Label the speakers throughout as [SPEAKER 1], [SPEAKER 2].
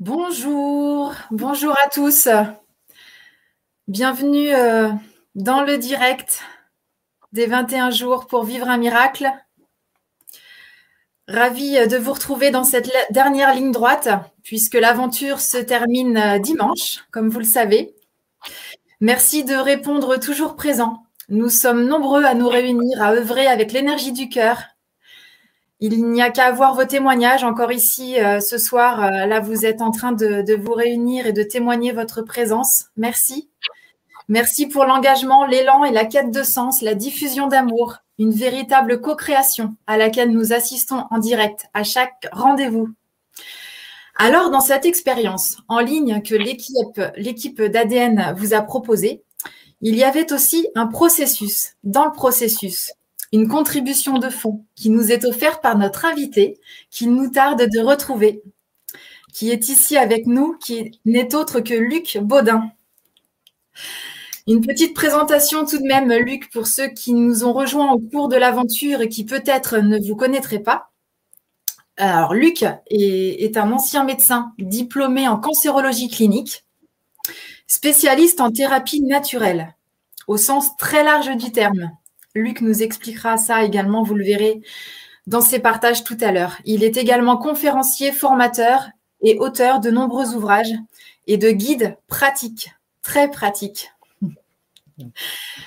[SPEAKER 1] Bonjour, bonjour à tous. Bienvenue euh, dans le direct des 21 jours pour vivre un miracle. Ravi de vous retrouver dans cette dernière ligne droite, puisque l'aventure se termine euh, dimanche, comme vous le savez. Merci de répondre toujours présent. Nous sommes nombreux à nous réunir, à œuvrer avec l'énergie du cœur. Il n'y a qu'à avoir vos témoignages encore ici euh, ce soir. Euh, là, vous êtes en train de, de, vous réunir et de témoigner votre présence. Merci. Merci pour l'engagement, l'élan et la quête de sens, la diffusion d'amour, une véritable co-création à laquelle nous assistons en direct à chaque rendez-vous. Alors, dans cette expérience en ligne que l'équipe d'ADN vous a proposée, il y avait aussi un processus. Dans le processus, une contribution de fond qui nous est offerte par notre invité, qu'il nous tarde de retrouver, qui est ici avec nous, qui n'est autre que Luc Baudin. Une petite présentation tout de même, Luc, pour ceux qui nous ont rejoints au cours de l'aventure et qui peut-être ne vous connaîtraient pas. Alors, Luc est, un ancien médecin diplômé en cancérologie clinique, spécialiste en thérapie naturelle, au sens très large du terme. Luc nous expliquera ça également, vous le verrez dans ses partages tout à l'heure. Il est également conférencier, formateur et auteur de nombreux ouvrages et de guides pratiques, très pratiques.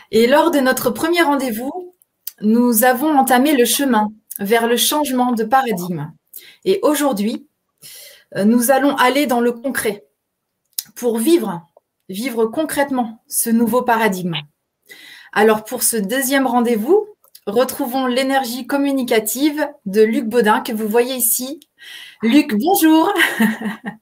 [SPEAKER 1] Et lors de notre premier rendez-vous, nous avons entamé le chemin vers le changement de paradigme. Et aujourd'hui, euh, nous allons aller dans le concret pour vivre, vivre concrètement ce nouveau paradigme. Alors pour ce deuxième rendez-vous, retrouvons l'énergie communicative de Luc Baudin que vous voyez ici. Luc, bonjour.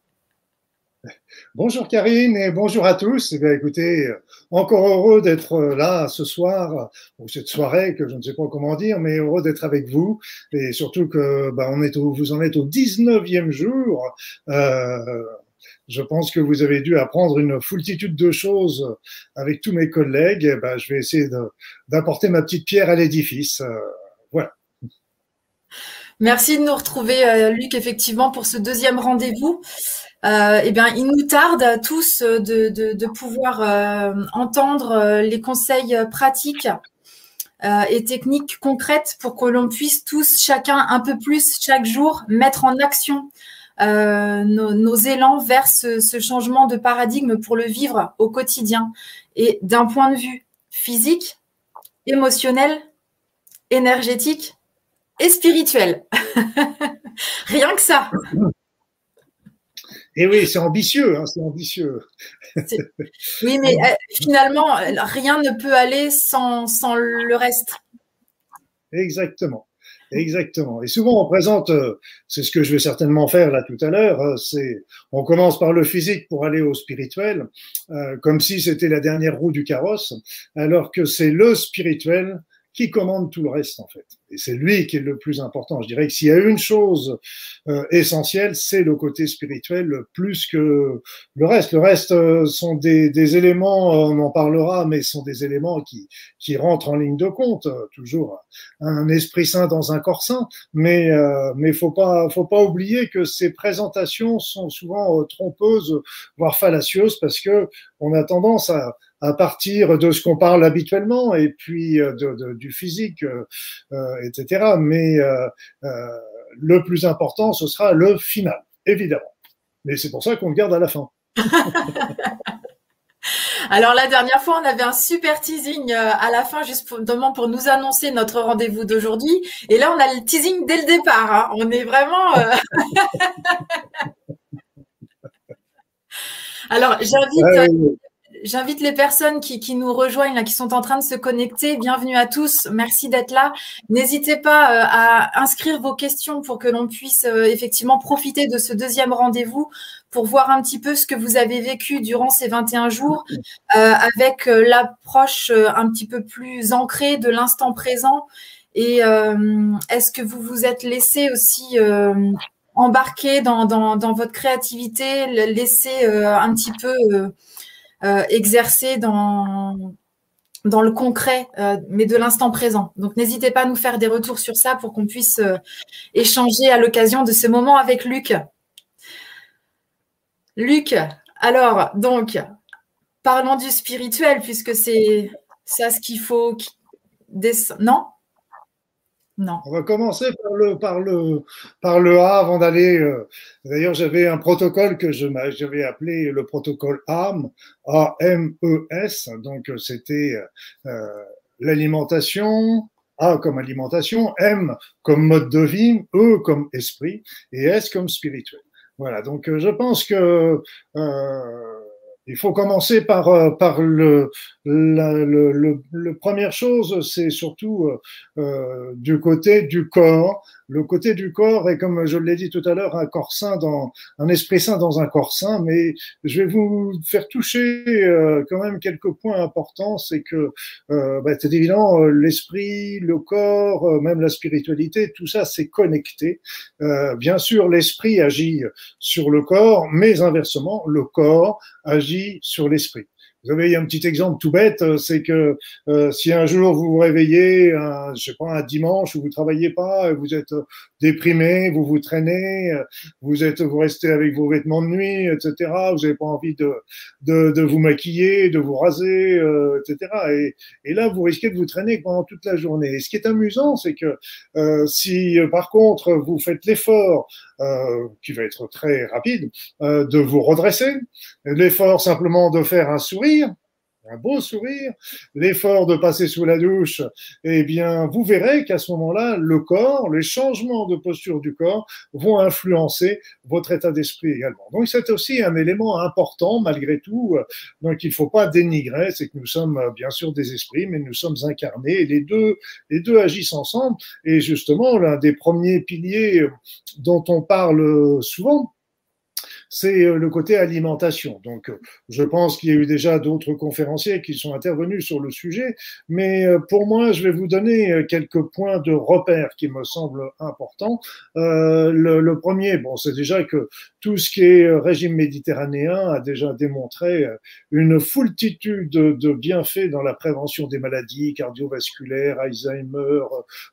[SPEAKER 2] Bonjour Karine et bonjour à tous. Eh bien, écoutez, encore heureux d'être là ce soir ou cette soirée que je ne sais pas comment dire, mais heureux d'être avec vous et surtout que bah, on est vous en êtes au 19e jour. Euh, je pense que vous avez dû apprendre une foultitude de choses avec tous mes collègues. Eh ben, je vais essayer d'apporter ma petite pierre à l'édifice. Euh, voilà.
[SPEAKER 1] Merci de nous retrouver, euh, Luc, effectivement, pour ce deuxième rendez-vous. Euh, eh bien, il nous tarde tous de, pouvoir entendre les conseils pratiques et techniques concrètes pour que l'on puisse tous, chacun un peu plus chaque jour, mettre en action euh, nos, nos, élans vers ce, ce, changement de paradigme pour le vivre au quotidien. Et d'un point de vue physique, émotionnel, énergétique et spirituel. Rien que ça.
[SPEAKER 2] Et oui, c'est ambitieux, hein, c'est ambitieux.
[SPEAKER 1] Oui, mais euh, finalement, rien ne peut aller sans, sans le reste.
[SPEAKER 2] Exactement. Exactement. Et souvent, on présente, euh, c'est ce que je vais certainement faire là tout à l'heure, euh, c'est, on commence par le physique pour aller au spirituel, euh, comme si c'était la dernière roue du carrosse, alors que c'est le spirituel qui commande tout le reste en fait. Et c'est lui qui est le plus important. Je dirais que s'il y a une chose euh, essentielle, c'est le côté spirituel plus que le reste. Le reste euh, sont des, des, éléments, euh, on en parlera, mais sont des éléments qui, qui rentrent en ligne de compte. Euh, toujours un esprit saint dans un corps saint, mais euh, mais faut pas faut pas oublier que ces présentations sont souvent trompeuses, voire fallacieuses, parce que on a tendance à à partir de ce qu'on parle habituellement et puis de, de, du physique etc. Mais euh, euh, le plus important, ce sera le final, évidemment. Mais c'est pour ça qu'on le garde à la fin.
[SPEAKER 1] Alors la dernière fois, on avait un super teasing euh, à la fin, justement pour nous annoncer notre rendez-vous d'aujourd'hui. Et là, on a le teasing dès le départ. Hein. On est vraiment. Alors j'invite J'invite les personnes qui, qui, nous rejoignent, là, qui sont en train de se connecter. Bienvenue à tous. Merci d'être là. N'hésitez pas euh, à inscrire vos questions pour que l'on puisse euh, effectivement profiter de ce deuxième rendez-vous pour voir un petit peu ce que vous avez vécu durant ces 21 jours euh, avec l'approche un petit peu plus ancrée de l'instant présent. Et est-ce que vous vous êtes laissé aussi embarquer dans, dans, dans, votre créativité, laisser un petit peu euh, exercer dans, dans le concret, euh, mais de l'instant présent. Donc n'hésitez pas à nous faire des retours sur ça pour qu'on puisse euh, échanger à l'occasion de ce moment avec Luc. Luc, alors, donc, parlons du spirituel, puisque c'est ça ce qu'il faut. Non?
[SPEAKER 2] On va commencer par le, par le, par le A avant d'aller. Euh, d'ailleurs, j'avais un protocole que j'avais appelé le protocole AMES, A-M-E-S. Donc, c'était euh, l'alimentation, A comme alimentation, M comme mode de vie, E comme esprit et S comme spirituel. Voilà. Donc, euh, je pense que il faut commencer par, euh, par le, la le, première chose, c'est surtout euh, euh, du côté du corps. Le côté du corps est, comme je l'ai dit tout à l'heure, un corps sain dans un esprit sain dans un corps sain. Mais je vais vous faire toucher euh, quand même quelques points importants. C'est que euh, bah, c'est évident, l'esprit, le corps, même la spiritualité, tout ça c'est connecté. bien sûr, l'esprit agit sur le corps, mais inversement, le corps agit sur l'esprit. Vous avez un petit exemple tout bête, euh, c'est que euh, si un jour vous vous réveillez, un, je sais pas, un dimanche où vous travaillez pas, vous êtes déprimé, vous vous traînez, vous êtes, vous restez avec vos vêtements de nuit, etc. Vous n'avez pas envie de, de, de, vous maquiller, de vous raser, euh, etc. Et, et, là, vous risquez de vous traîner pendant toute la journée. Et ce qui est amusant, c'est que euh, si par contre vous faites l'effort, euh, qui va être très rapide, de vous redresser, l'effort simplement de faire un sourire, un beau sourire, l'effort de passer sous la douche, eh bien, vous verrez qu'à ce moment-là, le corps, les changements de posture du corps vont influencer votre état d'esprit également. Donc, c'est aussi un élément important malgré tout. Donc, il ne faut pas dénigrer, c'est que nous sommes bien sûr des esprits, mais nous sommes incarnés les deux, les deux agissent ensemble. Et justement, l'un des premiers piliers dont on parle souvent, c'est euh, le côté alimentation. Donc, euh, je pense qu'il y a eu déjà d'autres conférenciers qui sont intervenus sur le sujet, mais euh, pour moi, je vais vous donner quelques points de repère qui me semblent importants. le, premier, bon, c'est déjà que tout ce qui est régime méditerranéen a déjà démontré une foultitude de, bienfaits dans la prévention des maladies cardiovasculaires, Alzheimer,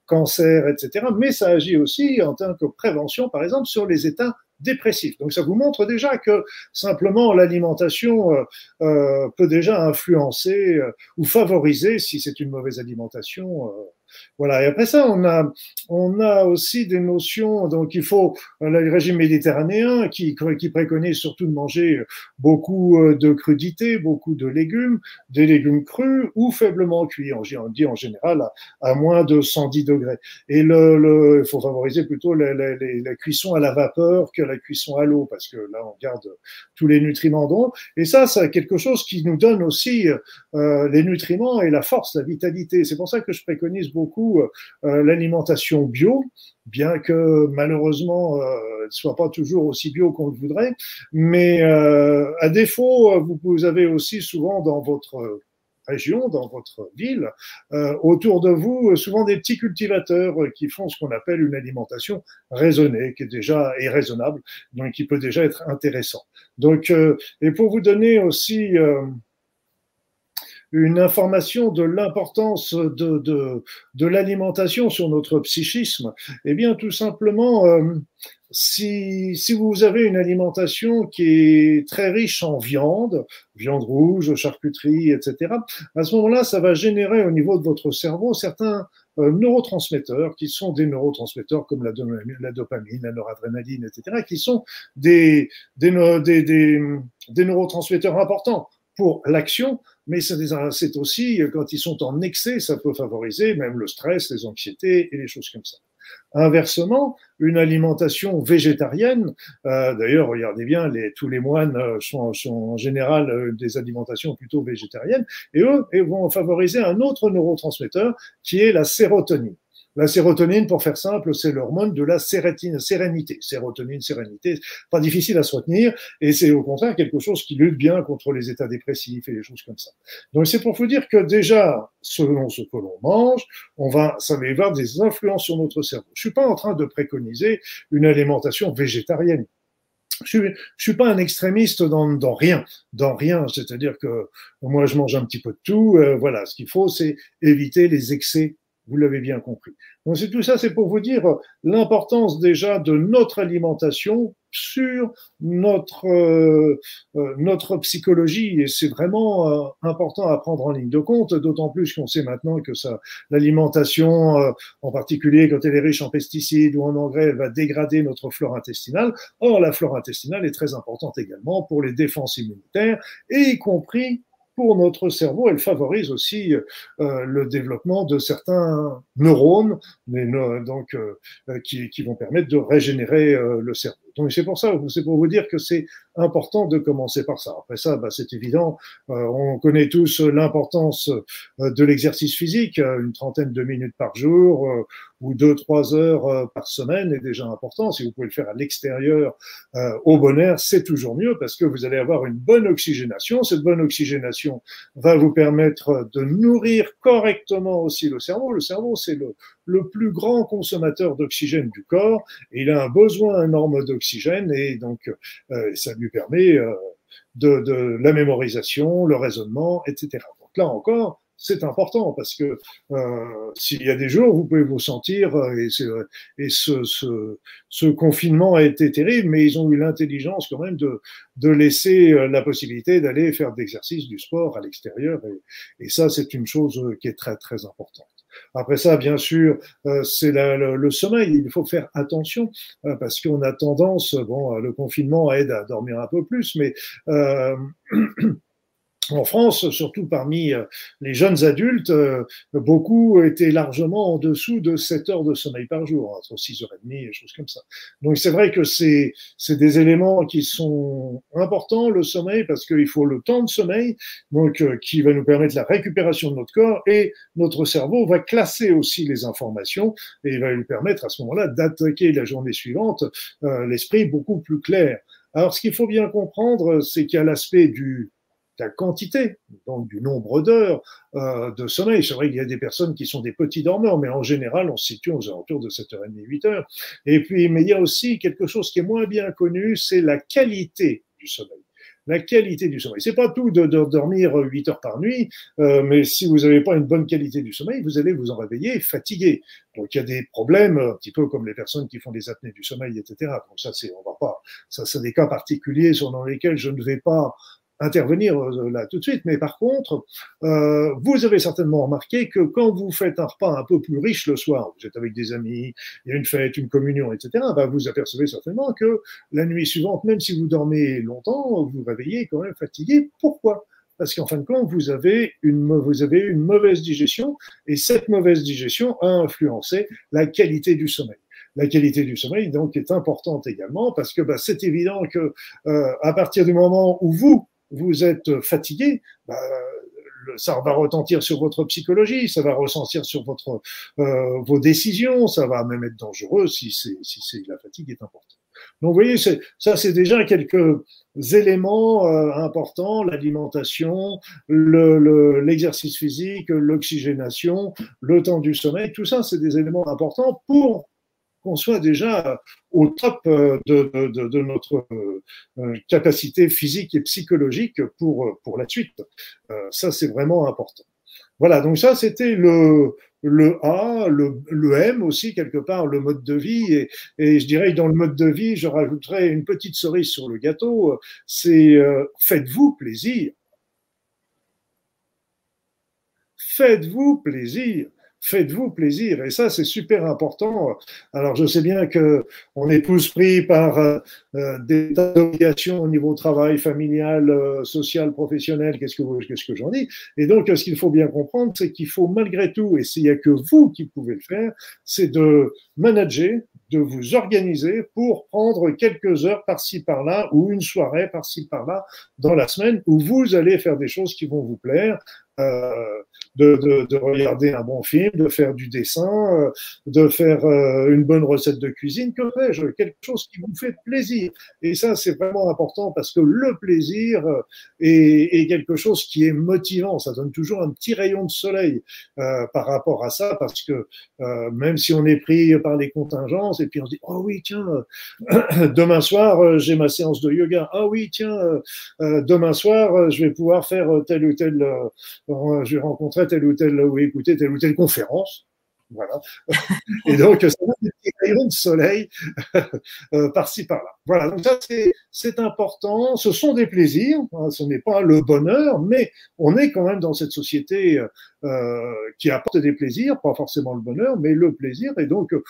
[SPEAKER 2] cancer, etc. Mais ça agit aussi en tant que prévention, par exemple, sur les états dépressif. Donc ça vous montre déjà que simplement l'alimentation euh, euh peut déjà influencer euh, ou favoriser, si c'est une mauvaise alimentation, voilà. Et après ça, on a, on a aussi des notions. Donc, il faut le régime méditerranéen qui, qui préconise surtout de manger beaucoup euh, de crudités, beaucoup de légumes, des légumes crus ou faiblement cuits. On dit en général à, moins de 110 degrés. Et le, le il faut favoriser plutôt la, la, la, cuisson à la vapeur que la cuisson à l'eau parce que là, on garde tous les nutriments d'eau. Et ça, c'est quelque chose qui nous donne aussi euh, les nutriments et la force, la vitalité. C'est pour ça que je préconise beaucoup euh, l'alimentation bio, bien que malheureusement euh, elle soit pas toujours aussi bio qu'on le voudrait. Mais euh, à défaut, vous, avez aussi souvent dans votre région, dans votre ville, autour de vous, souvent des petits cultivateurs qui font ce qu'on appelle une alimentation raisonnée, qui est déjà et raisonnable, donc qui peut déjà être intéressant. Donc, et pour vous donner aussi une information de l'importance de, de, de l'alimentation sur notre psychisme, eh bien, tout simplement, euh, si, si vous avez une alimentation qui est très riche en viande, viande rouge, charcuterie, etc., à ce moment-là, ça va générer au niveau de votre cerveau certains euh, neurotransmetteurs qui sont des neurotransmetteurs comme la, dopamine, la noradrénaline, etc., qui sont des, des, des, des neurotransmetteurs importants pour l'action, mais c'est aussi, quand ils sont en excès, ça peut favoriser même le stress, les anxiétés et les choses comme ça. Inversement, une alimentation végétarienne, euh, d'ailleurs, regardez bien, les, tous les moines euh, sont, sont en général euh, des alimentations plutôt végétariennes, et eux vont favoriser un autre neurotransmetteur qui est la sérotonine. La sérotonine, pour faire simple, c'est l'hormone de la sérénité. Sérotonine, sérénité, pas difficile à se retenir, et c'est au contraire quelque chose qui lutte bien contre les états dépressifs et les choses comme ça. Donc c'est pour vous dire que déjà, selon ce que l'on mange, on va, ça va avoir des influences sur notre cerveau. Je suis pas en train de préconiser une alimentation végétarienne. Je suis, suis pas un extrémiste dans, rien, dans rien. C'est-à-dire que moi, je mange un petit peu de tout. Euh, voilà, ce qu'il faut, c'est éviter les excès vous l'avez bien compris. Donc c'est tout ça, c'est pour vous dire l'importance déjà de notre alimentation sur notre, euh, euh, notre psychologie et c'est vraiment euh, important à prendre en ligne de compte, d'autant plus qu'on sait maintenant que l'alimentation, en particulier quand elle est riche en pesticides ou en engrais, va dégrader notre flore intestinale. Or, la flore intestinale est très importante également pour les défenses immunitaires et y compris pour notre cerveau, elle favorise aussi euh, le développement de certains neurones, donc euh, qui, qui, vont permettre de régénérer euh, le cerveau. Donc c'est pour ça, c'est pour vous dire que c'est important de commencer par ça. Après ça, bah, c'est évident. Euh, on connaît tous l'importance euh, de l'exercice physique. Euh, une trentaine de minutes par jour ou deux, trois heures par semaine est déjà important. Si vous pouvez le faire à l'extérieur, au bon air, c'est toujours mieux parce que vous allez avoir une bonne oxygénation. Cette bonne oxygénation va vous permettre de nourrir correctement aussi le cerveau. Le cerveau, c'est le, le plus grand consommateur d'oxygène du corps il a un besoin énorme d'oxygène et donc euh, ça lui permet euh, de, de, la mémorisation, le raisonnement, etc. Donc là encore, c'est important parce que euh, s'il y a des jours, vous pouvez vous sentir, euh, et, et ce, ce, ce, confinement a été terrible, mais ils ont eu l'intelligence quand même de, de laisser la possibilité d'aller faire de l'exercice, du sport à l'extérieur, et, et ça, c'est une chose qui est très, très importante. Après ça, bien sûr, euh, c'est le, sommeil. Il faut faire attention euh, parce qu'on a tendance, bon, le confinement aide à dormir un peu plus, mais euh, en France, surtout parmi euh, les jeunes adultes, euh, beaucoup étaient largement en dessous de 7 heures de sommeil par jour, entre 6h30 et choses comme ça. Donc c'est vrai que c'est des éléments qui sont importants, le sommeil, parce qu'il faut le temps de sommeil, donc euh, qui va nous permettre la récupération de notre corps, et notre cerveau va classer aussi les informations, et va lui permettre à ce moment-là d'attaquer la journée suivante l'esprit beaucoup plus clair. Alors ce qu'il faut bien comprendre, c'est qu'il y a l'aspect du la quantité, donc du nombre d'heures euh, de sommeil. C'est vrai qu'il y a des personnes qui sont des petits dormeurs, mais en général, on se situe aux alentours de 7h30, 8h. Et puis, mais il y a aussi quelque chose qui est moins bien connu, c'est la qualité du sommeil. La qualité du sommeil. C'est pas tout de, dormir 8 heures par nuit, euh, mais si vous n'avez pas une bonne qualité du sommeil, vous allez vous en réveiller fatigué. Donc il y a des problèmes, un petit peu comme les personnes qui font des apnées du sommeil, etc. Donc ça, c'est, on va pas, ça, c'est des cas particuliers dans lesquels je ne vais pas intervenir euh, là tout de suite, mais par contre, euh, vous avez certainement remarqué que quand vous faites un repas un peu plus riche le soir, vous êtes avec des amis, il y a une fête, une communion, etc., bah vous apercevez certainement que la nuit suivante, même si vous dormez longtemps, vous vous réveillez quand même fatigué. Pourquoi? Parce qu'en fin de compte, vous avez, une, vous avez une mauvaise digestion et cette mauvaise digestion a influencé la qualité du sommeil la qualité du sommeil donc est importante également parce que bah, c'est évident que euh, à partir du moment où vous vous êtes fatigué, bah, ça va retentir sur votre psychologie, ça va ressentir sur votre, euh, vos décisions, ça va même être dangereux si, si la fatigue est importante. Donc vous voyez, ça c'est déjà quelques éléments euh, importants, l'alimentation, le, l'exercice physique, l'oxygénation, le temps du sommeil, tout ça c'est des éléments importants pour qu'on soit déjà au top euh, de, notre euh, capacité physique et psychologique pour, pour la suite. Euh, ça, c'est vraiment important. Voilà, donc ça, c'était le, le A, le, le, M aussi, quelque part, le mode de vie. Et, et, je dirais dans le mode de vie, je rajouterais une petite cerise sur le gâteau, c'est faites-vous plaisir. Faites-vous plaisir faites-vous plaisir. Et ça, c'est super important. Alors, je sais bien que on est tous pris par euh, euh, des obligations au niveau travail, familial, euh, social, professionnel. Qu'est-ce que vous, qu'est-ce que j'en dis? Et donc, ce qu'il faut bien comprendre, c'est qu'il faut malgré tout, et s'il n'y a que vous qui pouvez le faire, c'est de manager, de vous organiser pour prendre quelques heures par-ci par-là ou une soirée par-ci par-là dans la semaine où vous allez faire des choses qui vont vous plaire. Euh, de, de, de, regarder un bon film, de faire du dessin, euh, de faire euh, une bonne recette de cuisine, que fais-je Quelque chose qui vous fait plaisir. Et ça, c'est vraiment important parce que le plaisir est, est, quelque chose qui est motivant. Ça donne toujours un petit rayon de soleil euh, par rapport à ça parce que euh, même si on est pris par les contingences et puis on se dit, oh oui, tiens, demain soir, j'ai ma séance de yoga. Ah oui, tiens, demain soir, je vais pouvoir faire tel ou tel, je vais rencontrer telle ou telle, ou écouter telle ou telle conférence. Voilà. Et donc, ça va des petits rayon de soleil euh, par-ci par-là. Voilà, donc ça c'est important. Ce sont des plaisirs, hein, ce n'est pas le bonheur, mais on est quand même dans cette société euh, qui apporte des plaisirs, pas forcément le bonheur, mais le plaisir. Et donc euh,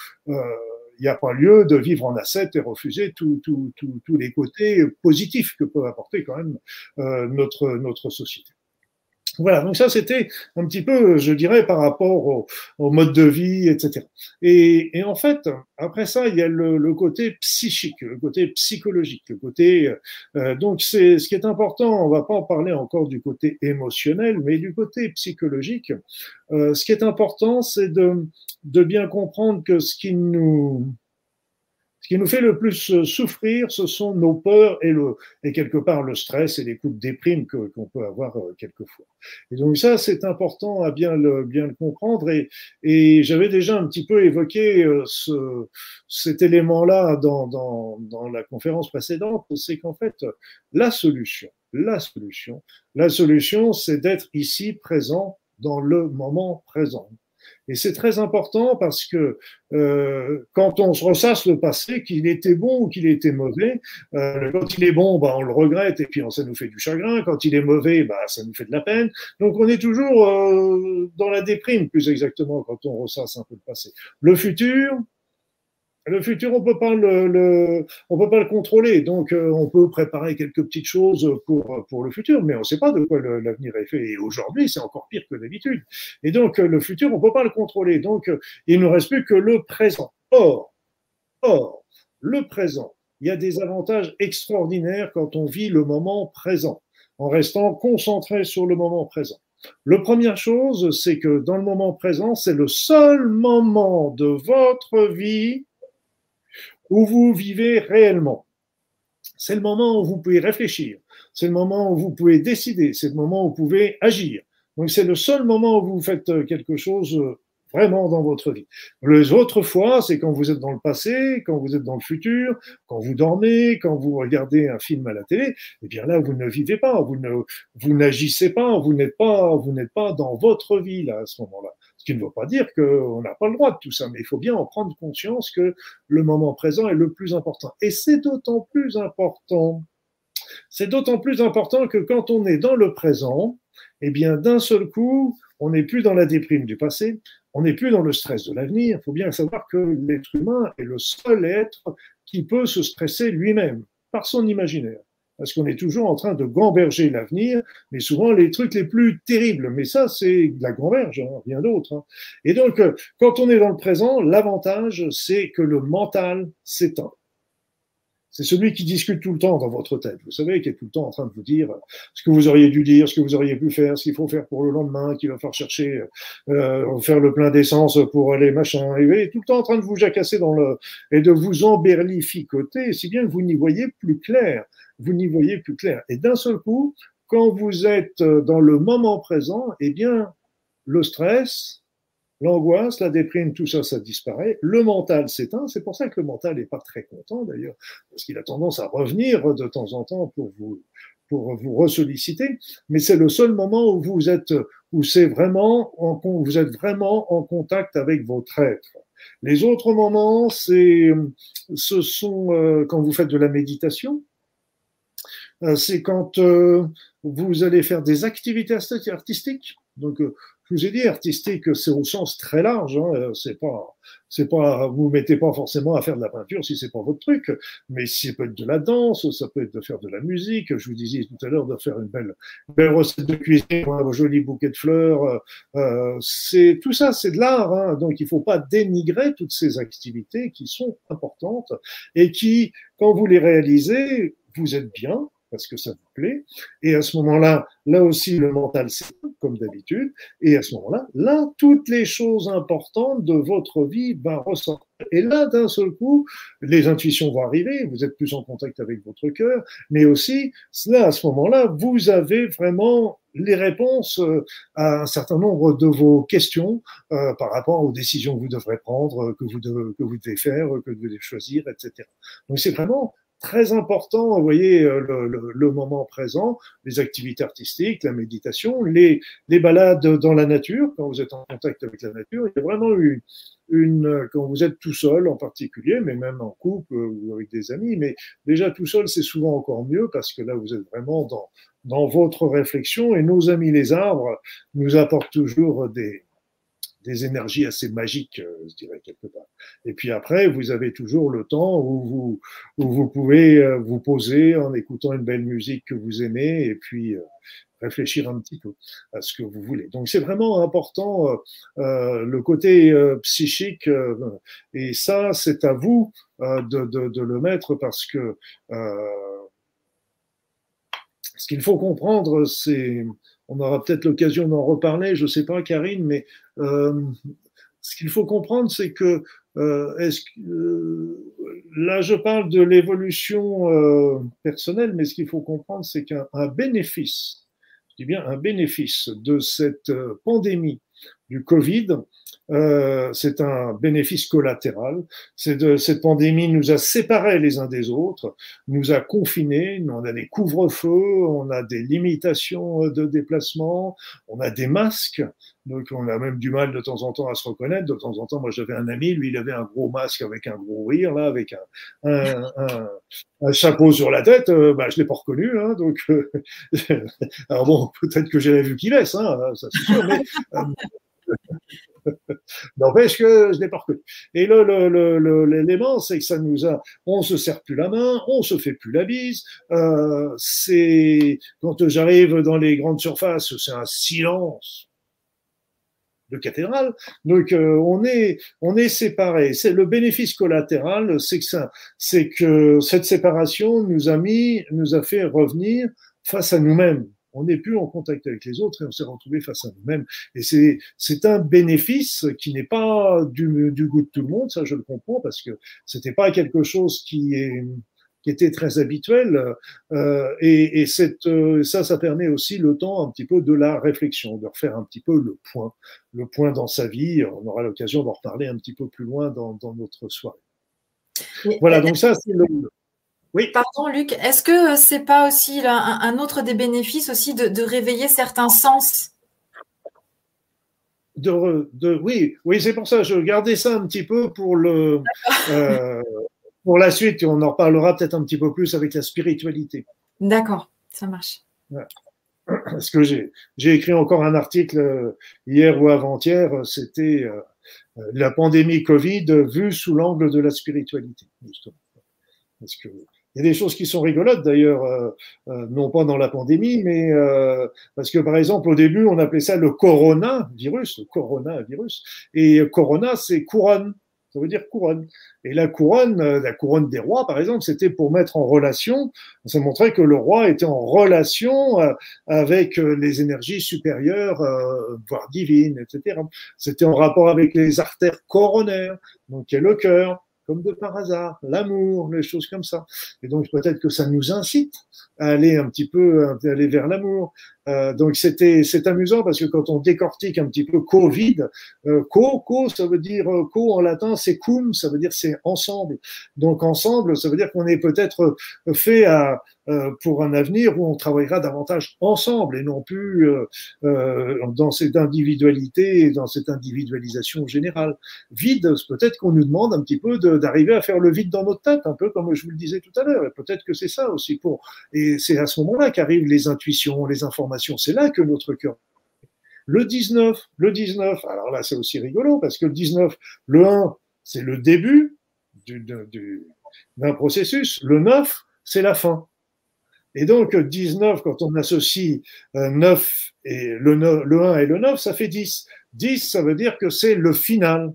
[SPEAKER 2] il n'y a pas lieu de vivre en ascète et refuser tous les côtés positifs que peut apporter quand même euh, notre, notre société. Voilà, donc ça c'était un petit peu, je dirais, par rapport au, mode de vie, etc. Et, en fait, après ça, il y a le, côté psychique, le côté psychologique, le côté. Euh, donc c'est ce qui est important. On va pas en parler encore du côté émotionnel, mais du côté psychologique. Euh, ce qui est important, c'est de, de bien comprendre que ce qui nous ce qui nous fait le plus euh, souffrir, ce sont nos peurs et, le, et quelque part le stress et les coups de déprime qu'on peut avoir euh, quelquefois. Et donc ça, c'est important à bien le, bien le comprendre. Et, et j'avais déjà un petit peu évoqué euh, ce, cet élément-là dans, dans, dans la conférence précédente, c'est qu'en fait, la solution, la solution, la solution, c'est d'être ici présent dans le moment présent. Et c'est très important parce que euh, quand on se ressasse le passé, qu'il était bon ou qu'il était mauvais, euh, quand il est bon, bah, on le regrette et puis ça nous fait du chagrin. Quand il est mauvais, bah, ça nous fait de la peine. Donc on est toujours euh, dans la déprime, plus exactement, quand on ressasse un peu le passé. Le futur, le futur, on peut pas le, on peut pas le contrôler. Donc, euh, on peut préparer quelques petites choses pour pour le futur, mais on ne sait pas de quoi l'avenir est fait. Et aujourd'hui, c'est encore pire que d'habitude. Et donc, le futur, on peut pas le contrôler. Donc, il ne reste plus que le présent. Or, or, le présent, il y a des avantages extraordinaires quand on vit le moment présent, en restant concentré sur le moment présent. La première chose, c'est que dans le moment présent, c'est le seul moment de votre vie où vous vivez réellement. C'est le moment où vous pouvez réfléchir, c'est le moment où vous pouvez décider, c'est le moment où vous pouvez agir. Donc c'est le seul moment où vous faites quelque chose vraiment dans votre vie. Les autres fois, c'est quand vous êtes dans le passé, quand vous êtes dans le futur, quand vous dormez, quand vous regardez un film à la télé, eh bien là, vous ne vivez pas, vous vous n'agissez pas, vous n'êtes pas, vous n'êtes pas dans votre vie, là, à ce moment-là qui ne veut pas dire qu'on n'a pas le droit de tout ça, mais il faut bien en prendre conscience que le moment présent est le plus important. Et c'est d'autant plus important, c'est d'autant plus important que quand on est dans le présent, eh bien, d'un seul coup, on n'est plus dans la déprime du passé, on n'est plus dans le stress de l'avenir. Il faut bien savoir que l'être humain est le seul être qui peut se stresser lui-même par son imaginaire parce qu'on est toujours en train de gamberger l'avenir, mais souvent les trucs les plus terribles. Mais ça, c'est de la gamberge, hein, rien d'autre. Hein. Et donc, euh, quand on est dans le présent, l'avantage, c'est que le mental s'éteint. C'est celui qui discute tout le temps dans votre tête. Vous savez, qui est tout le temps en train de vous dire ce que vous auriez dû dire, ce que vous auriez pu faire, ce qu'il faut faire pour le lendemain, qu'il va falloir chercher, euh, faire le plein d'essence pour aller machin. Est tout le temps en train de vous jacasser dans le et de vous emberlificoter, si bien que vous n'y voyez plus clair vous n'y voyez plus clair. Et d'un seul coup, quand vous êtes dans le moment présent, eh bien, le stress, l'angoisse, la déprime, tout ça, ça disparaît. Le mental s'éteint. C'est pour ça que le mental n'est pas très content d'ailleurs, parce qu'il a tendance à revenir de temps en temps pour vous pour vous ressolliciter. Mais c'est le seul moment où vous êtes, où c'est vraiment, en, vous êtes vraiment en contact avec votre être. Les autres moments, c'est, ce sont euh, quand vous faites de la méditation, euh, c'est quand euh, vous allez faire des activités artistiques. Donc, euh, je vous ai dit artistique, c'est au sens très large. Hein, c'est pas, c'est pas, vous mettez pas forcément à faire de la peinture si c'est pas votre truc. Mais ça peut être de la danse, ça peut être de faire de la musique. Je vous disais tout à l'heure de faire une belle, belle recette de cuisine, un joli bouquet de fleurs. Euh, c'est tout ça, c'est de l'art. Hein, donc, il faut pas dénigrer toutes ces activités qui sont importantes et qui, quand vous les réalisez, vous êtes bien, parce que ça vous plaît. Et à ce moment-là, là aussi, le mental s'éteint, comme d'habitude. Et à ce moment-là, là, toutes les choses importantes de votre vie vont ressortir. Et là, d'un seul coup, les intuitions vont arriver, vous êtes plus en contact avec votre cœur, mais aussi, là, à ce moment-là, vous avez vraiment les réponses euh, à un certain nombre de vos questions euh, par rapport aux décisions que vous devrez prendre, devez, que vous devez faire, que vous devez choisir, etc. Donc c'est vraiment très important, vous voyez, euh, le, le, moment présent, les activités artistiques, la méditation, les, les balades dans la nature, quand vous êtes en contact avec la nature. Il y a vraiment une, une, quand vous êtes tout seul en particulier, mais même en couple ou avec des amis, mais déjà tout seul, c'est souvent encore mieux parce que là, vous êtes vraiment dans, dans votre réflexion et nos amis les arbres nous apportent toujours des, des énergies assez magiques, euh, je dirais quelque part. Et puis après, vous avez toujours le temps où vous, où vous pouvez euh, vous poser en écoutant une belle musique que vous aimez et puis euh, réfléchir un petit peu à ce que vous voulez. Donc c'est vraiment important euh, le côté psychique et ça c'est à vous de, de, de, le mettre parce que ce qu'il faut comprendre c'est on aura peut-être l'occasion d'en reparler, je ne sais pas, Karine, mais euh, ce qu'il faut comprendre, c'est que, euh, euh, là, je parle de l'évolution personnelle, mais ce qu'il faut comprendre, c'est qu'un bénéfice, je dis bien un bénéfice de cette pandémie du Covid, euh, c'est un bénéfice collatéral. De, cette pandémie nous a séparés les uns des autres, nous a confinés, on a des couvre-feux, on a des limitations de déplacement, on a des masques, donc on a même du mal de temps en temps à se reconnaître. De temps en temps, moi j'avais un ami, lui il avait un gros masque avec un gros rire, là, avec un, un, un, chapeau sur la tête, euh, bah, je l'ai pas reconnu, hein, donc euh, alors bon, peut-être que j'avais vu qu'il laisse, hein, ça c'est sûr, mais N'empêche que je n'ai pas reconnu. Et l'élément, c'est que ça nous a, on se serre plus la main, on se fait plus la bise. Euh, c'est quand j'arrive dans les grandes surfaces, c'est un silence de cathédrale. Donc euh, on est on est séparés. C'est le bénéfice collatéral, c'est que c'est que cette séparation nous a mis, nous a fait revenir face à nous-mêmes on n'est plus en contact avec les autres et on s'est retrouvé face à nous-mêmes. Et c'est, c'est un bénéfice qui n'est pas du, du, goût de tout le monde, ça je le comprends, parce que c'était pas quelque chose qui est qui était très habituel. Euh, et, et cette, euh, ça, ça permet aussi le temps un petit peu de la réflexion, de refaire un petit peu le point, le point dans sa vie. On aura l'occasion d'en reparler un petit peu plus loin dans, dans notre soirée. voilà, donc ça, c'est le,
[SPEAKER 1] oui. Pardon, Luc, est-ce que c'est pas aussi un, autre des bénéfices aussi de, réveiller certains sens?
[SPEAKER 2] De, de, oui, oui, c'est pour ça. Je gardais ça un petit peu pour le euh, pour la suite. On en reparlera peut-être un petit peu plus avec la spiritualité.
[SPEAKER 1] D'accord, ça marche.
[SPEAKER 2] Parce que j'ai écrit encore un article euh, hier ou avant-hier. C'était euh, la pandémie Covid vue sous l'angle de la spiritualité, justement. Parce que il y a des choses qui sont rigolotes d'ailleurs, euh, euh, non pas dans la pandémie, mais euh, parce que par exemple au début on appelait ça le coronavirus, le coronavirus, et corona c'est couronne, ça veut dire couronne. Et la couronne, la couronne des rois par exemple, c'était pour mettre en relation, ça montrait que le roi était en relation avec les énergies supérieures, voire divines, etc. C'était en rapport avec les artères coronaires, donc qui est le cœur comme de par hasard, l'amour, les choses comme ça. Et donc peut-être que ça nous incite à aller un petit peu, à aller vers l'amour. Euh, donc c'était, c'est amusant parce que quand on décortique un petit peu Covid, euh, co, co, ça veut dire euh, co en latin, c'est cum, ça veut dire c'est ensemble. Donc ensemble, ça veut dire qu'on est peut-être fait à, pour un avenir où on travaillera davantage ensemble et non plus euh, euh, dans cette individualité et dans cette individualisation générale. Vide, peut-être qu'on nous demande un petit peu d'arriver à faire le vide dans notre tête, un peu comme je vous le disais tout à l'heure. Et peut-être que c'est ça aussi pour. Et c'est à ce moment-là qu'arrivent les intuitions, les informations. C'est là que notre cœur le 19, le 19, alors là c'est aussi rigolo parce que le 19, le 1, c'est le début d'un processus, le 9, c'est la fin. Et donc, 19, quand on associe 9 euh, et le, le 1 et le 9, ça fait 10. 10, ça veut dire que c'est le final.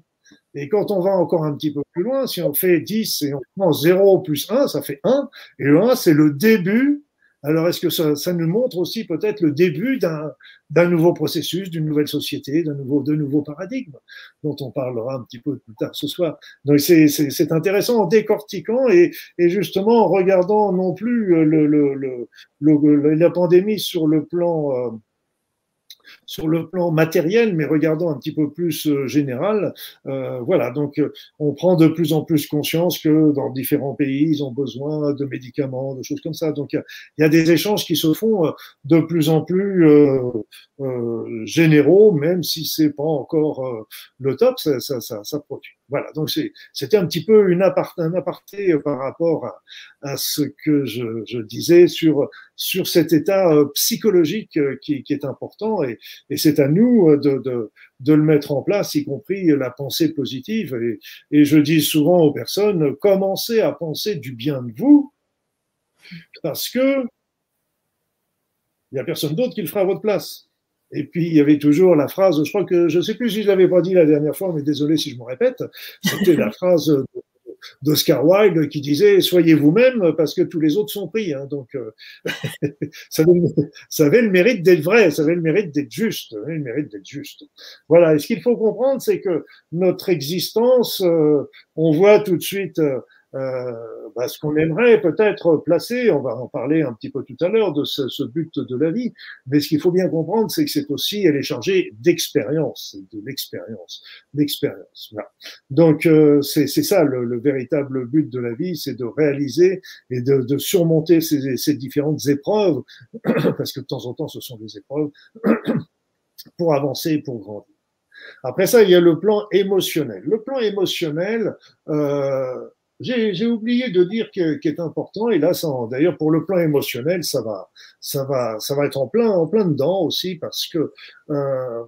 [SPEAKER 2] Et quand on va encore un petit peu plus loin, si on fait 10 et on prend 0 plus 1, ça fait 1. Et le 1, c'est le début alors, est-ce que ça, ça, nous montre aussi peut-être le début d'un nouveau processus, d'une nouvelle société, d'un nouveau, de nouveaux paradigmes, dont on parlera un petit peu plus tard ce soir. Donc, c'est intéressant en décortiquant et, et, justement en regardant non plus le, le, le, la pandémie sur le plan euh, sur le plan matériel, mais regardons un petit peu plus euh, général. Euh, voilà, donc euh, on prend de plus en plus conscience que dans différents pays, ils ont besoin de médicaments, de choses comme ça. Donc il y, a des échanges qui se font de plus en plus généraux, même si c'est pas encore le top, ça, ça, ça, ça produit. Voilà, donc c'était un petit peu une un aparté par rapport à, à ce que je, je, disais sur, sur cet état euh, psychologique euh, qui, qui est important et, et c'est à nous euh, de, de, de, le mettre en place, y compris la pensée positive. Et, et je dis souvent aux personnes, commencez à penser du bien de vous parce que il n'y a personne d'autre qui le fera à votre place. Et puis, il y avait toujours la phrase, je crois que, je ne sais plus si je l'avais pas dit la dernière fois, mais désolé si je me répète, c'était la phrase d'Oscar Wilde qui disait Soyez vous-même parce que tous les autres sont pris. Hein. Donc, euh, ça, avait, le mérite d'être vrai, ça avait le mérite d'être juste. le mérite d'être juste. Voilà. Et ce qu'il faut comprendre, c'est que notre existence, euh, on voit tout de suite. Euh, bah, ce qu'on aimerait peut-être placer, on va en parler un petit peu tout à l'heure de ce, ce, but de la vie, mais ce qu'il faut bien comprendre, c'est que c'est aussi, elle est chargée d'expérience, de l'expérience, d'expérience. Voilà. Donc euh, c'est ça le, le, véritable but de la vie, c'est de réaliser et de, de surmonter ces, ces, différentes épreuves, parce que de temps en temps, ce sont des épreuves pour avancer, pour grandir. Après ça, il y a le plan émotionnel. Le plan émotionnel, euh, j'ai oublié de dire qui est important et là, d'ailleurs pour le plan émotionnel, ça va, ça va, ça va être en plein, en plein dedans aussi parce que euh,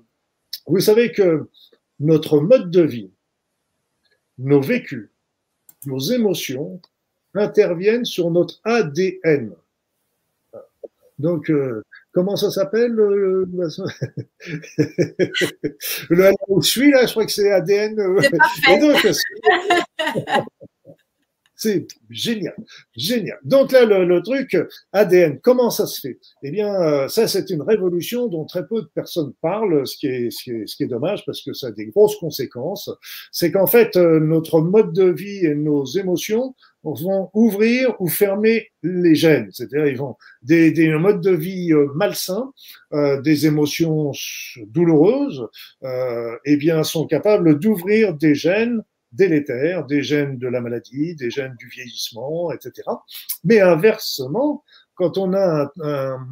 [SPEAKER 2] vous savez que notre mode de vie, nos vécus, nos émotions interviennent sur notre ADN. Donc, euh, comment ça s'appelle le, le, où je suis là, je crois que c'est ADN. Génial, génial. Donc là, le, truc ADN, comment ça se fait? Eh bien, euh, ça, c'est une révolution dont très peu de personnes parlent, ce qui est, ce qui est, ce qui est dommage parce que ça a des grosses conséquences. C'est qu'en fait, euh, notre mode de vie et nos émotions vont ouvrir ou fermer les gènes, c'est-à-dire ils vont des, des un mode de vie euh, malsain, euh, des émotions douloureuses, euh, eh bien sont capables d'ouvrir des gènes délétères, des gènes de la maladie, des gènes du vieillissement, etc. Mais inversement, quand on a un,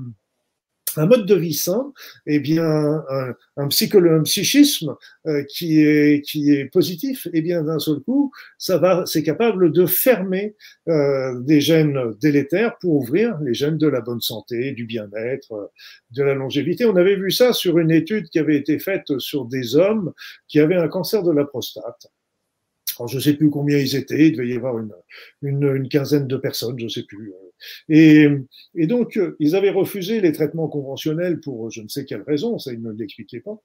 [SPEAKER 2] un, mode de vie sain, eh bien, un, un, un psychisme euh, qui, est, qui est positif, eh bien, d'un seul coup, ça va, c'est capable de fermer euh, des gènes délétères pour ouvrir les gènes de la bonne santé, du bien-être, de la longévité. On avait vu ça sur une étude qui avait été faite sur des hommes qui avaient un cancer de la prostate je ne sais plus combien ils étaient, il devait y avoir une, une, une quinzaine de personnes, je ne sais plus. Et, et, donc, ils avaient refusé les traitements conventionnels pour je ne sais quelle raison, ça, ils ne l'expliquaient pas.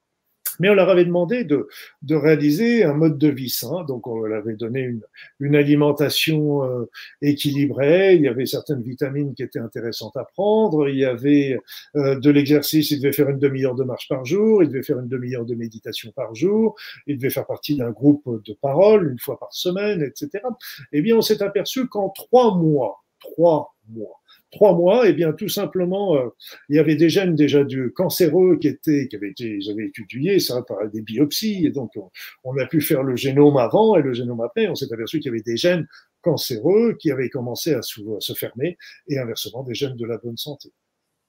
[SPEAKER 2] Mais on leur avait demandé de, de, réaliser un mode de vie sain. Donc, on leur avait donné une, une alimentation euh, équilibrée. Il y avait certaines vitamines qui étaient intéressantes à prendre. Il y avait euh, de l'exercice. Il devait faire une demi-heure de marche par jour. Il devait faire une demi-heure de méditation par jour. Il devait faire partie d'un groupe de parole une fois par semaine, etc. Eh bien, on s'est aperçu qu'en trois mois, trois mois, trois mois, et eh bien tout simplement, euh, il y avait des gènes déjà du cancéreux qui étaient, qui avaient été, ils avaient ça par des biopsies, et donc on, a pu faire le génome avant et le génome après. On s'est aperçu qu'il y avait des gènes cancéreux qui avaient commencé à, se fermer, et inversement des gènes de la bonne santé.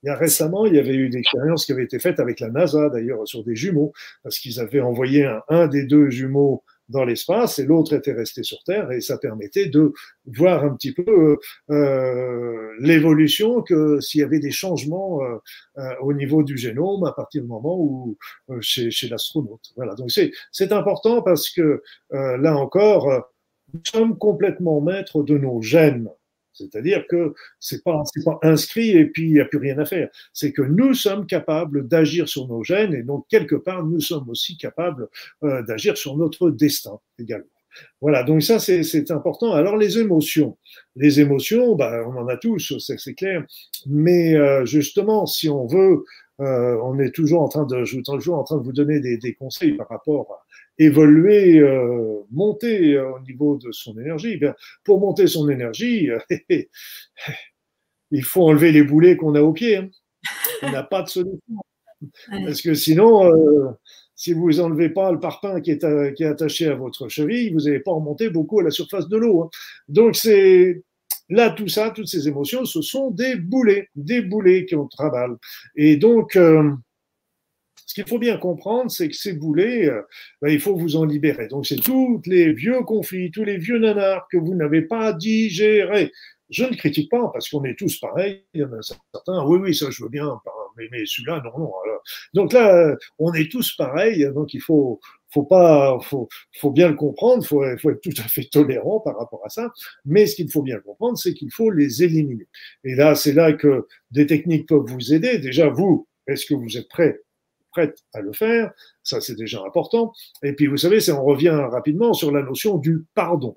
[SPEAKER 2] Il récemment, il y avait eu une expérience qui avait été faite avec la NASA d'ailleurs sur des jumeaux, parce qu'ils avaient envoyé un des deux jumeaux dans l'espace et l'autre était resté sur Terre et ça permettait de voir un petit peu euh, l'évolution que s'il y avait des changements euh, euh, au niveau du génome à partir du moment où euh, chez, chez l'astronaute. Voilà, donc c'est important parce que euh, là encore nous sommes complètement maîtres de nos gènes. C'est-à-dire que c'est pas pas inscrit et puis il n'y a plus rien à faire. C'est que nous sommes capables d'agir sur nos gènes et donc quelque part nous sommes aussi capables euh, d'agir sur notre destin également. Voilà, donc ça c'est important. Alors les émotions, les émotions, bah, on en a tous, c'est clair. Mais euh, justement, si on veut, euh, on est toujours en train de, je suis toujours en train de vous donner des, des conseils par rapport évoluer, euh, monter euh, au niveau de son énergie. Eh bien, pour monter son énergie, il faut enlever les boulets qu'on a aux pieds. Hein. On n'a pas de solution. Parce que sinon, euh, si vous enlevez pas le parpaing qui est, qui est attaché à votre cheville, vous n'allez pas remonter beaucoup à la surface de l'eau. Hein. Donc c'est là tout ça, toutes ces émotions, ce sont des boulets, des boulets qui ont travail. Et donc euh, qu'il faut bien comprendre, c'est que ces boulets, euh, ben, il faut vous en libérer. Donc c'est tous les vieux conflits, tous les vieux nanars que vous n'avez pas digérés. Je ne critique pas parce qu'on est tous pareils. Il y en a certains, oui, oui, ça je veux bien, mais, mais celui-là, non, non. Donc là, on est tous pareils, donc il faut, faut pas, faut bien le comprendre, faut, faut être tout à fait tolérant par rapport à ça. Mais ce qu'il faut bien comprendre, c'est qu'il faut les éliminer. Et là, c'est là que des techniques peuvent vous aider. Déjà, vous, est-ce que vous êtes prêt prête à le faire Ça, c'est déjà important. Et puis, vous savez, on revient rapidement sur la notion du pardon.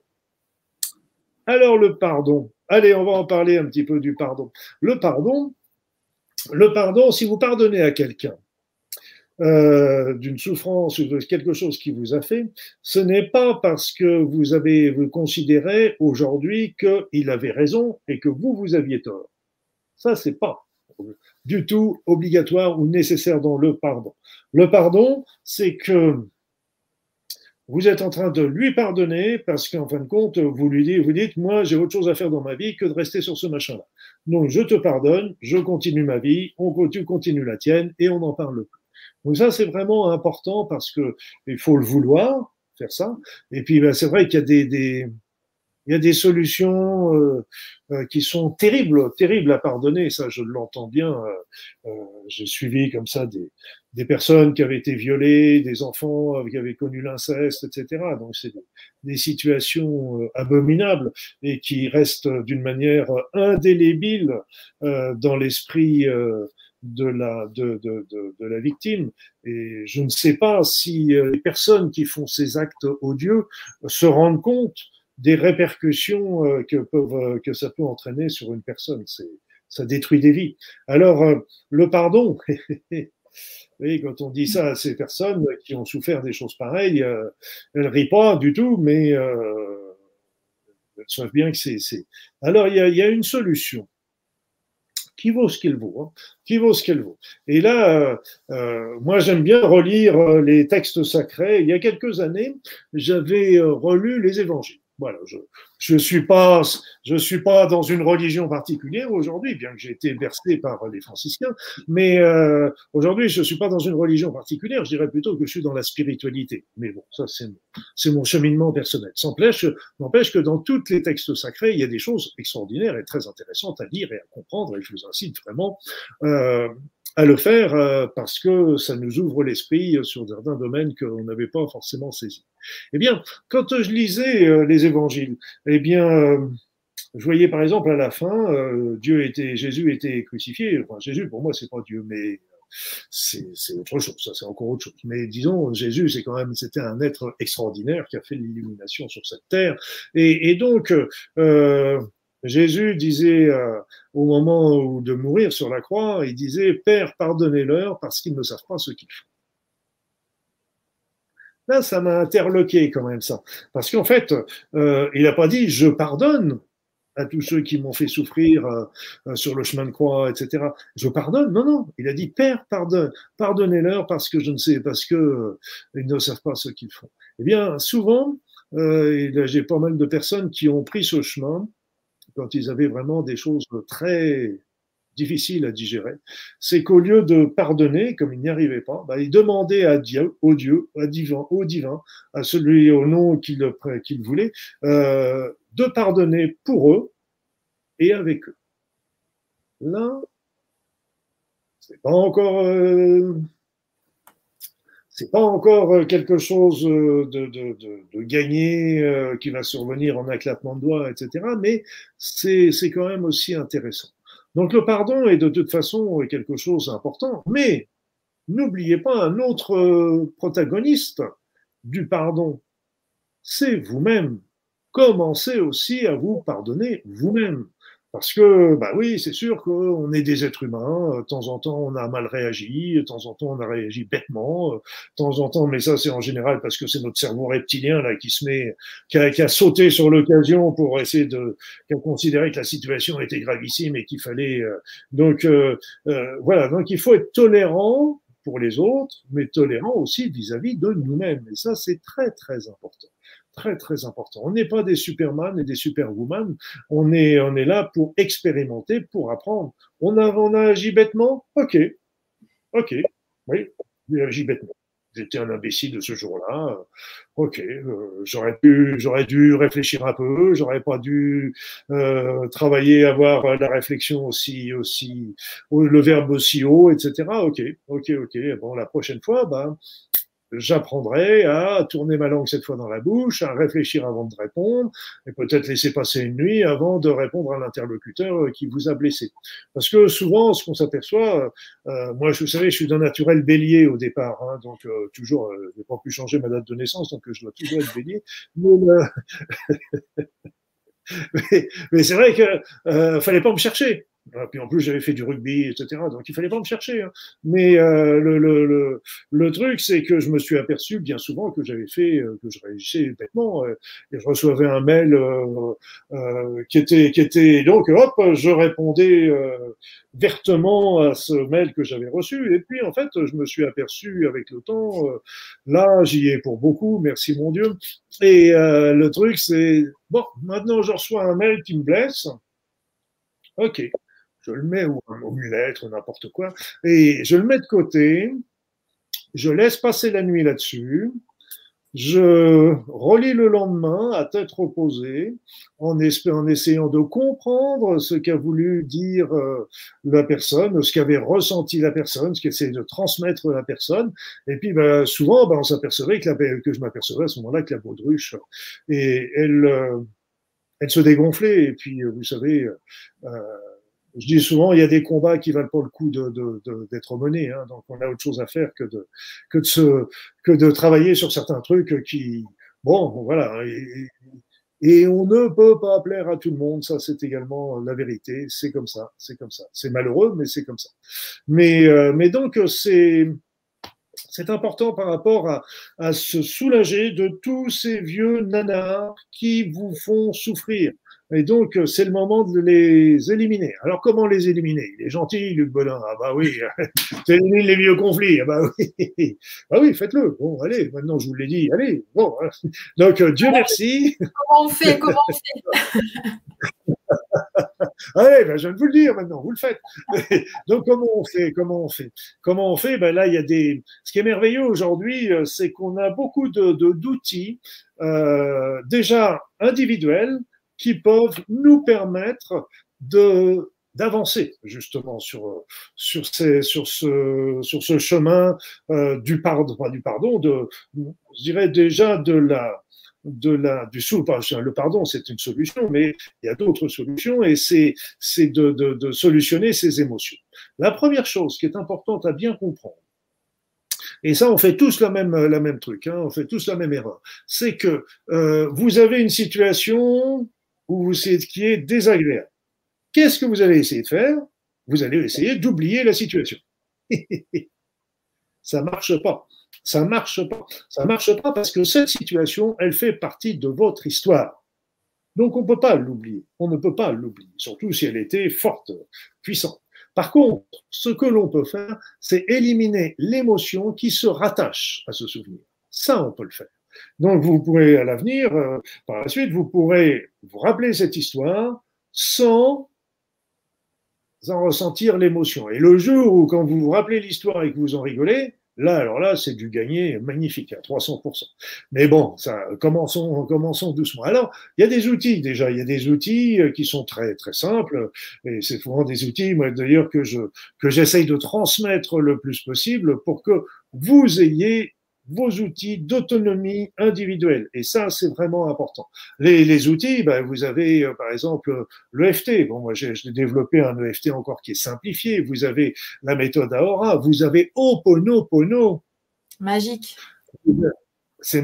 [SPEAKER 2] Alors, le pardon. Allez, on va en parler un petit peu du pardon. Le pardon, le pardon, si vous pardonnez à quelqu'un euh, d'une souffrance ou de quelque chose qui vous a fait, ce n'est pas parce que vous avez vous considérez aujourd'hui qu'il avait raison et que vous vous aviez tort. Ça, c'est pas du tout obligatoire ou nécessaire dans le pardon. Le pardon, c'est que vous êtes en train de lui pardonner parce qu'en fin de compte, vous lui dites, vous dites, moi, j'ai autre chose à faire dans ma vie que de rester sur ce machin-là. Donc, je te pardonne, je continue ma vie, on continue, continue la tienne et on n'en parle plus. Donc ça, c'est vraiment important parce que il faut le vouloir faire ça. Et puis, ben, c'est vrai qu'il y a des, il y a des solutions euh, qui sont terribles, terribles à pardonner. Ça, je l'entends bien. Euh, j'ai suivi comme ça des, des, personnes qui avaient été violées, des enfants qui avaient connu l'inceste, etc. Donc, c'est des, situations abominables et qui restent d'une manière indélébile dans l'esprit de la, de, de, de, la victime. Et je ne sais pas si les personnes qui font ces actes odieux se rendent compte des répercussions euh, que, peuvent, euh, que ça peut entraîner sur une personne. C'est, ça détruit des vies. Alors, euh, le pardon, oui, quand on dit ça à ces personnes qui ont souffert des choses pareilles, elles rient pas du tout, mais euh, elles savent bien que c'est. c'est... Alors, il y, y a une solution qui vaut ce qu'elle vaut, hein, qui vaut ce qu'elle vaut? Et là, euh, moi j'aime bien relire les textes sacrés. Il y a quelques années, j'avais relu les évangiles. Voilà, je je suis pas je suis pas dans une religion particulière aujourd'hui, bien que j'ai été bercé par les franciscains, mais euh, aujourd'hui je suis pas dans une religion particulière. Je dirais plutôt que je suis dans la spiritualité. Mais bon, ça c'est c'est mon cheminement personnel. N'empêche que dans tous les textes sacrés, il y a des choses extraordinaires et très intéressantes à lire et à comprendre. Et je vous incite vraiment euh, à le faire euh, parce que ça nous ouvre l'esprit sur certains domaines qu'on n'avait pas forcément saisis. Eh bien, quand je lisais euh, les évangiles, eh bien, euh, je voyais par exemple à la fin, Dieu était, Jésus était crucifié. Enfin, Jésus, pour moi, c'est pas Dieu, mais c'est autre chose. Ça, c'est encore autre chose. Mais disons, Jésus, c'est quand même, c'était un être extraordinaire qui a fait l'illumination sur cette terre. Et, et donc, euh, Jésus disait euh, au moment de mourir sur la croix, il disait Père, pardonnez-leur parce qu'ils ne savent pas ce qu'ils font. Là, ça m'a interloqué quand même ça, parce qu'en fait, euh, il n'a pas dit je pardonne à tous ceux qui m'ont fait souffrir euh, sur le chemin de croix, etc. Je pardonne? Non, non. Il a dit Père, pardonne, pardonnez-leur parce que je ne sais, parce que ils ne savent pas ce qu'ils font. Eh bien, souvent, j'ai pas mal de personnes qui ont pris ce chemin quand ils avaient vraiment des choses très difficiles à digérer, c'est qu'au lieu de pardonner, comme ils n'y arrivaient pas, bah, ils demandaient à Dieu, au Dieu, à divin, au divin, à celui au nom qu'il qu'il voulait, euh, de pardonner pour eux et avec eux. Là, c'est pas encore euh, c'est pas encore euh, quelque chose euh, de, gagné euh, qui va survenir en éclatement de doigts, etc. Mais c'est quand même aussi intéressant. Donc le pardon est de toute façon quelque chose d'important. Mais n'oubliez pas un autre protagoniste du pardon, c'est vous-même. Commencez aussi à vous pardonner vous-même. Parce que, bah oui, c'est sûr qu'on est des êtres humains. De temps en temps, on a mal réagi. De temps en temps, on a réagi bêtement. De temps en temps, mais ça, c'est en général parce que c'est notre cerveau reptilien là qui se met, qui a, sauté sur l'occasion pour essayer de, qui a considéré que la situation était gravissime et qu'il fallait. Euh, donc euh, euh, voilà. Donc il faut être tolérant pour les autres, mais tolérants aussi vis-à-vis de nous-mêmes. Et ça, c'est très, très important. Très, très important. On n'est pas des Superman et des Superwoman. On est, on est là pour expérimenter, pour apprendre. On a, on a agi bêtement? OK. OK. Oui, j'ai agi bêtement j'étais un imbécile de ce jour-là. Ok, euh, j'aurais pu, j'aurais dû réfléchir un peu, j'aurais pas dû euh, travailler, avoir la réflexion aussi, aussi, le verbe aussi haut, etc. Ok, ok, ok. Bon, la prochaine fois, ben, j'apprendrai à tourner ma langue cette fois dans la bouche, à réfléchir avant de répondre, et peut-être laisser passer une nuit avant de répondre à l'interlocuteur qui vous a blessé. Parce que souvent, ce qu'on s'aperçoit, euh, moi, je, vous savez, je suis d'un naturel bélier au départ, hein, donc euh, toujours, euh, je n'ai pas pu changer ma date de naissance, donc je dois toujours être bélier. Mais, mais, mais c'est vrai que euh, fallait pas me chercher. Puis en plus, j'avais fait du rugby, etc. Donc il fallait pas me chercher. Hein. Mais euh, le, le, le, le, truc, c'est que je me suis aperçu bien souvent que j'avais fait, euh, que je réagissais bêtement. Euh, et je recevais un mail euh, euh, qui était, qui était, donc hop, je répondais vertement à ce mail que j'avais reçu. Et puis en fait, je me suis aperçu avec le temps, là, j'y ai pour beaucoup, merci mon Dieu. Et le truc, c'est bon, maintenant je reçois un mail qui me blesse. Ok, je le mets, ou, une lettre, ou n'importe quoi, et je le mets de côté, je laisse passer la nuit là-dessus, je relis le lendemain à tête reposée, en, en essayant de comprendre ce qu'a voulu dire euh, la personne, ce qu'avait ressenti la personne, ce qu'essayait de transmettre la personne. Et puis, ben, souvent, ben, on s'apercevait que, que je m'apercevais à ce moment-là que la baudruche, et elle, euh, elle se dégonflait. Et puis, vous savez, euh, je dis souvent, il y a des combats qui valent pas le coup d'être de, de, menés. Hein, donc, on a autre chose à faire que de, que de, se, que de travailler sur certains trucs qui, bon, voilà. Et, et, on ne peut pas plaire à tout le monde. Ça, c'est également la vérité. C'est comme ça. C'est comme ça. C'est malheureux, mais c'est comme ça. Mais, euh, mais donc, c'est, c'est important par rapport à, à, se soulager de tous ces vieux nanars qui vous font souffrir. Et donc, euh, c'est le moment de les éliminer. Alors, comment les éliminer? Il est gentil, Luc Bodin. Ah bah oui, t'élimines les vieux conflits. Ah bah oui, ah oui, faites-le. Bon, allez, maintenant je vous l'ai dit. Allez, bon. Hein. Donc, euh, Dieu merci.
[SPEAKER 1] Comment on fait? Comment on fait?
[SPEAKER 2] Allez, ben, je viens de vous le dire maintenant, vous le faites. Donc, comment on fait? Comment on fait? Comment on fait? Ben, Là, il y a des. Ce qui est merveilleux aujourd'hui, euh, c'est qu'on a beaucoup de d'outils euh, déjà individuels qui peuvent nous permettre de d'avancer justement sur sur ces sur ce sur ce chemin euh, du pardon pas du pardon de je dirais déjà de la de la du sous le pardon c'est une solution mais il y a d'autres solutions et c'est c'est de, de, de solutionner ces émotions la première chose qui est importante à bien comprendre et ça, on fait tous la même, la même truc, hein, on fait tous la même erreur. C'est que euh, vous avez une situation ou vous qui est désagréable. Qu'est-ce que vous allez essayer de faire? Vous allez essayer d'oublier la situation. ça marche pas. Ça marche pas. Ça marche pas parce que cette situation, elle fait partie de votre histoire. Donc on ne peut pas l'oublier. On ne peut pas l'oublier, surtout si elle était forte, puissante. Par contre, ce que l'on peut faire, c'est éliminer l'émotion qui se rattache à ce souvenir. Ça, on peut le faire. Donc vous pourrez à l'avenir, euh, par la suite, vous pourrez vous rappeler cette histoire sans en ressentir l'émotion. Et le jour où, quand vous vous rappelez l'histoire et que vous en rigolez, là, alors là, c'est du gagné magnifique à 300%. Mais bon, ça, commençons, commençons doucement. Alors, il y a des outils déjà, il y a des outils euh, qui sont très très simples, et c'est souvent des outils, moi d'ailleurs, que je que j'essaye de transmettre le plus possible pour que vous ayez vos outils d'autonomie individuelle. Et ça, c'est vraiment important. Les, les outils, ben, vous avez euh, par exemple l'EFT. Bon, moi, j'ai développé un EFT encore qui est simplifié. Vous avez la méthode Aora. Vous avez Oponopono.
[SPEAKER 1] Magique.
[SPEAKER 2] C'est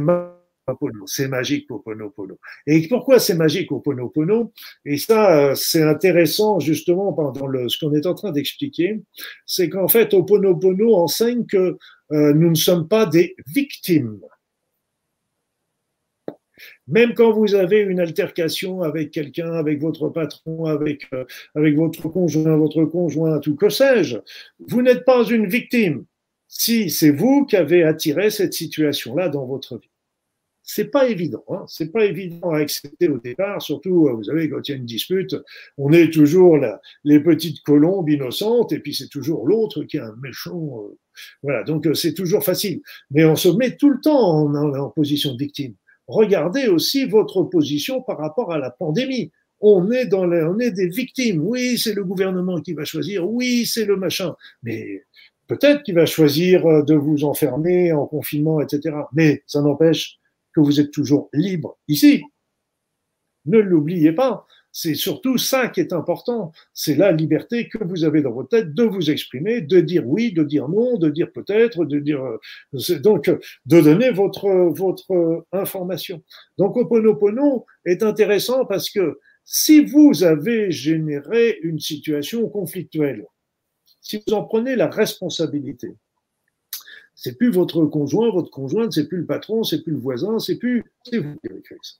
[SPEAKER 2] c'est magique Oponopono. Et pourquoi c'est magique Oponopono Et ça, c'est intéressant justement pendant le, ce qu'on est en train d'expliquer, c'est qu'en fait Oponopono enseigne que euh, nous ne sommes pas des victimes. Même quand vous avez une altercation avec quelqu'un, avec votre patron, avec, euh, avec votre conjoint, votre conjointe ou que sais-je, vous n'êtes pas une victime. si c'est vous qui avez attiré cette situation-là dans votre vie. C'est pas évident, hein c'est pas évident à accepter au départ, surtout, vous savez, quand il y a une dispute, on est toujours là, les petites colombes innocentes, et puis c'est toujours l'autre qui est un méchant. Euh, voilà, donc euh, c'est toujours facile. Mais on se met tout le temps en, position de victime. Regardez aussi votre position par rapport à la pandémie on est dans les, on est des victimes. Oui, c'est le gouvernement qui va choisir. Oui, c'est le machin. Mais peut-être qu'il va choisir euh, de vous enfermer en confinement, etc. Mais ça n'empêche que vous êtes toujours libre ici. Ne l'oubliez pas. C'est surtout ça qui est important. C'est la liberté que vous avez dans votre tête de vous exprimer, de dire oui, de dire non, de dire peut-être, de dire euh, donc de donner votre votre information. Donc Oponopono est intéressant parce que si vous avez généré une situation conflictuelle, si vous en prenez la responsabilité, c'est plus votre conjoint, votre conjointe, c'est plus le patron, c'est plus le voisin, c'est plus, c'est vous qui avez créé ça.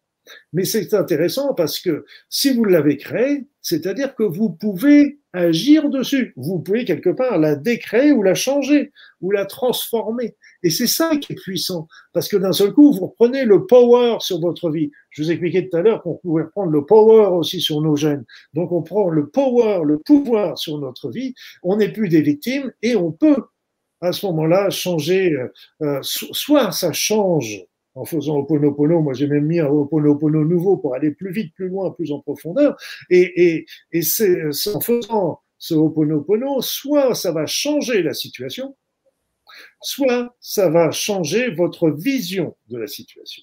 [SPEAKER 2] Mais c'est intéressant parce que si vous l'avez créé, c'est-à-dire que vous pouvez agir dessus. Vous pouvez quelque part la décréer ou la changer ou la transformer. Et c'est ça qui est puissant. Parce que d'un seul coup, vous reprenez le power sur votre vie. Je vous expliquais tout à l'heure qu'on pouvait prendre le power aussi sur nos gènes. Donc on prend le power, le pouvoir sur notre vie. On n'est plus des victimes et on peut à ce moment-là changer, euh, euh, soit ça change en faisant Oponopono, moi j'ai même mis un Oponopono nouveau pour aller plus vite, plus loin, plus en profondeur, et, et, et c'est en faisant ce Oponopono, soit ça va changer la situation, soit ça va changer votre vision de la situation.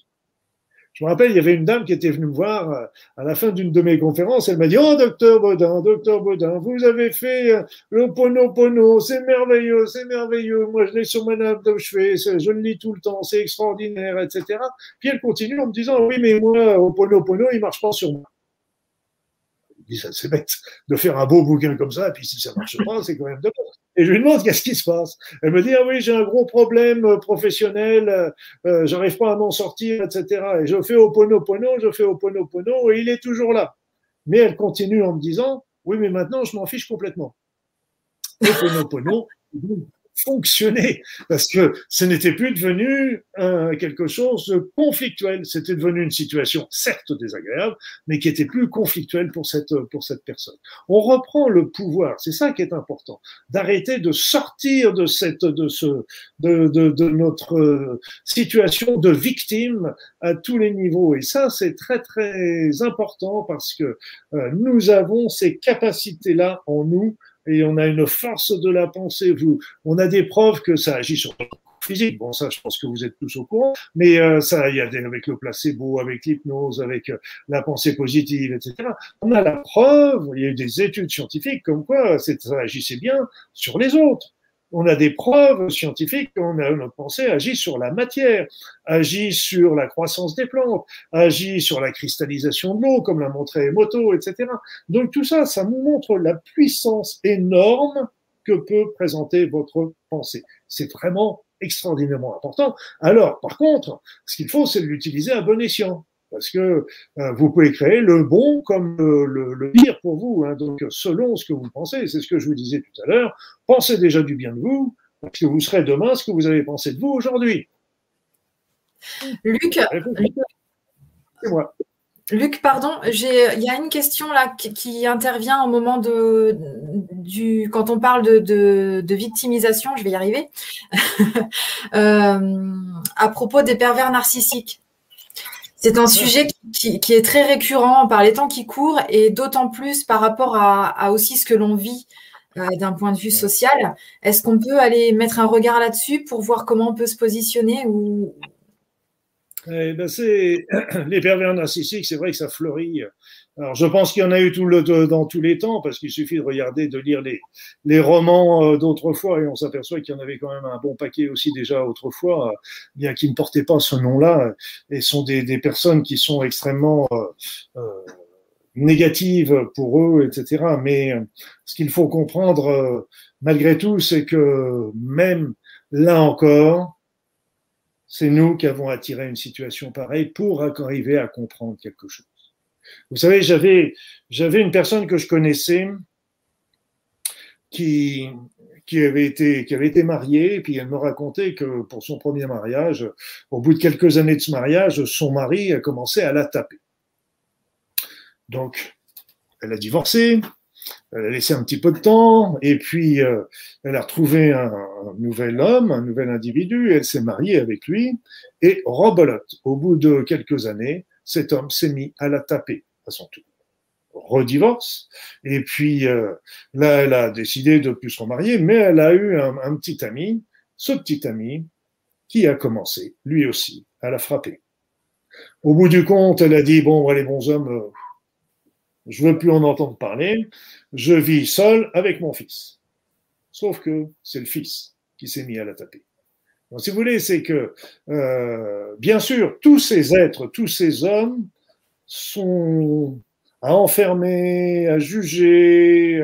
[SPEAKER 2] Je me rappelle, il y avait une dame qui était venue me voir euh, à la fin d'une de mes conférences. Elle m'a dit, oh, docteur Baudin, docteur Baudin, vous avez fait euh, le Pono c'est merveilleux, c'est merveilleux. Moi, je l'ai sur ma nappe de chevet, je le lis tout le temps, c'est extraordinaire, etc. Puis elle continue en me disant, oui, mais moi, au Pono il marche pas sur moi. Dis, ça, c'est bête de faire un beau bouquin comme ça, et puis si ça marche pas, c'est quand même de et je lui demande qu'est-ce qui se passe? Elle me dit ah oui j'ai un gros problème euh, professionnel, euh, euh, j'arrive pas à m'en sortir, etc. Et je fais au pono je fais au pono et il est toujours là. Mais elle continue en me disant oui mais maintenant je m'en fiche complètement. Au fonctionner parce que ce n'était plus devenu euh, quelque chose de conflictuel. C'était devenu une situation certes désagréable, mais qui était plus conflictuelle pour cette pour cette personne. On reprend le pouvoir. C'est ça qui est important. D'arrêter de sortir de cette de ce de, de, de notre euh, situation de victime à tous les niveaux. Et ça, c'est très très important parce que euh, nous avons ces capacités là en nous et on a une force de la pensée. Vous, on a des preuves que ça agit sur le physique. Bon, ça, je pense que vous êtes tous au courant. Mais euh, ça, il y a des, avec le placebo, avec l'hypnose, avec euh, la pensée positive, etc. On a la preuve. Il y a eu des études scientifiques comme quoi ça agissait bien sur les autres on a des preuves scientifiques qu'on a notre pensée agit sur la matière, agit sur la croissance des plantes, agit sur la cristallisation de l'eau, comme l'a montré Emoto, etc. Donc tout ça, ça nous montre la puissance énorme que peut présenter votre pensée. C'est vraiment extraordinairement important. Alors, par contre, ce qu'il faut, c'est l'utiliser à bon escient parce que euh, vous pouvez créer le bon comme le, pire pour vous. Hein. Donc, selon ce que vous pensez, c'est ce que je vous disais tout à l'heure, pensez déjà du bien de vous, parce que vous serez demain ce que vous avez pensé de vous aujourd'hui.
[SPEAKER 1] Luc, c'est moi. Luc, pardon, il y a une question là qui, intervient au moment de, du, quand on parle de, victimisation, je vais y arriver, euh, à propos des pervers narcissiques. C'est un sujet qui, est très récurrent par les temps qui courent et d'autant plus par rapport à, aussi ce que l'on vit euh, d'un point de vue social. Est-ce qu'on peut aller mettre un regard là-dessus pour voir comment on peut se positionner ou...
[SPEAKER 2] Eh ben les pervers narcissiques, c'est vrai que ça fleurit alors, je pense qu'il y en a eu tout le, dans tous les temps, parce qu'il suffit de regarder, de lire les, les romans euh, d'autrefois, et on s'aperçoit qu'il y en avait quand même un bon paquet aussi déjà autrefois, euh, bien qu'ils ne portaient pas ce nom-là, et sont des, des, personnes qui sont extrêmement euh, euh, négatives pour eux, etc. Mais ce qu'il faut comprendre, malgré tout, c'est que même là encore, c'est nous qui avons attiré une situation pareille pour arriver à comprendre quelque chose. Vous savez, j'avais, une personne que je connaissais qui, avait été mariée, et puis elle me racontait que pour son premier mariage, au bout de quelques années de ce mariage, son mari a commencé à la taper. Donc, elle a divorcé, elle a laissé un petit peu de temps, et puis euh, elle a retrouvé un, nouvel homme, un nouvel individu, elle s'est mariée avec lui, et rebolote, au bout de quelques années, cet homme s'est mis à la taper à son tour redivorce. Et puis euh, là, elle a décidé de plus se remarier, mais elle a eu un, petit ami, ce petit ami, qui a commencé, lui aussi, à la frapper. Au bout du compte, elle a dit, bon, les bons hommes, euh, je veux plus en entendre parler, je vis seul avec mon fils. Sauf que c'est le fils qui s'est mis à la taper. Si vous voulez, c'est que, euh, bien sûr, tous ces êtres, tous ces hommes sont à enfermer, à juger,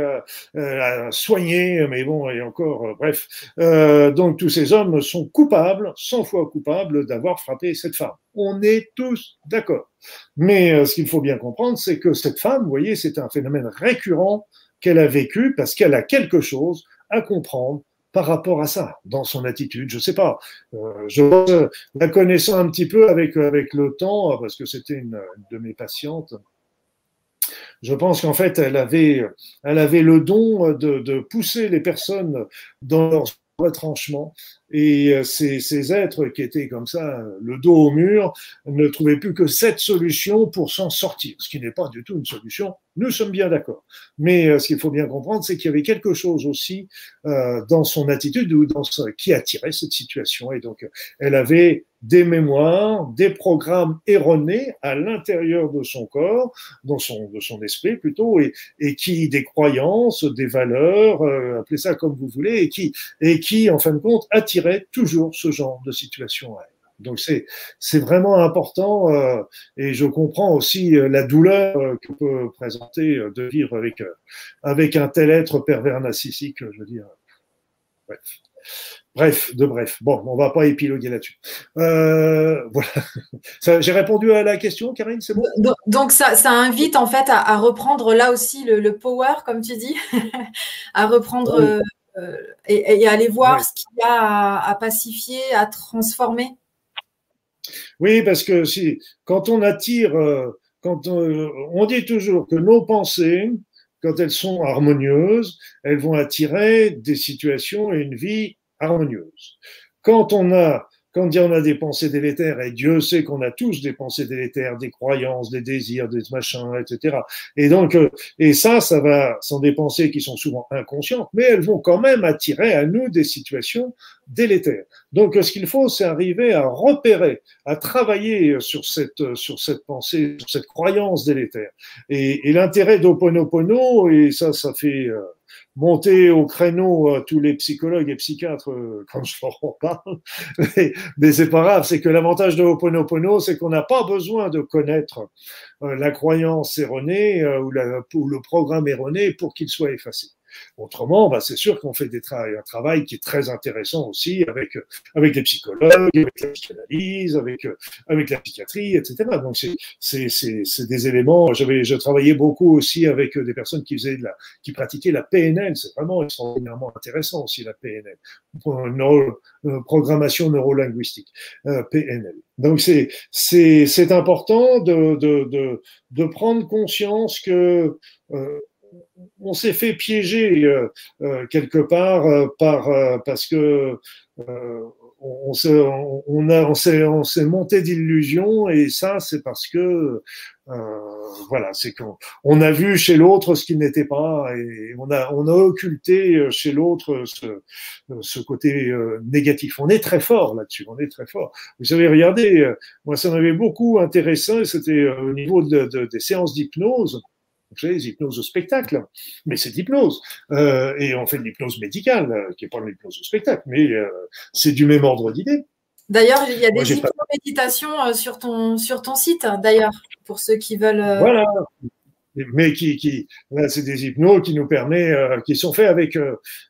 [SPEAKER 2] à, soigner, mais bon, et encore, euh, bref. Euh, donc tous ces hommes sont coupables, 100 fois coupables d'avoir frappé cette femme. On est tous d'accord. Mais ce qu'il faut bien comprendre, c'est que cette femme, vous voyez, c'est un phénomène récurrent qu'elle a vécu parce qu'elle a quelque chose à comprendre par rapport à ça, dans son attitude, je sais pas. je la connaissant un petit peu avec avec le temps, parce que c'était une, une de mes patientes je pense qu'en fait, elle avait, elle avait le don de, de pousser les personnes dans leurs retranchements et euh, ces, ces, êtres qui étaient comme ça, le dos au mur, ne trouvaient plus que cette solution pour s'en sortir, ce qui n'est pas du tout une solution. Nous sommes bien d'accord. Mais euh, ce qu'il faut bien comprendre, c'est qu'il y avait quelque chose aussi euh, dans son attitude ou dans ce, qui attirait cette situation. Et donc, elle avait des mémoires, des programmes erronés à l'intérieur de son corps, dans son, de son esprit plutôt, et, et qui des croyances, des valeurs, euh, appelez ça comme vous voulez, et qui, et qui en fin de compte attiraient toujours ce genre de situation. Donc c'est c'est vraiment important euh, et je comprends aussi euh, la douleur euh, que peut présenter de vivre avec avec un tel être pervers narcissique, je veux dire. Bref. Bref, de bref. Bon, on va pas épiloguer là-dessus. voilà. J'ai répondu à la question, Karine, c'est bon?
[SPEAKER 1] Donc, ça, ça, invite en fait à, reprendre là aussi le, power, comme tu dis, à reprendre euh, et, aller voir ce qu'il y a à, pacifier, à transformer.
[SPEAKER 2] Oui, parce que si, quand on attire, euh, quand on, dit toujours que nos pensées, quand elles sont harmonieuses, elles vont attirer des situations et une vie harmonieuse. Quand on a quand on a des pensées délétères, et Dieu sait qu'on a tous des pensées délétères, des croyances, des désirs, des machins, etc. Et donc, euh, et ça, ça va, sont des pensées qui sont souvent inconscientes, mais elles vont quand même attirer à nous des situations délétères. Donc, ce qu'il faut, c'est arriver à repérer, à travailler sur cette, sur cette pensée, sur cette croyance délétère. Et, et l'intérêt d'Oponopono, et ça, ça fait, euh, monter au créneau euh, tous les psychologues et psychiatres euh, quand je leur parle. Mais, c'est pas grave, c'est que l'avantage de Ho'oponopono, c'est qu'on n'a pas besoin de connaître euh, la croyance erronée la, ou le programme erroné pour qu'il soit effacé. Autrement, bah, c'est sûr qu'on fait des un travail qui est très intéressant aussi avec, avec les psychologues, avec la psychanalyse, avec, avec la psychiatrie, etc. Donc, c'est des éléments. Je travaillais beaucoup aussi avec des personnes qui faisaient de la, qui pratiquaient la PNL. C'est vraiment extraordinairement intéressant aussi la PNL, euh, programmation neurolinguistique, euh, PNL. Donc, c'est, c'est important de, de, de, de prendre conscience que euh, on s'est fait piéger euh, euh, quelque part euh, par parce que on, s'est on, a on s'est on s'est monté d'illusions et ça c'est parce que voilà c'est qu'on on a vu chez l'autre ce qu'il n'était pas et on a on a occulté chez l'autre ce, ce côté négatif. On est très fort là-dessus on est très fort. Vous savez regardez moi ça m'avait beaucoup intéressé c'était au niveau de, des séances d'hypnose savez, les hypnoses au spectacle, mais c'est d'hypnose. Euh, et on fait de l'hypnose médicale, euh, qui n'est pas de l'hypnose au spectacle, mais euh, c'est du même ordre d'idée.
[SPEAKER 1] D'ailleurs, il y a des hypno-méditations sur ton, sur ton site, d'ailleurs, pour ceux qui veulent.
[SPEAKER 2] Voilà. Mais qui, qui là, c'est des hypnos qui nous permet, qui sont faits avec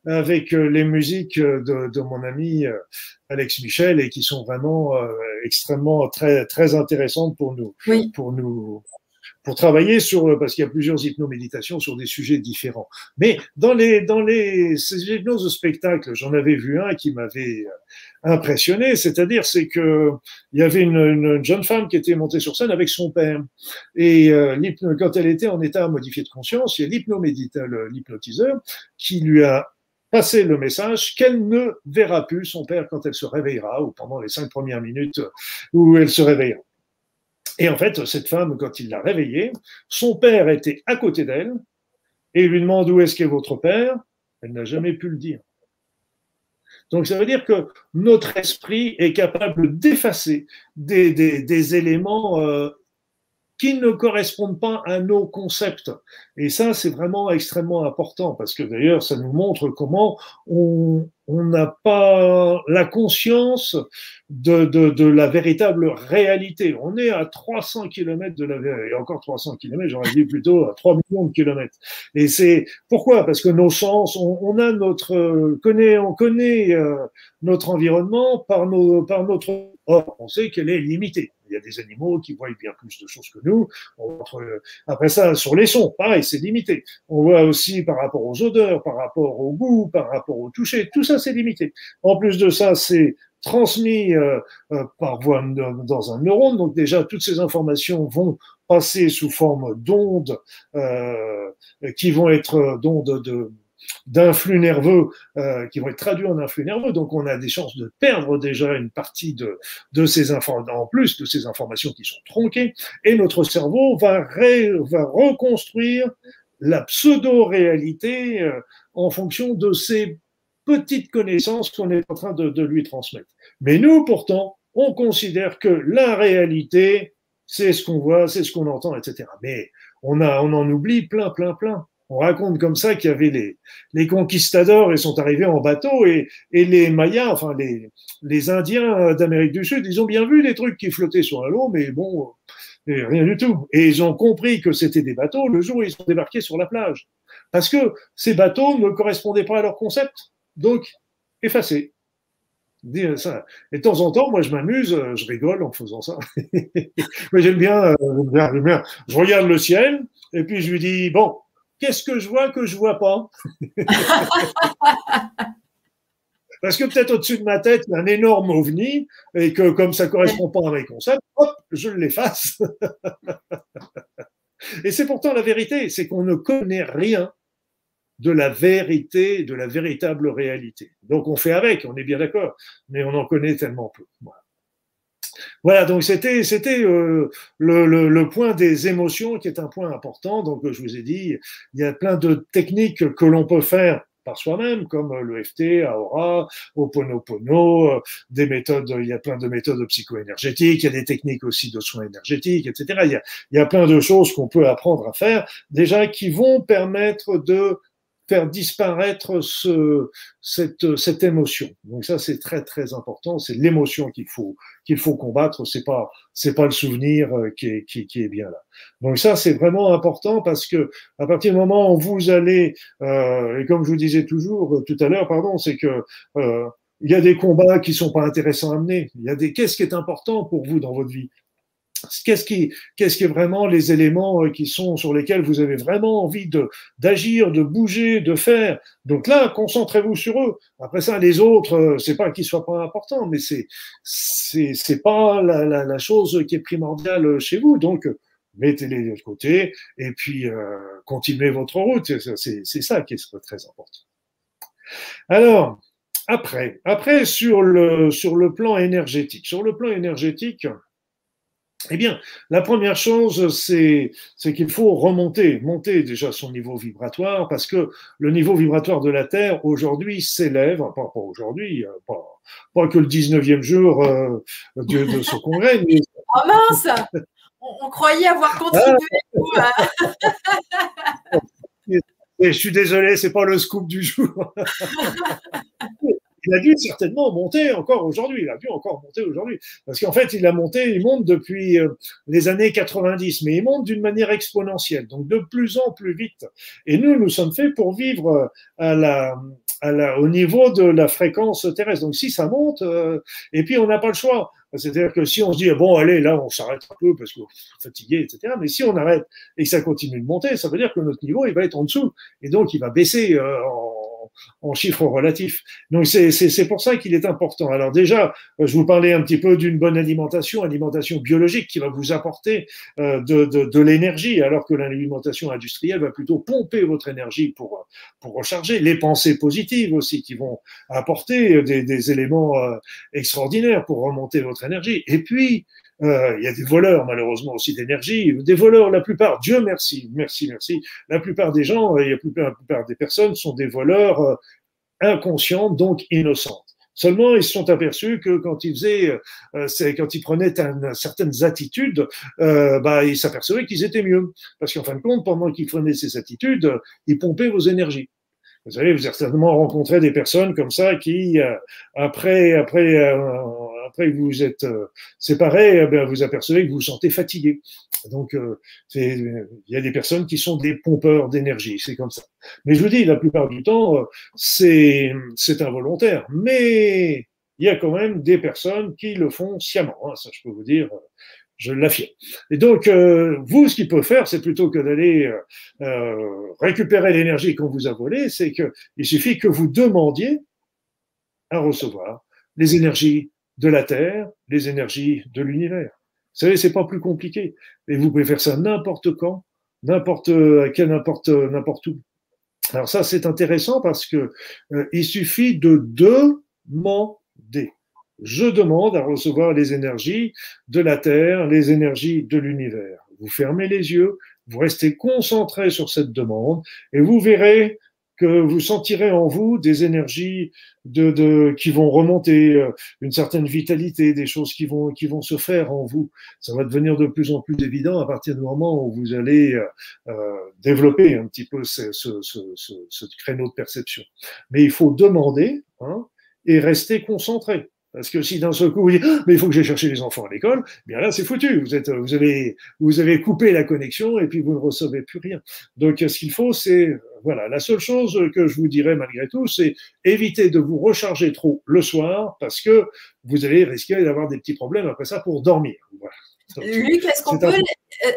[SPEAKER 2] avec les musiques de, de mon ami Alex Michel et qui sont vraiment extrêmement très très intéressantes pour nous, pour nous pour travailler sur, parce qu'il y a plusieurs hypnoméditations sur des sujets différents. Mais dans les, dans les, ces hypnoses de spectacle, j'en avais vu un qui m'avait impressionné, c'est-à-dire c'est que il y avait une, une, jeune femme qui était montée sur scène avec son père et euh, quand elle était en état modifié de conscience, il y a l'hypnotiseur qui lui a passé le message qu'elle ne verra plus son père quand elle se réveillera ou pendant les cinq premières minutes où elle se réveillera. Et en fait, cette femme, quand il l'a réveillée, son père était à côté d'elle et lui demande où est-ce qu'est votre père? Elle n'a jamais pu le dire. Donc ça veut dire que notre esprit est capable d'effacer des, éléments euh, qui ne correspondent pas à nos concepts. Et ça, c'est vraiment extrêmement important parce que d'ailleurs, ça nous montre comment on n'a pas la conscience de, de, de, la véritable réalité. On est à 300 km de la vérité. Et encore 300 km, j'aurais dit plutôt à 3 millions de kilomètres. Et c'est pourquoi? Parce que nos sens, on, on, a notre connaît, on connaît euh, notre environnement par nos, par notre. On sait qu'elle est limitée. Il y a des animaux qui voient bien plus de choses que nous. après ça, sur les sons, pareil, c'est limité. On voit aussi par rapport aux odeurs, par rapport au goût, par rapport au toucher. Tout ça, c'est limité. En plus de ça, c'est transmis euh, euh, par voie dans un neurone. Donc déjà, toutes ces informations vont passer sous forme d'ondes euh, qui vont être d'ondes de d'influx nerveux euh, qui vont être traduits en influx nerveux. Donc, on a des chances de perdre déjà une partie de, de ces informations, en plus de ces informations qui sont tronquées. Et notre cerveau va, va reconstruire la pseudo-réalité euh, en fonction de ces petites connaissances qu'on est en train de, de lui transmettre. Mais nous, pourtant, on considère que la réalité, c'est ce qu'on voit, c'est ce qu'on entend, etc. Mais on, a, on en oublie plein, plein, plein on raconte comme ça qu'il y avait les, les conquistadors, ils sont arrivés en bateau et, et les Mayas, enfin les, les Indiens d'Amérique du Sud, ils ont bien vu les trucs qui flottaient sur l'eau, mais bon, rien du tout. Et ils ont compris que c'était des bateaux le jour où ils sont débarqués sur la plage. Parce que ces bateaux ne correspondaient pas à leur concept. Donc, effacés. Ça. Et de temps en temps, moi, je m'amuse, je rigole en faisant ça. Mais j'aime bien, j'aime bien, je regarde le ciel et puis je lui dis, bon, qu'est-ce que je vois que je vois pas? Parce que peut-être au-dessus de ma tête, il y a un énorme ovni et que comme ça correspond pas à mes concepts, hop, je l'efface. et c'est pourtant la vérité, c'est qu'on ne connaît rien de la vérité, de la véritable réalité. Donc on fait avec, on est bien d'accord, mais on en connaît tellement peu. Voilà, donc c'était c'était euh, le, le, le, point des émotions qui est un point important. Donc je vous ai dit, il y a plein de techniques que l'on peut faire par soi-même, comme l'EFT, Aura, Oponopono, euh, des méthodes, il y a plein de méthodes psycho-énergétiques, il y a des techniques aussi de soins énergétiques, etc. Il y a, il y a plein de choses qu'on peut apprendre à faire, déjà qui vont permettre de faire disparaître ce, cette, cette émotion. Donc ça, c'est très très important. C'est l'émotion qu'il faut qu'il faut combattre. C'est pas c'est pas le souvenir euh, qui est, qui, qui est bien là. Donc ça, c'est vraiment important parce que à partir du moment où vous allez euh, et comme je vous disais toujours euh, tout à l'heure, pardon, c'est que euh, il y a des combats qui sont pas intéressants à mener. Il y a des qu'est-ce qui est important pour vous dans votre vie? Qu'est-ce qui, qu'est-ce qui est vraiment les éléments euh, qui sont sur lesquels vous avez vraiment envie de d'agir, de bouger, de faire? Donc là, concentrez-vous sur eux. Après ça, les autres, euh, c'est pas qu'ils soient pas importants, mais c'est c'est c'est pas la, la, la, chose qui est primordiale chez vous. Donc mettez-les de côté et puis euh, continuez votre route. C'est c'est ça qui est très important. Alors après, après sur le sur le plan énergétique, sur le plan énergétique. Eh bien, la première chose, c'est, qu'il faut remonter, monter déjà son niveau vibratoire, parce que le niveau vibratoire de la Terre aujourd'hui s'élève, pas, pas aujourd'hui, euh, pas, pas, que le 19e jour euh, de, de, ce congrès. Mais...
[SPEAKER 1] Oh mince on, on, croyait avoir contribué. Ah.
[SPEAKER 2] je suis désolé, c'est pas le scoop du jour. il a dû certainement monter encore aujourd'hui. Il a dû encore monter aujourd'hui. Parce qu'en fait, il a monté, il monte depuis euh, les années 90, mais il monte d'une manière exponentielle, donc de plus en plus vite. Et nous, nous sommes faits pour vivre euh, à la, au niveau de la fréquence terrestre. Donc si ça monte, euh, et puis on n'a pas le choix. C'est-à-dire que si on se dit bon allez là on s'arrête un peu parce est fatigué etc. Mais si on arrête et que ça continue de monter, ça veut dire que notre niveau il va être en dessous et donc il va baisser en en chiffres relatifs. Donc c'est pour ça qu'il est important. Alors déjà, euh, je vous parlais un petit peu d'une bonne alimentation, alimentation biologique qui va vous apporter euh, de, de, l'énergie, alors que l'alimentation industrielle va plutôt pomper votre énergie pour, pour recharger. Les pensées positives aussi qui vont apporter des, des éléments euh, extraordinaires pour remonter votre énergie. Et puis, euh, il y a des voleurs, malheureusement, aussi d'énergie. Des voleurs, la plupart, Dieu merci, merci, merci. La plupart des gens, il y a la plupart des personnes sont des voleurs euh, inconscients, donc innocentes. Seulement, ils se sont aperçus que quand ils faisaient, euh, c'est quand ils prenaient certaines attitudes, euh, bah, ils s'apercevaient qu'ils étaient mieux. Parce qu'en fin de compte, pendant qu'ils prenaient ces attitudes, ils pompaient vos énergies. Vous savez, vous avez certainement rencontré des personnes comme ça qui, après, après après que vous êtes euh, séparés, eh vous apercevez que vous vous sentez fatigué. Donc, euh, il y a des personnes qui sont des pompeurs d'énergie, c'est comme ça. Mais je vous dis, la plupart du temps, euh, c'est involontaire. Mais il y a quand même des personnes qui le font sciemment. Hein, ça, je peux vous dire, je l'affirme. Et donc, vous, ce qu'il peut faire, c'est plutôt que d'aller récupérer l'énergie qu'on vous a volée, c'est qu'il suffit que vous demandiez à recevoir les énergies de la Terre, les énergies de l'univers. Vous savez, c'est pas plus compliqué. Et vous pouvez faire ça n'importe quand, n'importe à quel, n'importe n'importe où. Alors ça, c'est intéressant parce que euh, il suffit de demander. Je demande à recevoir les énergies de la Terre, les énergies de l'univers. Vous fermez les yeux, vous restez concentré sur cette demande et vous verrez que vous sentirez en vous des énergies de, de, qui vont remonter, euh, une certaine vitalité, des choses qui vont, qui vont se faire en vous. Ça va devenir de plus en plus évident à partir du moment où vous allez euh, euh développer un petit peu ce, ce, ce, ce, créneau de perception. Mais il faut demander hein, et rester concentré. Parce que si d'un seul coup vous dites ah, mais il faut que j'aille chercher les enfants à l'école, bien là c'est foutu. Vous êtes, vous avez, vous avez coupé la connexion et puis vous ne recevez plus rien. Donc ce qu'il faut, c'est voilà, la seule chose que je vous dirais malgré tout, c'est éviter de vous recharger trop le soir parce que vous allez risquer d'avoir des petits problèmes après ça pour dormir.
[SPEAKER 1] Voilà. Luc, est-ce qu'on peut,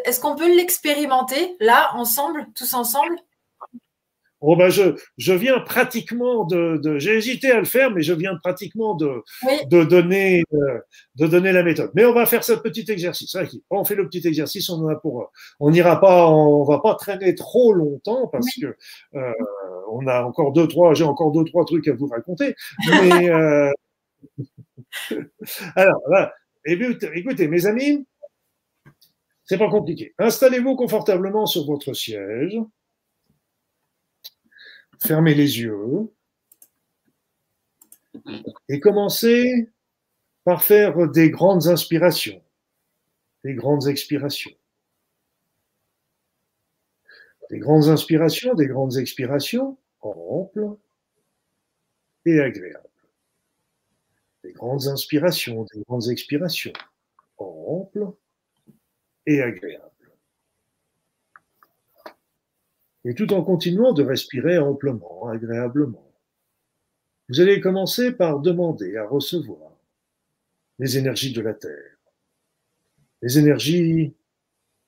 [SPEAKER 1] est-ce qu'on peut l'expérimenter là ensemble, tous ensemble?
[SPEAKER 2] Oh ben je, je viens pratiquement de, de j'ai hésité à le faire, mais je viens pratiquement de, de, donner, euh, de donner la méthode. Mais on va faire ce petit exercice. On fait le petit exercice, on en a pour, on n'ira pas, on va pas traîner trop longtemps parce que euh, on a encore deux trois, j'ai encore deux trois trucs à vous raconter. Mais euh, alors voilà. Écoutez, mes amis, c'est pas compliqué. Installez-vous confortablement sur votre siège fermez les yeux et commencez par faire des grandes inspirations, des grandes expirations. Des grandes inspirations, des grandes expirations amples et agréables. Des grandes inspirations, des grandes expirations amples et agréables et tout en continuant de respirer amplement, agréablement. Vous allez commencer par demander à recevoir les énergies de la Terre, les énergies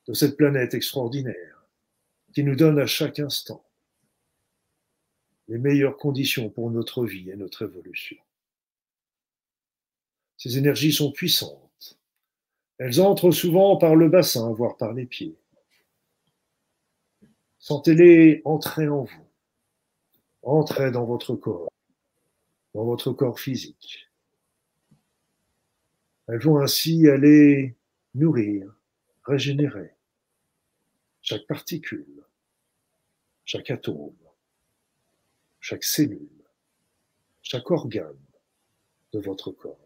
[SPEAKER 2] de cette planète extraordinaire qui nous donne à chaque instant les meilleures conditions pour notre vie et notre évolution. Ces énergies sont puissantes. Elles entrent souvent par le bassin, voire par les pieds. Sentez-les entrer en vous, entrer dans votre corps, dans votre corps physique. Elles vont ainsi aller nourrir, régénérer chaque particule, chaque atome, chaque cellule, chaque organe de votre corps.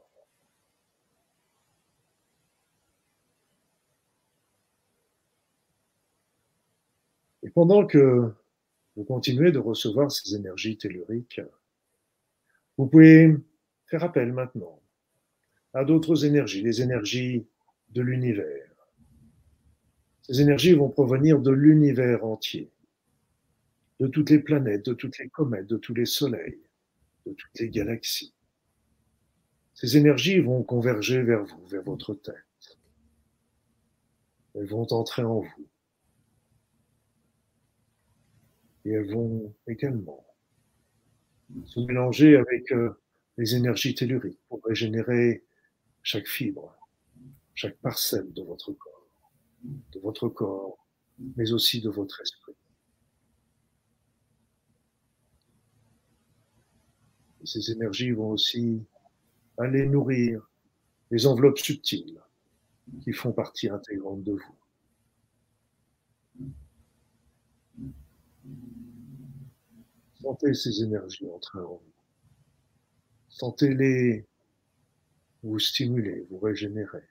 [SPEAKER 2] Et pendant que vous continuez de recevoir ces énergies telluriques, vous pouvez faire appel maintenant à d'autres énergies, les énergies de l'univers. Ces énergies vont provenir de l'univers entier, de toutes les planètes, de toutes les comètes, de tous les soleils, de toutes les galaxies. Ces énergies vont converger vers vous, vers votre tête. Elles vont entrer en vous. Et elles vont également se mélanger avec euh, les énergies telluriques pour régénérer chaque fibre, chaque parcelle de votre corps, de votre corps, mais aussi de votre esprit. Et ces énergies vont aussi aller nourrir les enveloppes subtiles qui font partie intégrante de vous. Sentez ces énergies entrer en vous. Sentez-les vous stimuler, vous régénérer.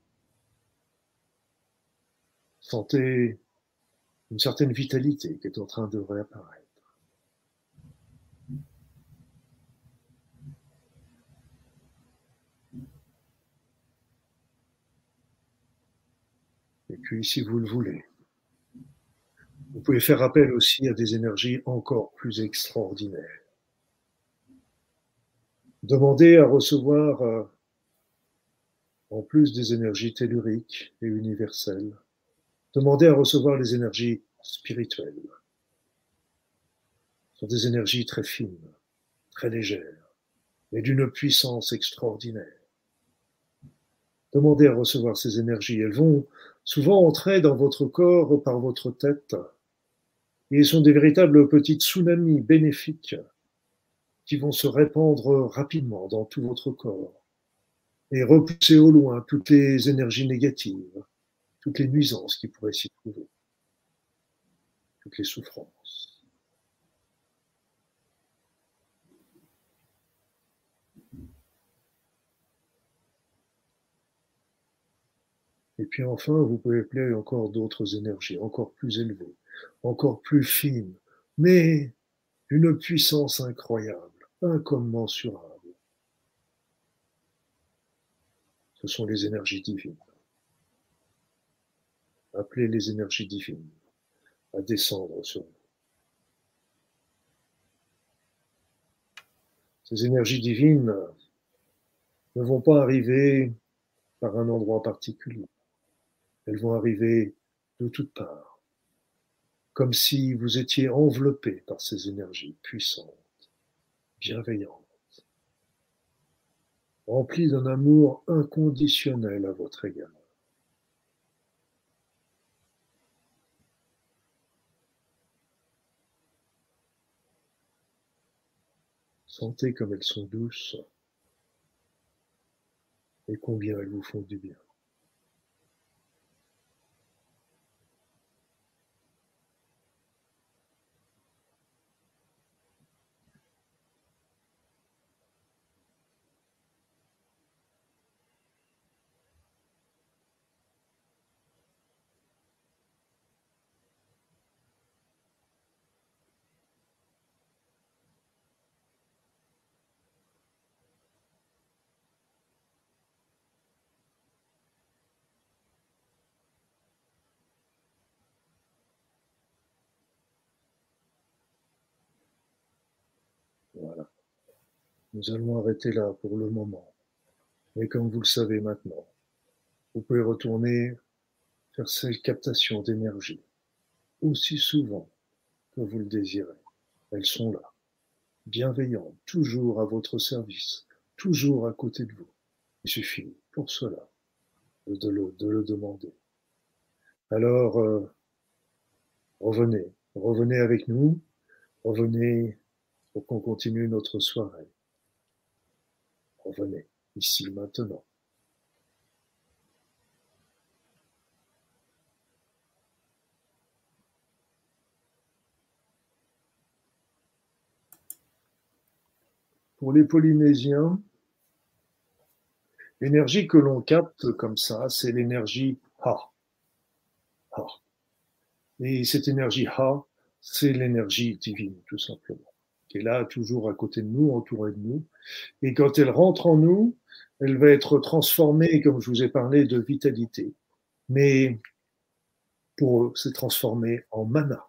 [SPEAKER 2] Sentez une certaine vitalité qui est en train de réapparaître. Et puis, si vous le voulez, vous pouvez faire appel aussi à des énergies encore plus extraordinaires. Demandez à recevoir, euh, en plus des énergies telluriques et universelles, demandez à recevoir les énergies spirituelles. Ce sont des énergies très fines, très légères, mais d'une puissance extraordinaire. Demandez à recevoir ces énergies. Elles vont souvent entrer dans votre corps par votre tête. Et sont des véritables petits tsunamis bénéfiques qui vont se répandre rapidement dans tout votre corps et repousser au loin toutes les énergies négatives, toutes les nuisances qui pourraient s'y trouver, toutes les souffrances. Et puis enfin, vous pouvez appeler encore d'autres énergies, encore plus élevées, encore plus fines, mais d'une puissance incroyable, incommensurable. Ce sont les énergies divines. Appelez les énergies divines à descendre sur vous. Ces énergies divines ne vont pas arriver par un endroit particulier. Elles vont arriver de toutes parts, comme si vous étiez enveloppé par ces énergies puissantes, bienveillantes, remplies d'un amour inconditionnel à votre égard. Sentez comme elles sont douces et combien elles vous font du bien. Voilà. Nous allons arrêter là pour le moment. Mais comme vous le savez maintenant, vous pouvez retourner faire ces captations d'énergie aussi souvent que vous le désirez. Elles sont là, bienveillantes, toujours à votre service, toujours à côté de vous. Il suffit pour cela de le, de le demander. Alors, euh, revenez, revenez avec nous, revenez pour qu'on continue notre soirée. Revenez ici maintenant. Pour les Polynésiens, l'énergie que l'on capte comme ça, c'est l'énergie Ha. Ha. Et cette énergie Ha, c'est l'énergie divine, tout simplement qui est là toujours à côté de nous, entourée de nous. Et quand elle rentre en nous, elle va être transformée, comme je vous ai parlé, de vitalité. Mais pour eux, c'est transformé en mana.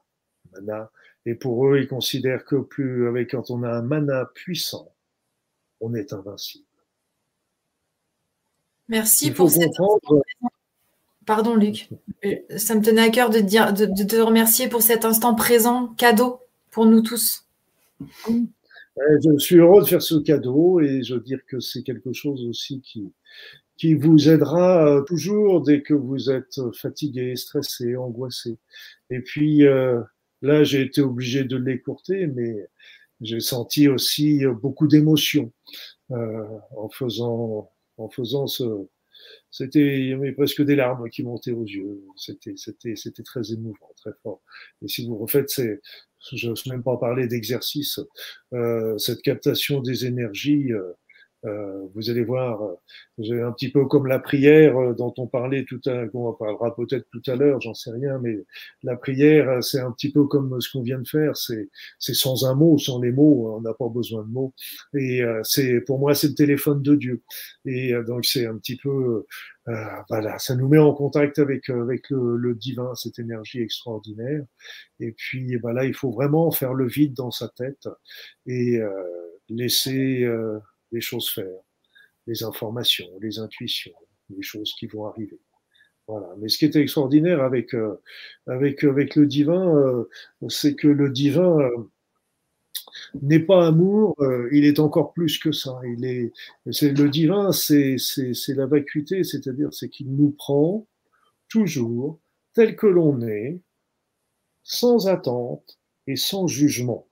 [SPEAKER 2] mana. Et pour eux, ils considèrent que plus avec quand on a un mana puissant, on est invincible.
[SPEAKER 1] Merci pour cette Pardon, Luc. Euh, ça me tenait à cœur de, dire, de, te remercier pour cet instant présent, cadeau pour nous tous.
[SPEAKER 2] Euh, je suis heureux de faire ce cadeau et je veux dire que c'est quelque chose aussi qui, qui vous aidera euh, toujours dès que vous êtes fatigué, stressé, angoissé. Et puis là, j'ai été obligé de l'écourter, mais j'ai senti aussi beaucoup d'émotions en faisant en faisant ce, c'était, il y avait presque des larmes qui montaient aux yeux. C'était, c'était, c'était très émouvant, très fort. Et si vous refaites ces, je n'ose même pas parler d'exercice, euh, cette captation des énergies, euh, euh, vous allez voir, euh, un petit peu comme la prière euh, dont on parlait tout à l'heure, on parlera peut-être tout à l'heure, j'en sais rien, mais la prière, c'est un petit peu comme ce qu'on vient de faire, c'est, sans un mot, sans les mots, on n'a pas besoin de mots. Et c'est, pour moi, c'est le téléphone de Dieu. Et donc c'est un petit peu, euh, voilà, ça nous met en contact avec avec le, le divin, cette énergie extraordinaire. Et puis voilà, il faut vraiment faire le vide dans sa tête et laisser les choses faire, les informations, les intuitions, les choses qui vont arriver. Voilà. Mais ce qui est extraordinaire avec euh, avec avec le divin, euh, c'est que le divin euh, n'est pas amour, il est encore plus que ça. Il est, c'est le divin, c'est c'est c'est la vacuité, c'est-à-dire c'est qu'il nous prend toujours tel que l'on est, sans attente et sans jugement.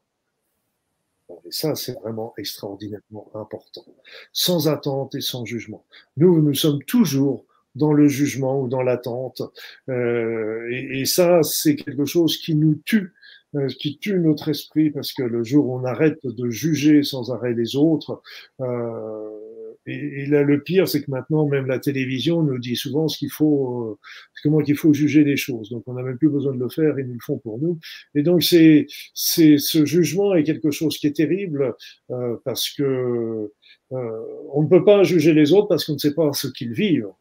[SPEAKER 2] Et ça, c'est vraiment extraordinairement important. Sans attente et sans jugement. Nous, nous sommes toujours dans le jugement ou dans l'attente. Euh, et, ça, c'est quelque chose qui nous tue, euh, qui tue notre esprit, parce que le jour où on arrête de juger sans arrêt les autres, euh, et, là, le pire, c'est que maintenant, même la télévision nous dit souvent ce qu'il faut, euh, comment qu'il faut juger les choses. Donc, on n'a même plus besoin de le faire, ils nous le font pour nous. Et donc, c'est, c'est ce jugement est quelque chose qui est terrible euh, parce que euh, on ne peut pas juger les autres parce qu'on ne sait pas ce qu'ils vivent.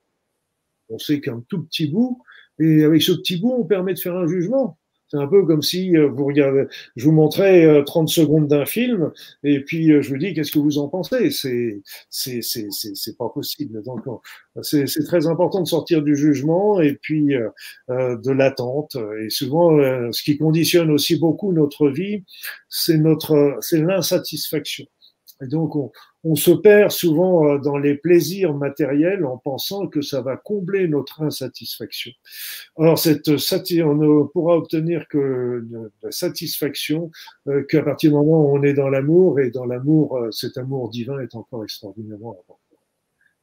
[SPEAKER 2] On sait qu'un tout petit bout, et avec ce petit bout, on permet de faire un jugement. C'est un peu comme si euh, vous regardez, je vous montrais 30 euh, secondes d'un film et puis euh, je vous dis qu'est-ce que vous en pensez? C'est c'est c'est c'est pas possible. Donc c'est c'est très important de sortir du jugement et puis de l'attente. Et souvent, ce qui conditionne aussi beaucoup notre vie, c'est notre c'est l'insatisfaction. Et donc, on, on, se perd souvent euh, dans les plaisirs matériels en pensant que ça va combler notre insatisfaction. Or, cette on ne pourra obtenir que la satisfaction euh, qu'à partir du moment où on est dans l'amour, et dans l'amour, euh, cet amour divin est encore extraordinairement important.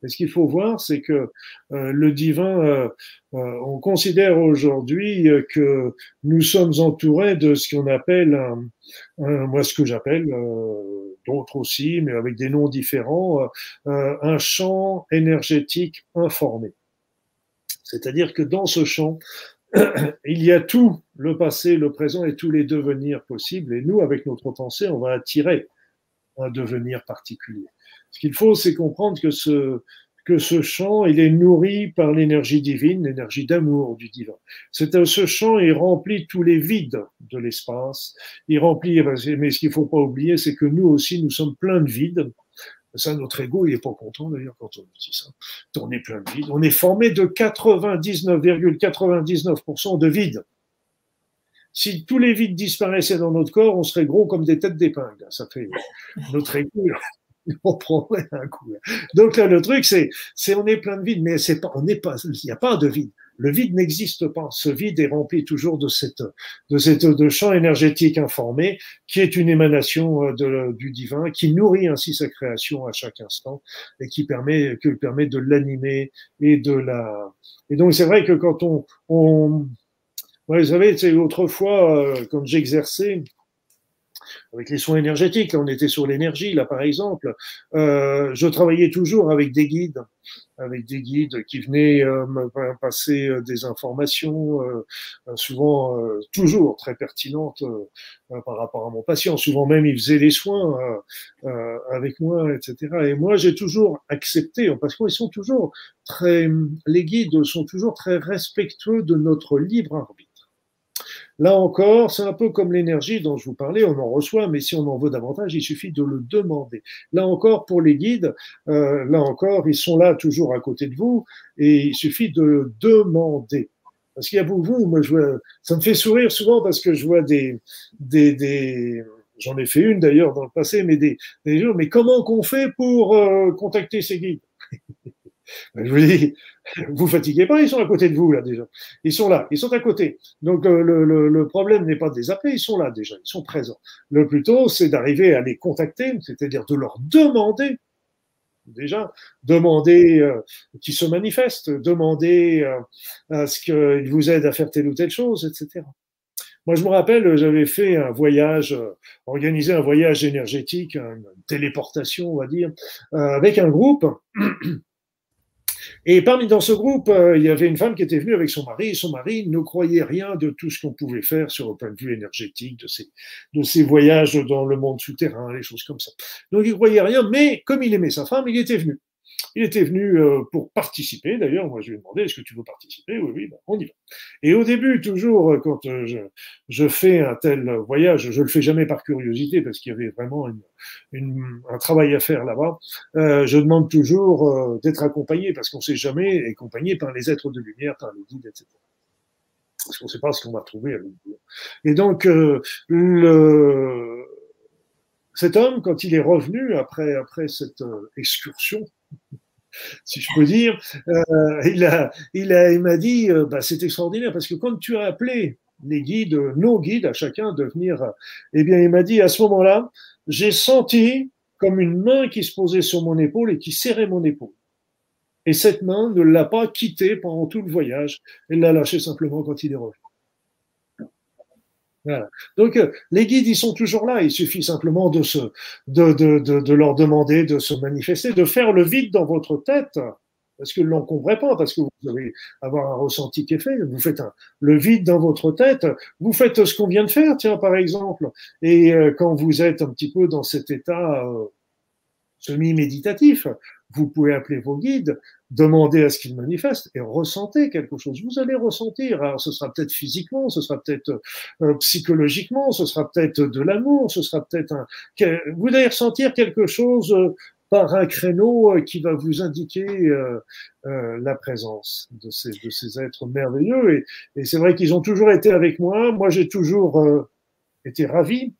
[SPEAKER 2] Et ce qu'il faut voir, c'est que euh, le divin, euh, euh, on considère aujourd'hui que nous sommes entourés de ce qu'on appelle, un, moi ce que j'appelle, d'autres aussi, mais avec des noms différents, un champ énergétique informé. C'est-à-dire que dans ce champ, il y a tout le passé, le présent et tous les devenirs possibles. Et nous, avec notre pensée, on va attirer un devenir particulier. Ce qu'il faut, c'est comprendre que ce, que ce champ, il est nourri par l'énergie divine, l'énergie d'amour du divin. C'est ce champ, il remplit tous les vides de l'espace. Il remplit, mais ce qu'il faut pas oublier, c'est que nous aussi, nous sommes pleins de vides. Ça, notre ego, il est pas content d'ailleurs quand on dit ça. On est plein de vides. On est formé de 99,99% de vides. Si tous les vides disparaissaient dans notre corps, on serait gros comme des têtes d'épingle. Ça fait notre ego. on prendrait un coup. Donc là, le truc, c'est, c'est on est plein de vide, mais c'est pas, on n'est pas, il n'y a pas de vide. Le vide n'existe pas. Ce vide est rempli toujours de cette, de cette, de champ énergétique informé, qui est une émanation euh, de, du divin, qui nourrit ainsi sa création à chaque instant et qui permet, que permet de l'animer et de la. Et donc c'est vrai que quand on, on, vous savez, c'est autrefois euh, quand j'exerçais avec les soins énergétiques. Là, on était sur l'énergie, là, par exemple. Euh, je travaillais toujours avec des guides, avec des guides qui venaient euh, me passer euh, des informations, euh, souvent toujours très pertinentes par rapport à mon patient. Souvent même, ils faisaient les soins avec moi, etc. Et moi, j'ai toujours accepté, parce qu'ils sont toujours très, les guides sont toujours très respectueux de notre libre arbitre. Là encore, c'est un peu comme l'énergie dont je vous parlais, on en reçoit, mais si on en veut davantage, il suffit de le demander. Là encore, pour les guides, euh, là encore, ils sont là toujours à côté de vous, et il suffit de demander. Parce qu'il y a beaucoup, moi, je vois, ça me fait sourire souvent parce que je vois des, des, des j'en ai fait une d'ailleurs dans le passé, mais des, des jours, mais comment qu'on fait pour euh, contacter ces guides? Je vous dis, vous fatiguez pas, ils sont à côté de vous là déjà. Ils sont là, ils sont à côté. Donc euh, le, problème n'est pas de les appeler, ils sont là déjà, ils sont présents. Le plus tôt, c'est d'arriver à les contacter, c'est-à-dire de leur demander déjà, demander euh, qu'ils se manifestent, demander euh, à ce qu'ils vous aident à faire telle ou telle chose, etc. Moi, je me rappelle, j'avais fait un voyage, organisé un voyage énergétique, une téléportation, on va dire, avec un groupe. Et parmi dans ce groupe, euh, il y avait une femme qui était venue avec son mari, et son mari ne croyait rien de tout ce qu'on pouvait faire sur le point de vue énergétique, de ces, de ces voyages dans le monde souterrain, les choses comme ça. Donc il croyait rien, mais comme il aimait sa femme, il était venu. Il était venu euh, pour participer, d'ailleurs, moi je lui ai demandé, est-ce que tu veux participer? Oui, oui, ben, on y va. Et au début, toujours, euh, quand euh, je, je, fais un tel voyage, je le fais jamais par curiosité, parce qu'il y avait vraiment une, une, un travail à faire là-bas, euh, je demande toujours euh, d'être accompagné, parce qu'on ne sait jamais, accompagné par les êtres de lumière, par les guides, etc. Parce qu'on ne sait pas ce qu'on va trouver à l'autre Et donc, euh, le, cet homme, quand il est revenu après, après cette excursion, si je peux dire, euh, il a, il a, il m'a dit, euh, bah, c'est extraordinaire parce que quand tu as appelé les guides, nos guides, à chacun de venir, eh bien, il m'a dit à ce moment-là, j'ai senti comme une main qui se posait sur mon épaule et qui serrait mon épaule. Et cette main ne l'a pas quitté pendant tout le voyage. Elle l'a lâché simplement quand il est revenu. Voilà. Donc euh, les guides, ils sont toujours là. Il suffit simplement de, se, de, de, de, de, leur demander de se manifester, de faire le vide dans votre tête, parce que ne l'encombrez pas, parce que vous allez avoir un ressenti qui est fait. Vous faites un, le vide dans votre tête. Vous faites ce qu'on vient de faire, tiens, par exemple. Et euh, quand vous êtes un petit peu dans cet état euh, semi-méditatif, vous pouvez appeler vos guides, demander à ce qu'ils manifestent et ressentez quelque chose. Vous allez ressentir. Alors, ce sera peut-être physiquement, ce sera peut-être euh, psychologiquement, ce sera peut-être de l'amour, ce sera peut-être un. Vous allez ressentir quelque chose euh, par un créneau euh, qui va vous indiquer euh, euh, la présence de ces, de ces êtres merveilleux. Et, et c'est vrai qu'ils ont toujours été avec moi. Moi, j'ai toujours été ravi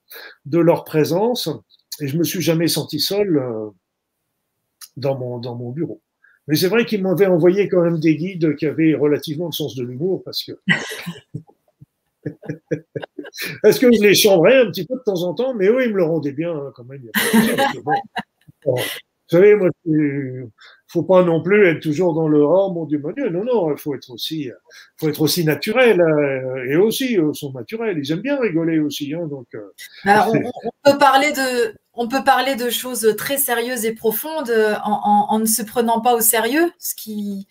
[SPEAKER 2] de leur présence et je me suis jamais senti seul dans mon, dans mon bureau. Mais c'est vrai qu'ils m'avaient envoyé quand même des guides qui avaient relativement le sens de l'humour parce que. Est-ce que je les chambrais un petit peu de temps en temps? Mais oui, ils me le rendaient bien hein, quand même. vous savez, moi, il faut pas non plus être toujours dans le oh mon Dieu, mon Dieu. Non, non, il faut être aussi, faut être aussi naturel. Hein, et aussi, ils sont naturels. Ils aiment bien rigoler aussi. Hein, donc, euh,
[SPEAKER 1] Alors, on, on, peut parler de, on peut parler de choses très sérieuses et profondes euh, en, en, en ne se prenant pas au sérieux, ce qui.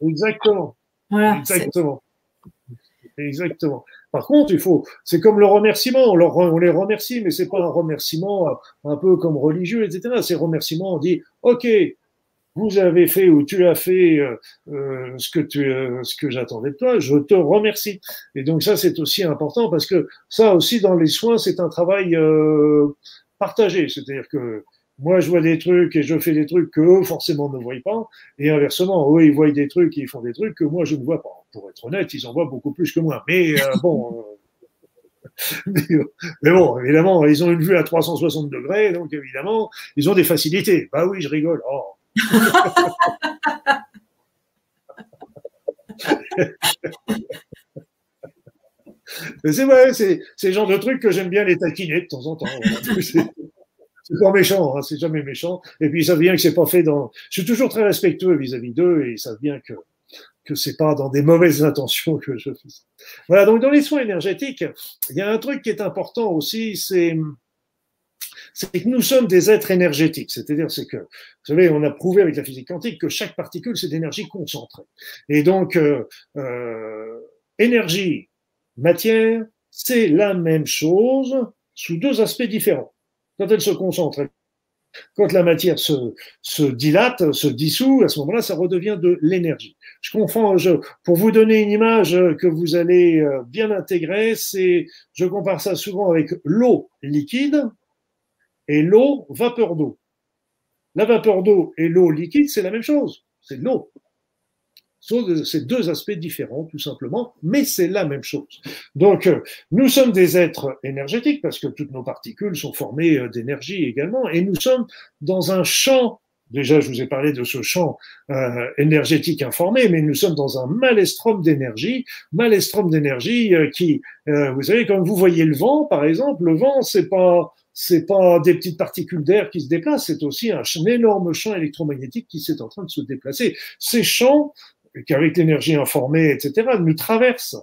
[SPEAKER 2] Exactement. Voilà, Exactement. Exactement. Par contre, il faut, c'est comme le remerciement, on, leur, on les remercie, mais c'est pas un remerciement un peu comme religieux, etc. C'est remerciement, on dit, ok, vous avez fait ou tu as fait euh, euh, ce que tu, euh, ce que j'attendais de toi, je te remercie. Et donc ça, c'est aussi important parce que ça aussi dans les soins, c'est un travail euh. C'est-à-dire que moi, je vois des trucs et je fais des trucs que eux, forcément, ne voient pas. Et inversement, eux, ils voient des trucs et ils font des trucs que moi, je ne vois pas. Pour être honnête, ils en voient beaucoup plus que moi. Mais euh, bon. Euh, mais, bon, évidemment, ils ont une vue à 360 degrés, donc évidemment, ils ont des facilités. Bah oui, je rigole. Oh. c'est vrai, c'est le genre de trucs que j'aime bien les taquiner de temps en temps. c'est pas méchant, hein, c'est jamais méchant. Et puis ils savent bien que c'est pas fait dans. Je suis toujours très respectueux vis-à-vis d'eux et ils savent bien que que c'est pas dans des mauvaises intentions que je fais. Voilà. Donc dans les soins énergétiques, il y a un truc qui est important aussi, c'est c'est que nous sommes des êtres énergétiques. C'est-à-dire, c'est que, vous savez, on a prouvé avec la physique quantique que chaque particule, c'est d'énergie concentrée. Et donc, euh, euh, énergie, matière, c'est la même chose sous deux aspects différents. Quand elle se concentre, Quand la matière se, se dilate, se dissout, à ce moment-là, ça redevient de l'énergie. Je confonds, je, pour vous donner une image que vous allez euh, bien intégrer, c'est, je compare ça souvent avec l'eau liquide et l'eau vapeur d'eau. La vapeur d'eau et l'eau liquide, c'est la même chose, c'est de l'eau. C'est deux aspects différents, tout simplement, mais c'est la même chose. Donc, euh, nous sommes des êtres énergétiques parce que toutes nos particules sont formées euh, d'énergie également, et nous sommes dans un champ. Déjà, je vous ai parlé de ce champ euh, énergétique informé, mais nous sommes dans un malestrum d'énergie, malestrum d'énergie qui, vous savez, quand vous voyez le vent, par exemple, le vent, c'est pas c'est pas des petites particules d'air qui se déplacent, c'est aussi un, énorme champ électromagnétique qui s'est en train de se déplacer. Ces champs qu'avec l'énergie informée, etc., nous traversent.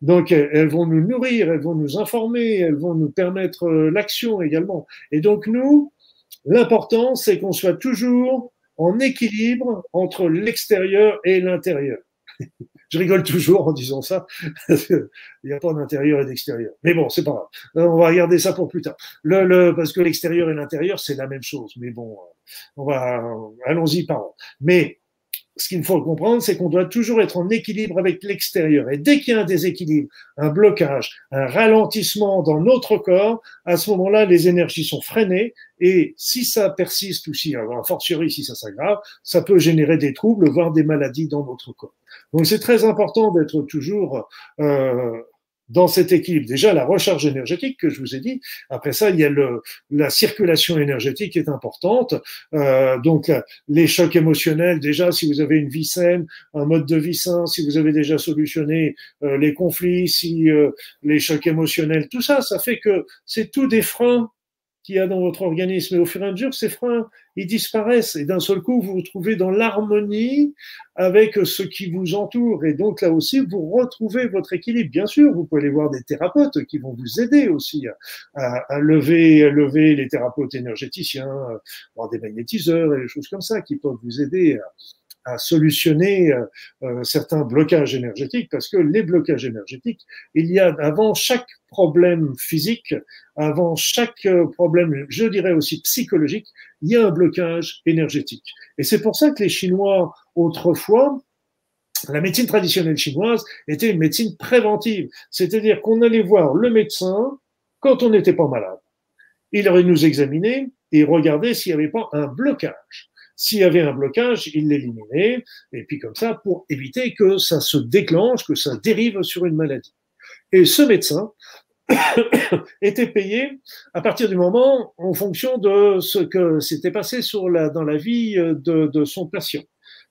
[SPEAKER 2] Donc, elles vont nous nourrir, elles vont nous informer, elles vont nous permettre euh, l'action également. Et donc, nous, l'important, c'est qu'on soit toujours en équilibre entre l'extérieur et l'intérieur. Je rigole toujours en disant ça. Il n'y a pas d'intérieur et d'extérieur. Mais bon, c'est pas grave. Euh, on va regarder ça pour plus tard. Le, le, parce que l'extérieur et l'intérieur, c'est la même chose. Mais bon, euh, on va, allons-y par an. Mais ce qu'il faut comprendre, c'est qu'on doit toujours être en équilibre avec l'extérieur. Et dès qu'il y a un déséquilibre, un blocage, un ralentissement dans notre corps, à ce moment-là, les énergies sont freinées. Et si ça persiste ou si, a fortiori, si ça s'aggrave, ça peut générer des troubles, voire des maladies dans notre corps. Donc c'est très important d'être toujours euh, dans cet équilibre. Déjà, la recharge énergétique que je vous ai dit. Après ça, il y a le, la circulation énergétique qui est importante. Euh, donc, les chocs émotionnels, déjà, si vous avez une vie saine, un mode de vie sain, si vous avez déjà solutionné euh, les conflits, si euh, les chocs émotionnels, tout ça, ça fait que c'est tout des freins qu'il y a dans votre organisme. Et au fur et à mesure, ces freins, ils disparaissent. Et d'un seul coup, vous vous trouvez dans l'harmonie avec ce qui vous entoure. Et donc là aussi, vous retrouvez votre équilibre. Bien sûr, vous pouvez aller voir des thérapeutes qui vont vous aider aussi à, lever, à lever les thérapeutes énergéticiens, voir des magnétiseurs et des choses comme ça qui peuvent vous aider à solutionner euh, euh, certains blocages énergétiques, parce que les blocages énergétiques, il y a avant chaque problème physique, avant chaque euh, problème, je dirais aussi psychologique, il y a un blocage énergétique. Et c'est pour ça que les Chinois, autrefois, la médecine traditionnelle chinoise était une médecine préventive, c'est-à-dire qu'on allait voir le médecin quand on n'était pas malade. Il aurait nous examiner et regarder s'il n'y avait pas un blocage. S'il y avait un blocage, il l'éliminait, et puis comme ça, pour éviter que ça se déclenche, que ça dérive sur une maladie. Et ce médecin était payé à partir du moment en fonction de ce que s'était passé sur la, dans la vie de, de, son patient.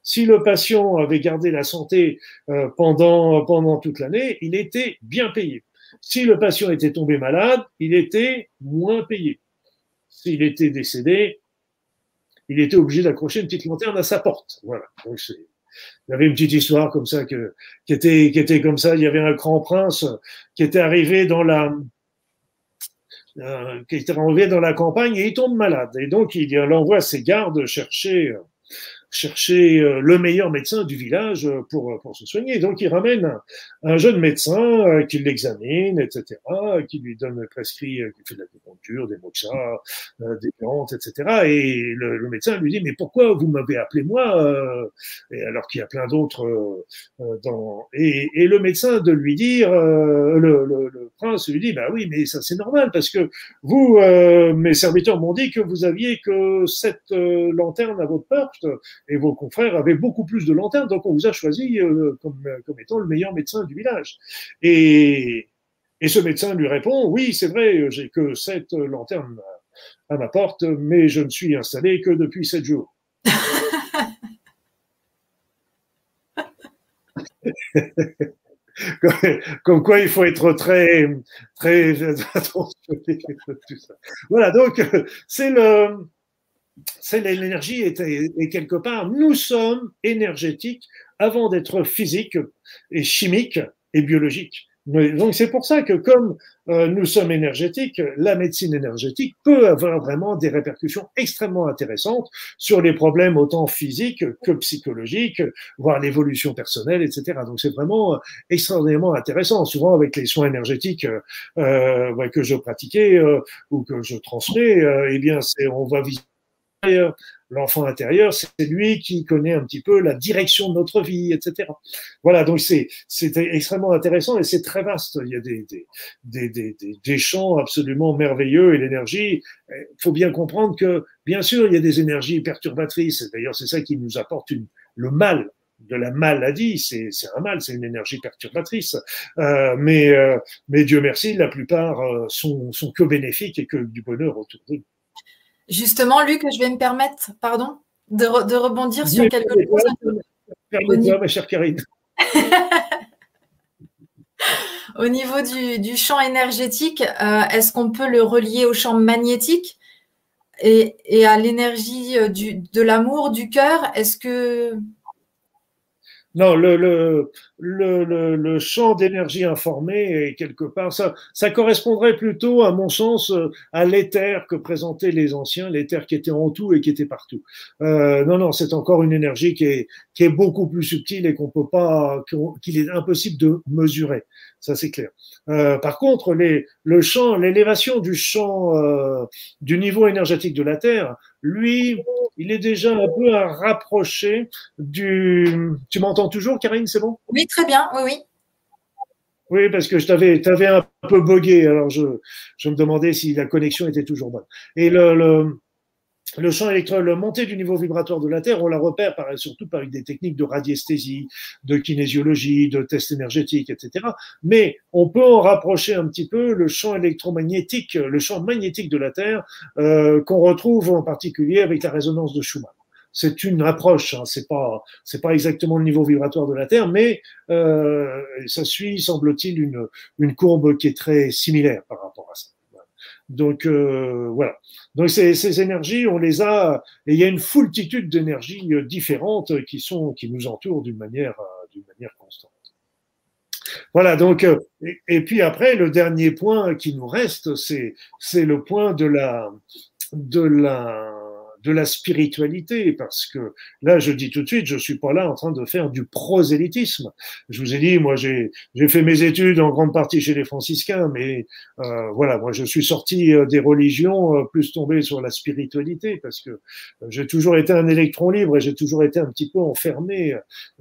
[SPEAKER 2] Si le patient avait gardé la santé euh, pendant, pendant toute l'année, il était bien payé. Si le patient était tombé malade, il était moins payé. S'il était décédé, il était obligé d'accrocher une petite lanterne à sa porte. Voilà. Donc il y avait une petite histoire comme ça que, qui était qui était comme ça. Il y avait un grand prince qui était arrivé dans la euh, qui était arrivé dans la campagne et il tombe malade. Et donc il envoie ses gardes chercher chercher euh, le meilleur médecin du village euh, pour, euh, pour se soigner. Donc, il ramène un, jeune médecin qui l'examine, etc., qui lui donne prescrit, qui fait de l'acupuncture, des moxas, des plantes, etc. Et le, médecin lui dit, mais pourquoi vous m'avez appelé moi et Alors qu'il y a plein d'autres dans... Et, et, le médecin de lui dire, le, le, le, prince lui dit, bah oui, mais ça c'est normal parce que vous, mes serviteurs m'ont dit que vous aviez que cette lanterne à votre porte et vos confrères avaient beaucoup plus de lanternes, donc on vous a choisi euh, comme, comme, étant le meilleur médecin du village. Et, et ce médecin lui répond, oui, c'est vrai, j'ai que sept lanternes à ma porte, mais je ne suis installé que depuis sept jours. comme quoi il faut être très très attentionné voilà donc c'est le c'est l'énergie et quelque part, nous sommes énergétiques avant d'être physiques et chimiques et biologiques. Donc c'est pour ça que comme euh, nous sommes énergétiques, la médecine énergétique peut avoir vraiment des répercussions extrêmement intéressantes sur les problèmes autant physiques que psychologiques, voire l'évolution personnelle, etc. Donc c'est vraiment extraordinairement intéressant. Souvent avec les soins énergétiques euh, que je pratiquais euh, ou que je transmets, eh bien on va visiter L'enfant intérieur, c'est lui qui connaît un petit peu la direction de notre vie, etc. Voilà, donc c'est extrêmement intéressant et c'est très vaste. Il y a des, des, des, des, champs absolument merveilleux et l'énergie. Il faut bien comprendre que, bien sûr, il y a des énergies perturbatrices. D'ailleurs, c'est ça qui nous apporte le mal de la maladie, c'est un mal, c'est une énergie perturbatrice. Euh, mais, euh, mais Dieu merci, la plupart euh, sont, sont que bénéfiques et que du bonheur autour d'eux.
[SPEAKER 1] Justement, Luc, je vais me permettre, pardon, de, de rebondir sur quelque chose.
[SPEAKER 2] Ma chère Karine.
[SPEAKER 1] Au niveau du, du champ énergétique, est-ce qu'on peut le relier au champ magnétique et, et à l'énergie de l'amour, du cœur? Est-ce que
[SPEAKER 2] non, le, le, le, le champ d'énergie informée est quelque part, ça, ça correspondrait plutôt, à mon sens, euh, à l'éther que présentaient les anciens, l'éther qui était en tout et qui était partout. Euh, non, non, c'est encore une énergie qui est, qui est beaucoup plus subtile et qu'on peut pas, qu'il est impossible de mesurer. Ça, c'est clair. Euh, par contre, les, le champ, l'élévation du champ, euh, du niveau énergétique de la Terre, lui, il est déjà un peu à rapprocher du. Tu m'entends toujours, Karine C'est bon?
[SPEAKER 1] Oui, très bien. Oui, oui.
[SPEAKER 2] Oui, parce que je t'avais, t'avais un peu bogué, alors je, je me demandais si la connexion était toujours bonne. Et le, le le champ électrique, le montée du niveau vibratoire de la Terre, on la repère par, surtout par des techniques de radiesthésie, de kinésiologie, de tests énergétiques, etc. Mais on peut en rapprocher un petit peu le champ électromagnétique, le champ magnétique de la Terre, euh, qu'on retrouve en particulier avec la résonance de Schumann. C'est une approche, hein, c'est pas c'est pas exactement le niveau vibratoire de la Terre, mais euh, ça suit, semble-t-il, une, une courbe qui est très similaire par rapport à ça. Donc euh, voilà. Donc ces, énergies, on les a, et il y a une foultitude d'énergies euh, différentes qui sont, qui nous entourent d'une manière, euh, d'une manière constante. Voilà. Donc et, et, puis après, le dernier point qui nous reste, c'est c'est le point de la de la de la spiritualité, parce que là, je dis tout de suite, je suis pas là en train de faire du prosélytisme. Je vous ai dit, moi, j'ai fait mes études en grande partie chez les franciscains, mais euh, voilà, moi, je suis sorti euh, des religions, euh, plus tombé sur la spiritualité, parce que j'ai toujours été un électron libre et j'ai toujours été un petit peu enfermé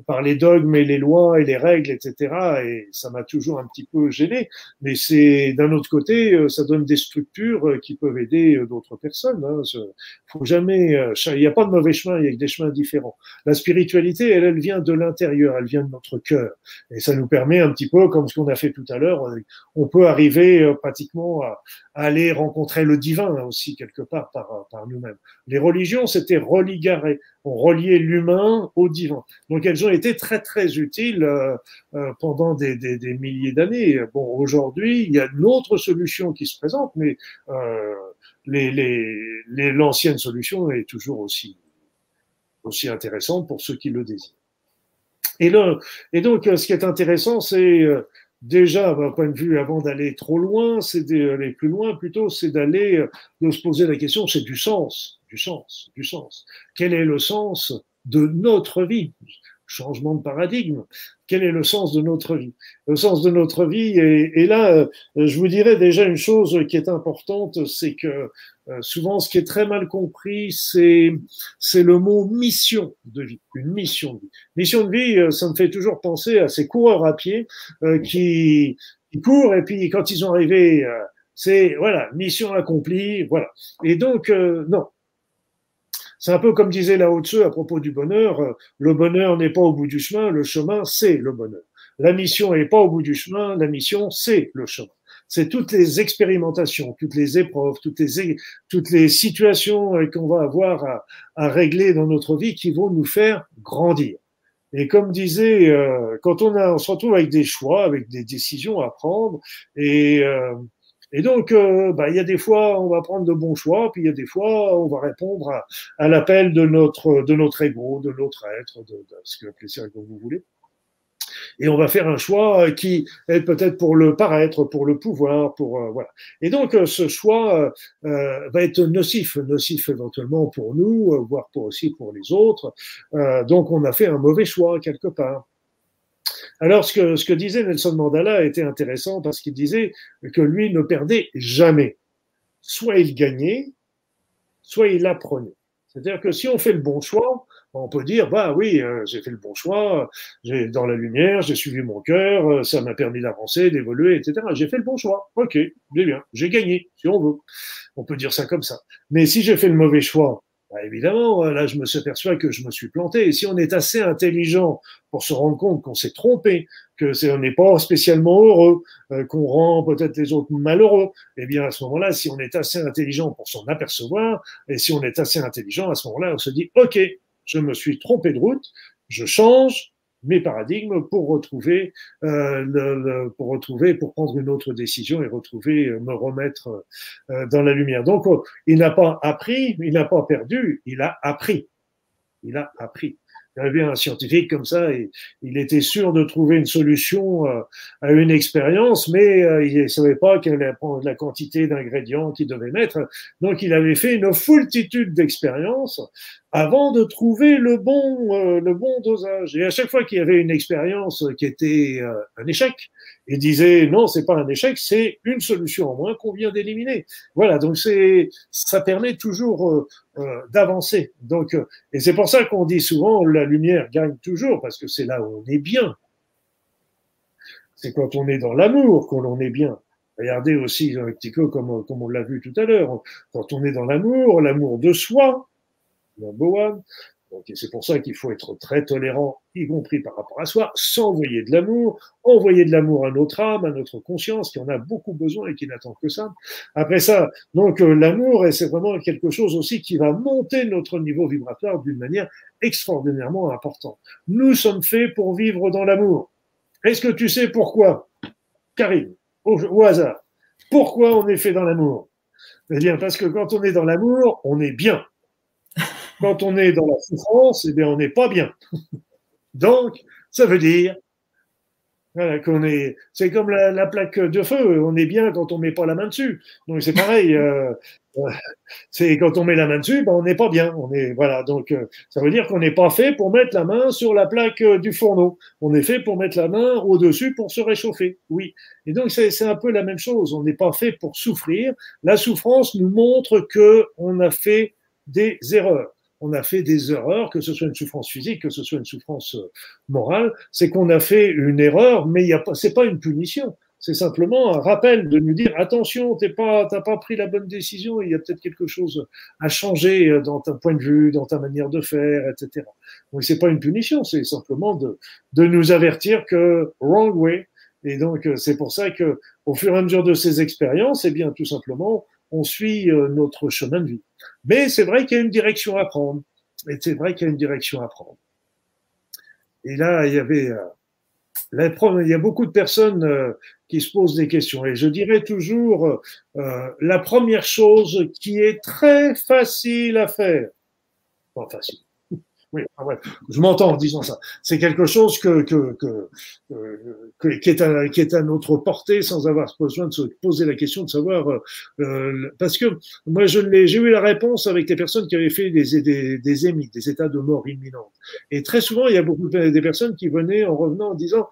[SPEAKER 2] par les dogmes et les lois et les règles, etc. Et ça m'a toujours un petit peu gêné. Mais c'est d'un autre côté, ça donne des structures qui peuvent aider d'autres personnes. Hein. Faut jamais euh, il n'y a pas de mauvais chemin, il y a des chemins différents. La spiritualité, elle, elle vient de l'intérieur, elle vient de notre cœur. Et ça nous permet un petit peu, comme ce qu'on a fait tout à l'heure, euh, on peut arriver euh, pratiquement à, aller rencontrer le divin aussi, quelque part, par, par nous-mêmes. Les religions, c'était religarer, on reliait l'humain au divin. Donc elles ont été très, très utiles pendant des, des, des milliers d'années. Bon, aujourd'hui, il y a une autre solution qui se présente, mais euh, l'ancienne les, les, solution est toujours aussi, aussi intéressante pour ceux qui le désirent. Et, là, et donc, ce qui est intéressant, c'est euh, déjà, d'un point de vue, avant d'aller trop loin, c'est d'aller plus loin plutôt, c'est d'aller, euh, de se poser la question, c'est du sens, du sens, du sens. Quel est le sens de notre vie? Changement de paradigme. Quel est le sens de notre vie? Le sens de notre vie, et, là, euh, je vous dirais déjà une chose qui est importante, c'est que euh, souvent, ce qui est très mal compris, c'est le mot mission de vie, une mission de vie. Mission de vie, euh, ça me fait toujours penser à ces coureurs à pied qui, qui courent et puis quand ils sont arrivés, c'est voilà, mission accomplie, voilà. Et donc non, c'est un peu comme disait Lao Tzu à propos du bonheur, euh, le bonheur n'est pas au bout du chemin, le chemin, c'est le bonheur. La mission n'est pas au bout du chemin, la mission, c'est le chemin. C'est toutes les expérimentations, toutes les épreuves, toutes les, toutes les situations euh, qu'on va avoir à, à, régler dans notre vie qui vont nous faire grandir. Et comme disait, euh, quand on, a, on se retrouve avec des choix, avec des décisions à prendre, et euh, et donc, euh, bah, il y a des fois, on va prendre de bons choix, puis il y a des fois, on va répondre à, à l'appel de notre, de notre ego, de notre être, de, de ce que appelez ça comme vous voulez. Et on va faire un choix qui est peut-être pour le paraître, pour le pouvoir, pour euh, voilà. Et donc, euh, ce choix euh, va être nocif, nocif éventuellement pour nous, voire pour aussi pour les autres. donc, on a fait un mauvais choix quelque part. Alors, ce que, disait Nelson Mandela était intéressant parce qu'il disait que lui ne perdait jamais. Soit il gagnait, soit il apprenait. C'est-à-dire que si on fait le bon choix, on peut dire, bah oui, euh, j'ai fait le bon choix, j'ai dans la lumière, j'ai suivi mon cœur, euh, ça m'a permis d'avancer, d'évoluer, etc. J'ai fait le bon choix. Ok, bien, j'ai gagné, si on veut. On peut dire ça comme ça. Mais si j'ai fait le mauvais choix, bah, évidemment, euh, là, je me suis aperçu que je me suis planté. Et si on est assez intelligent pour se rendre compte qu'on s'est trompé, que c'est, on n'est pas spécialement heureux, euh, qu'on rend peut-être les autres malheureux, eh bien, à ce moment-là, si on est assez intelligent pour s'en apercevoir, et si on est assez intelligent, à ce moment-là, on se dit, OK, je me suis trompé de route, je change, mes paradigmes pour retrouver, euh, le, pour retrouver, pour prendre une autre décision et retrouver, euh, me remettre euh, dans la lumière. Donc, il n'a pas appris, il n'a pas perdu, il a appris. Il a appris. Il y avait un scientifique comme ça, et il était sûr de trouver une solution euh, à une expérience, mais euh, il ne savait pas quelle prendre la quantité d'ingrédients qu'il devait mettre. Donc, il avait fait une foultitude d'expériences avant de trouver le bon, euh, le bon dosage. Et à chaque fois qu'il y avait une expérience qui était un échec, il disait non, c'est pas un échec, c'est une solution en moins qu'on vient d'éliminer. Voilà, donc c'est, ça permet toujours d'avancer. Donc, et c'est pour ça qu'on dit souvent la lumière gagne toujours parce que c'est là où on est bien. C'est quand on est dans l'amour qu'on l'on est bien. Regardez aussi un petit peu comme, comme on l'a vu tout à l'heure. Quand on est dans l'amour, l'amour de soi, number. C'est pour ça qu'il faut être très tolérant, y compris par rapport à soi, s'envoyer de l'amour, envoyer de l'amour à notre âme, à notre conscience, qui en a beaucoup besoin et qui n'attend que ça. Après ça, donc euh, l'amour, c'est vraiment quelque chose aussi qui va monter notre niveau vibratoire d'une manière extraordinairement importante. Nous sommes faits pour vivre dans l'amour. Est-ce que tu sais pourquoi Karine, au hasard, pourquoi on est fait dans l'amour? Eh bien, parce que quand on est dans l'amour, on est bien quand on est dans la souffrance, eh bien, on n'est pas bien. Donc, ça veut dire qu'on est. C'est comme la, plaque de feu, on est bien quand on met pas la main dessus. Donc c'est pareil. Euh, euh, c'est quand on met la main dessus, ben, on n'est pas bien. On est voilà. Donc euh, ça veut dire qu'on n'est pas fait pour mettre la main sur la plaque du fourneau. On est fait pour mettre la main au dessus pour se réchauffer. Oui. Et donc c'est un peu la même chose. On n'est pas fait pour souffrir. La souffrance nous montre que on a fait des erreurs on a fait des erreurs, que ce soit une souffrance physique, que ce soit une souffrance euh, morale, c'est qu'on a fait une erreur, mais ce n'est pas une punition. C'est simplement un rappel de nous dire attention, tu pas, pas pris la bonne décision, il y a peut-être quelque chose à changer euh, dans ton point de vue, dans ta manière de faire, etc. Donc c'est pas une punition, c'est simplement de, de nous avertir que wrong way. Et donc euh, c'est pour ça que au fur et à mesure de ces expériences, eh bien tout simplement, on suit notre chemin de vie. Mais c'est vrai qu'il y a une direction à prendre. Et c'est vrai qu'il y a une direction à prendre. Et là, il y avait, euh, il y a beaucoup de personnes euh, qui se posent des questions. Et je dirais toujours, euh, la première chose qui est très facile à faire, pas facile, oui, je m'entends en disant ça. C'est quelque chose que, que, qui, est à, notre portée sans avoir besoin de se poser la question de savoir. Euh, euh parce que moi, j'ai eu la réponse avec des personnes qui avaient fait des, des, des émis, des états de mort imminente. Et très souvent, il y a beaucoup de, personnes qui venaient en revenant en disant,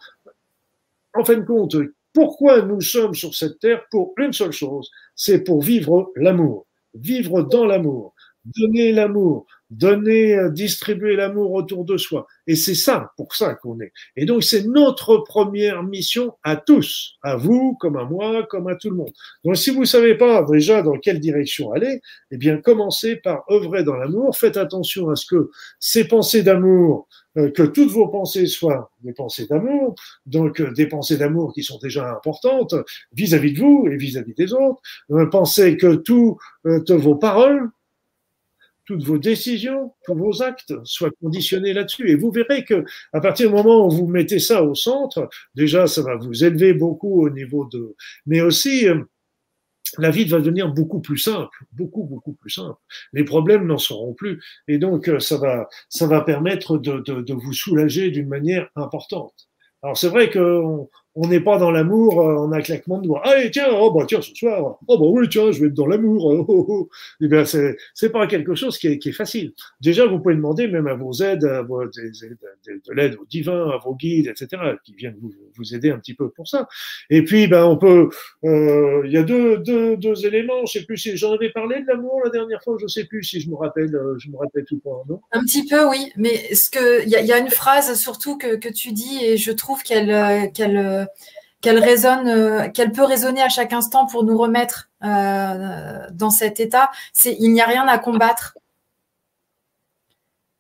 [SPEAKER 2] en fin de compte, pourquoi nous sommes sur cette terre pour une seule chose, c'est pour vivre l'amour, vivre dans l'amour, donner l'amour, donner, euh, distribuer l'amour autour de soi. Et c'est ça, pour ça qu'on est. Et donc, c'est notre première mission à tous, à vous, comme à moi, comme à tout le monde. Donc, si vous ne savez pas déjà dans quelle direction aller, eh bien, commencez par œuvrer dans l'amour. Faites attention à ce que ces pensées d'amour, euh, que toutes vos pensées soient des pensées d'amour, donc euh, des pensées d'amour qui sont déjà importantes vis-à-vis de vous et vis-à-vis des autres. pensez que toutes vos paroles toutes vos décisions, tous vos actes soient conditionnés là-dessus. Et vous verrez que à partir du moment où vous mettez ça au centre, déjà, ça va vous élever beaucoup au niveau de, mais aussi, euh, la vie va devenir beaucoup plus simple, beaucoup, beaucoup plus simple. Les problèmes n'en seront plus. Et donc, euh, ça va, ça va permettre de, de, de vous soulager d'une manière importante. Alors c'est vrai qu'on on n'est pas dans l'amour en un claquement de doigts. Allez, tiens, oh bah tiens, ce soir, oh bah oui, tiens, je vais être dans l'amour. Oh, oh, oh. Eh bien, c'est, c'est pas quelque chose qui est, qui est, facile. Déjà, vous pouvez demander même à vos aides, à vos, de, de l'aide aux divins, à vos guides, etc., qui viennent vous, vous, aider un petit peu pour ça. Et puis, ben, on peut, euh, il y a deux, deux, deux éléments. Je sais plus si j'en avais parlé de l'amour la dernière fois. Je sais plus si je me rappelle, euh, je me rappelle tout non?
[SPEAKER 1] Un petit peu, oui. Mais ce que, il y, y, a une phrase surtout que, que tu dis et je trouve qu'elle, euh, qu'elle qu'elle résonne, euh, qu'elle peut résonner à chaque instant pour nous remettre euh, dans cet état, c'est il n'y a rien à combattre.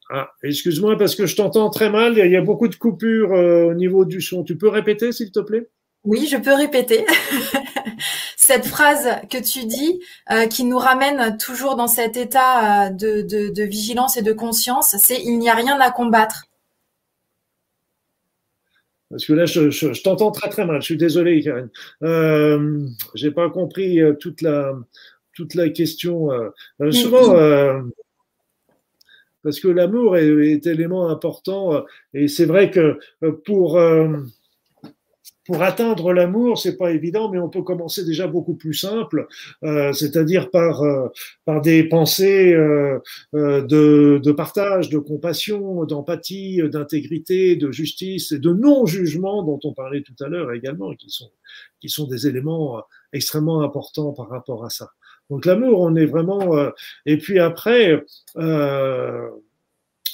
[SPEAKER 2] Ah, excuse-moi parce que je t'entends très mal. Il y a beaucoup de coupures euh, au niveau du son. Tu peux répéter, s'il te plaît?
[SPEAKER 1] Oui, je peux répéter. Cette phrase que tu dis, qui nous ramène toujours dans cet état de vigilance et de conscience, c'est il n'y a rien à combattre.
[SPEAKER 2] Parce que là, je, t'entends très très mal. Je suis désolé, Karine. Euh, J'ai pas compris euh, toute la toute la question. Euh, euh souvent, euh, parce que l'amour est, est, élément important, et c'est vrai que pour pour atteindre l'amour, c'est pas évident, mais on peut commencer déjà beaucoup plus simple, euh, c'est-à-dire par euh, par des pensées euh, euh, de, de, partage, de compassion, d'empathie, d'intégrité, de justice et de non-jugement dont on parlait tout à l'heure également, qui sont qui sont des éléments extrêmement importants par rapport à ça. Donc l'amour, on est vraiment et puis après. Euh,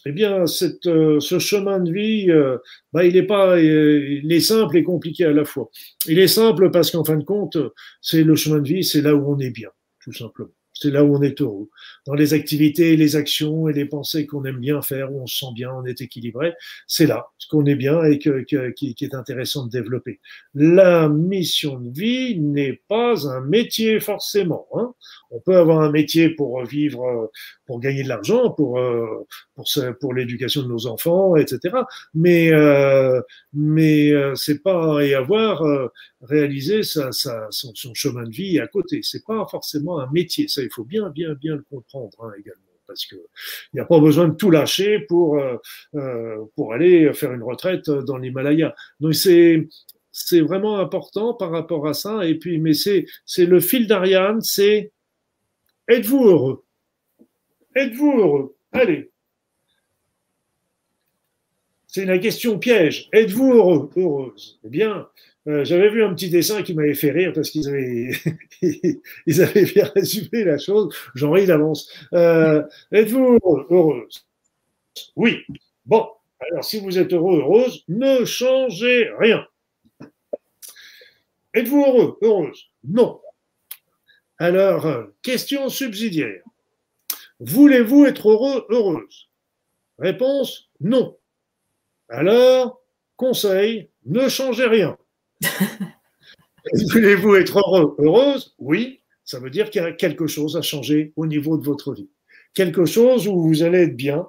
[SPEAKER 2] eh bien, cette, euh, ce chemin de vie, euh, bah, il est pas, euh, il est simple et compliqué à la fois. Il est simple parce qu'en fin de compte, c'est le chemin de vie, c'est là où on est bien, tout simplement. C'est là où on est heureux. Dans les activités, les actions et les pensées qu'on aime bien faire, où on se sent bien, on est équilibré, c'est là ce qu'on est bien et que, qui, qui, est intéressant de développer. La mission de vie n'est pas un métier forcément. Hein. On peut avoir un métier pour vivre, pour gagner de l'argent, pour euh, pour pour l'éducation de nos enfants, etc. Mais euh, mais euh, c'est pas et avoir euh, réalisé sa, sa, son, son, chemin de vie à côté. C'est pas forcément un métier. Ça, il faut bien bien bien le comprendre hein, également parce que il n'y a pas besoin de tout lâcher pour euh, pour aller faire une retraite dans l'Himalaya. Donc c'est c'est vraiment important par rapport à ça. Et puis, mais c'est c'est le fil d'Ariane, c'est Êtes-vous heureux? Êtes-vous heureux? Allez. C'est la question piège. Êtes-vous heureux? Heureuse Eh bien, euh, j'avais vu un petit dessin qui m'avait fait rire parce qu'ils avaient, ils avaient bien résumé la chose. J'en ris d'avance. Euh, Êtes-vous heureuse Oui. Bon, alors si vous êtes heureux, heureuse, ne changez rien. Êtes-vous heureux, heureuse Non. Alors, euh, question subsidiaire. Voulez-vous être heureux, heureuse? Réponse non. Alors, conseil, ne changez rien. Voulez-vous être heureux, heureuse? Oui, ça veut dire qu'il y a quelque chose à changer au niveau de votre vie. Quelque chose où vous allez être bien,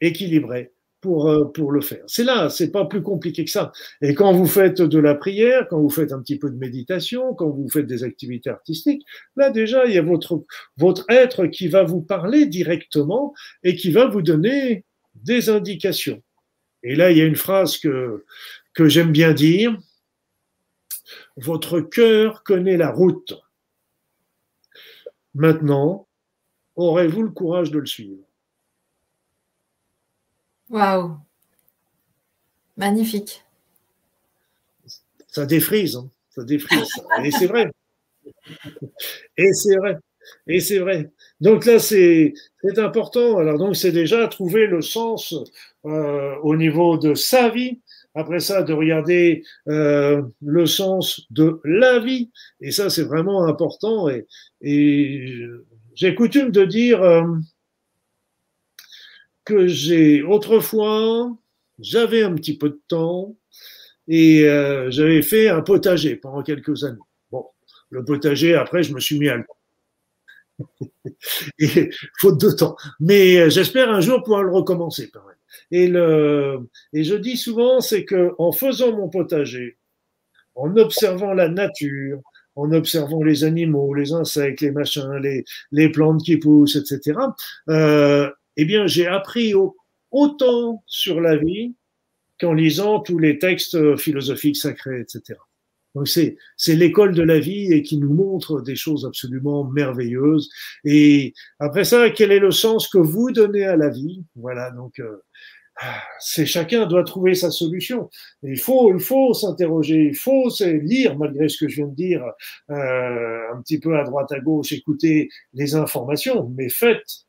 [SPEAKER 2] équilibré, pour, euh, pour le faire. C'est là, c'est pas plus compliqué que ça. Et quand vous faites de la prière, quand vous faites un petit peu de méditation, quand vous faites des activités artistiques, là déjà, il y a votre, votre être qui va vous parler directement et qui va vous donner des indications. Et là, il y a une phrase que, que j'aime bien dire. Votre cœur connaît la route. Maintenant, aurez-vous le courage de le suivre
[SPEAKER 1] Waouh Magnifique.
[SPEAKER 2] Ça défrise, hein. ça défrise. Et c'est vrai. Et c'est vrai. Et c'est vrai. Donc là, c'est important. Alors donc, c'est déjà trouver le sens euh, au niveau de sa vie. Après ça, de regarder euh, le sens de la vie. Et ça, c'est vraiment important. Et, et j'ai coutume de dire, euh, que j'ai autrefois, j'avais un petit peu de temps et euh, j'avais fait un potager pendant quelques années. Bon, le potager, après, je me suis mis à le et, faute de temps. Mais euh, j'espère un jour pouvoir le recommencer. Et, le, et je dis souvent, c'est que en faisant mon potager, en observant la nature, en observant les animaux, les insectes, les machins, les, les plantes qui poussent, etc., eh bien, j'ai appris autant sur la vie qu'en lisant tous les textes philosophiques sacrés, etc. Donc c'est c'est l'école de la vie et qui nous montre des choses absolument merveilleuses. Et après ça, quel est le sens que vous donnez à la vie? Voilà. Donc euh, c'est chacun doit trouver sa solution. il faut il faut s'interroger, il faut lire malgré ce que je viens de dire euh, un petit peu à droite à gauche, écouter les informations, mais faites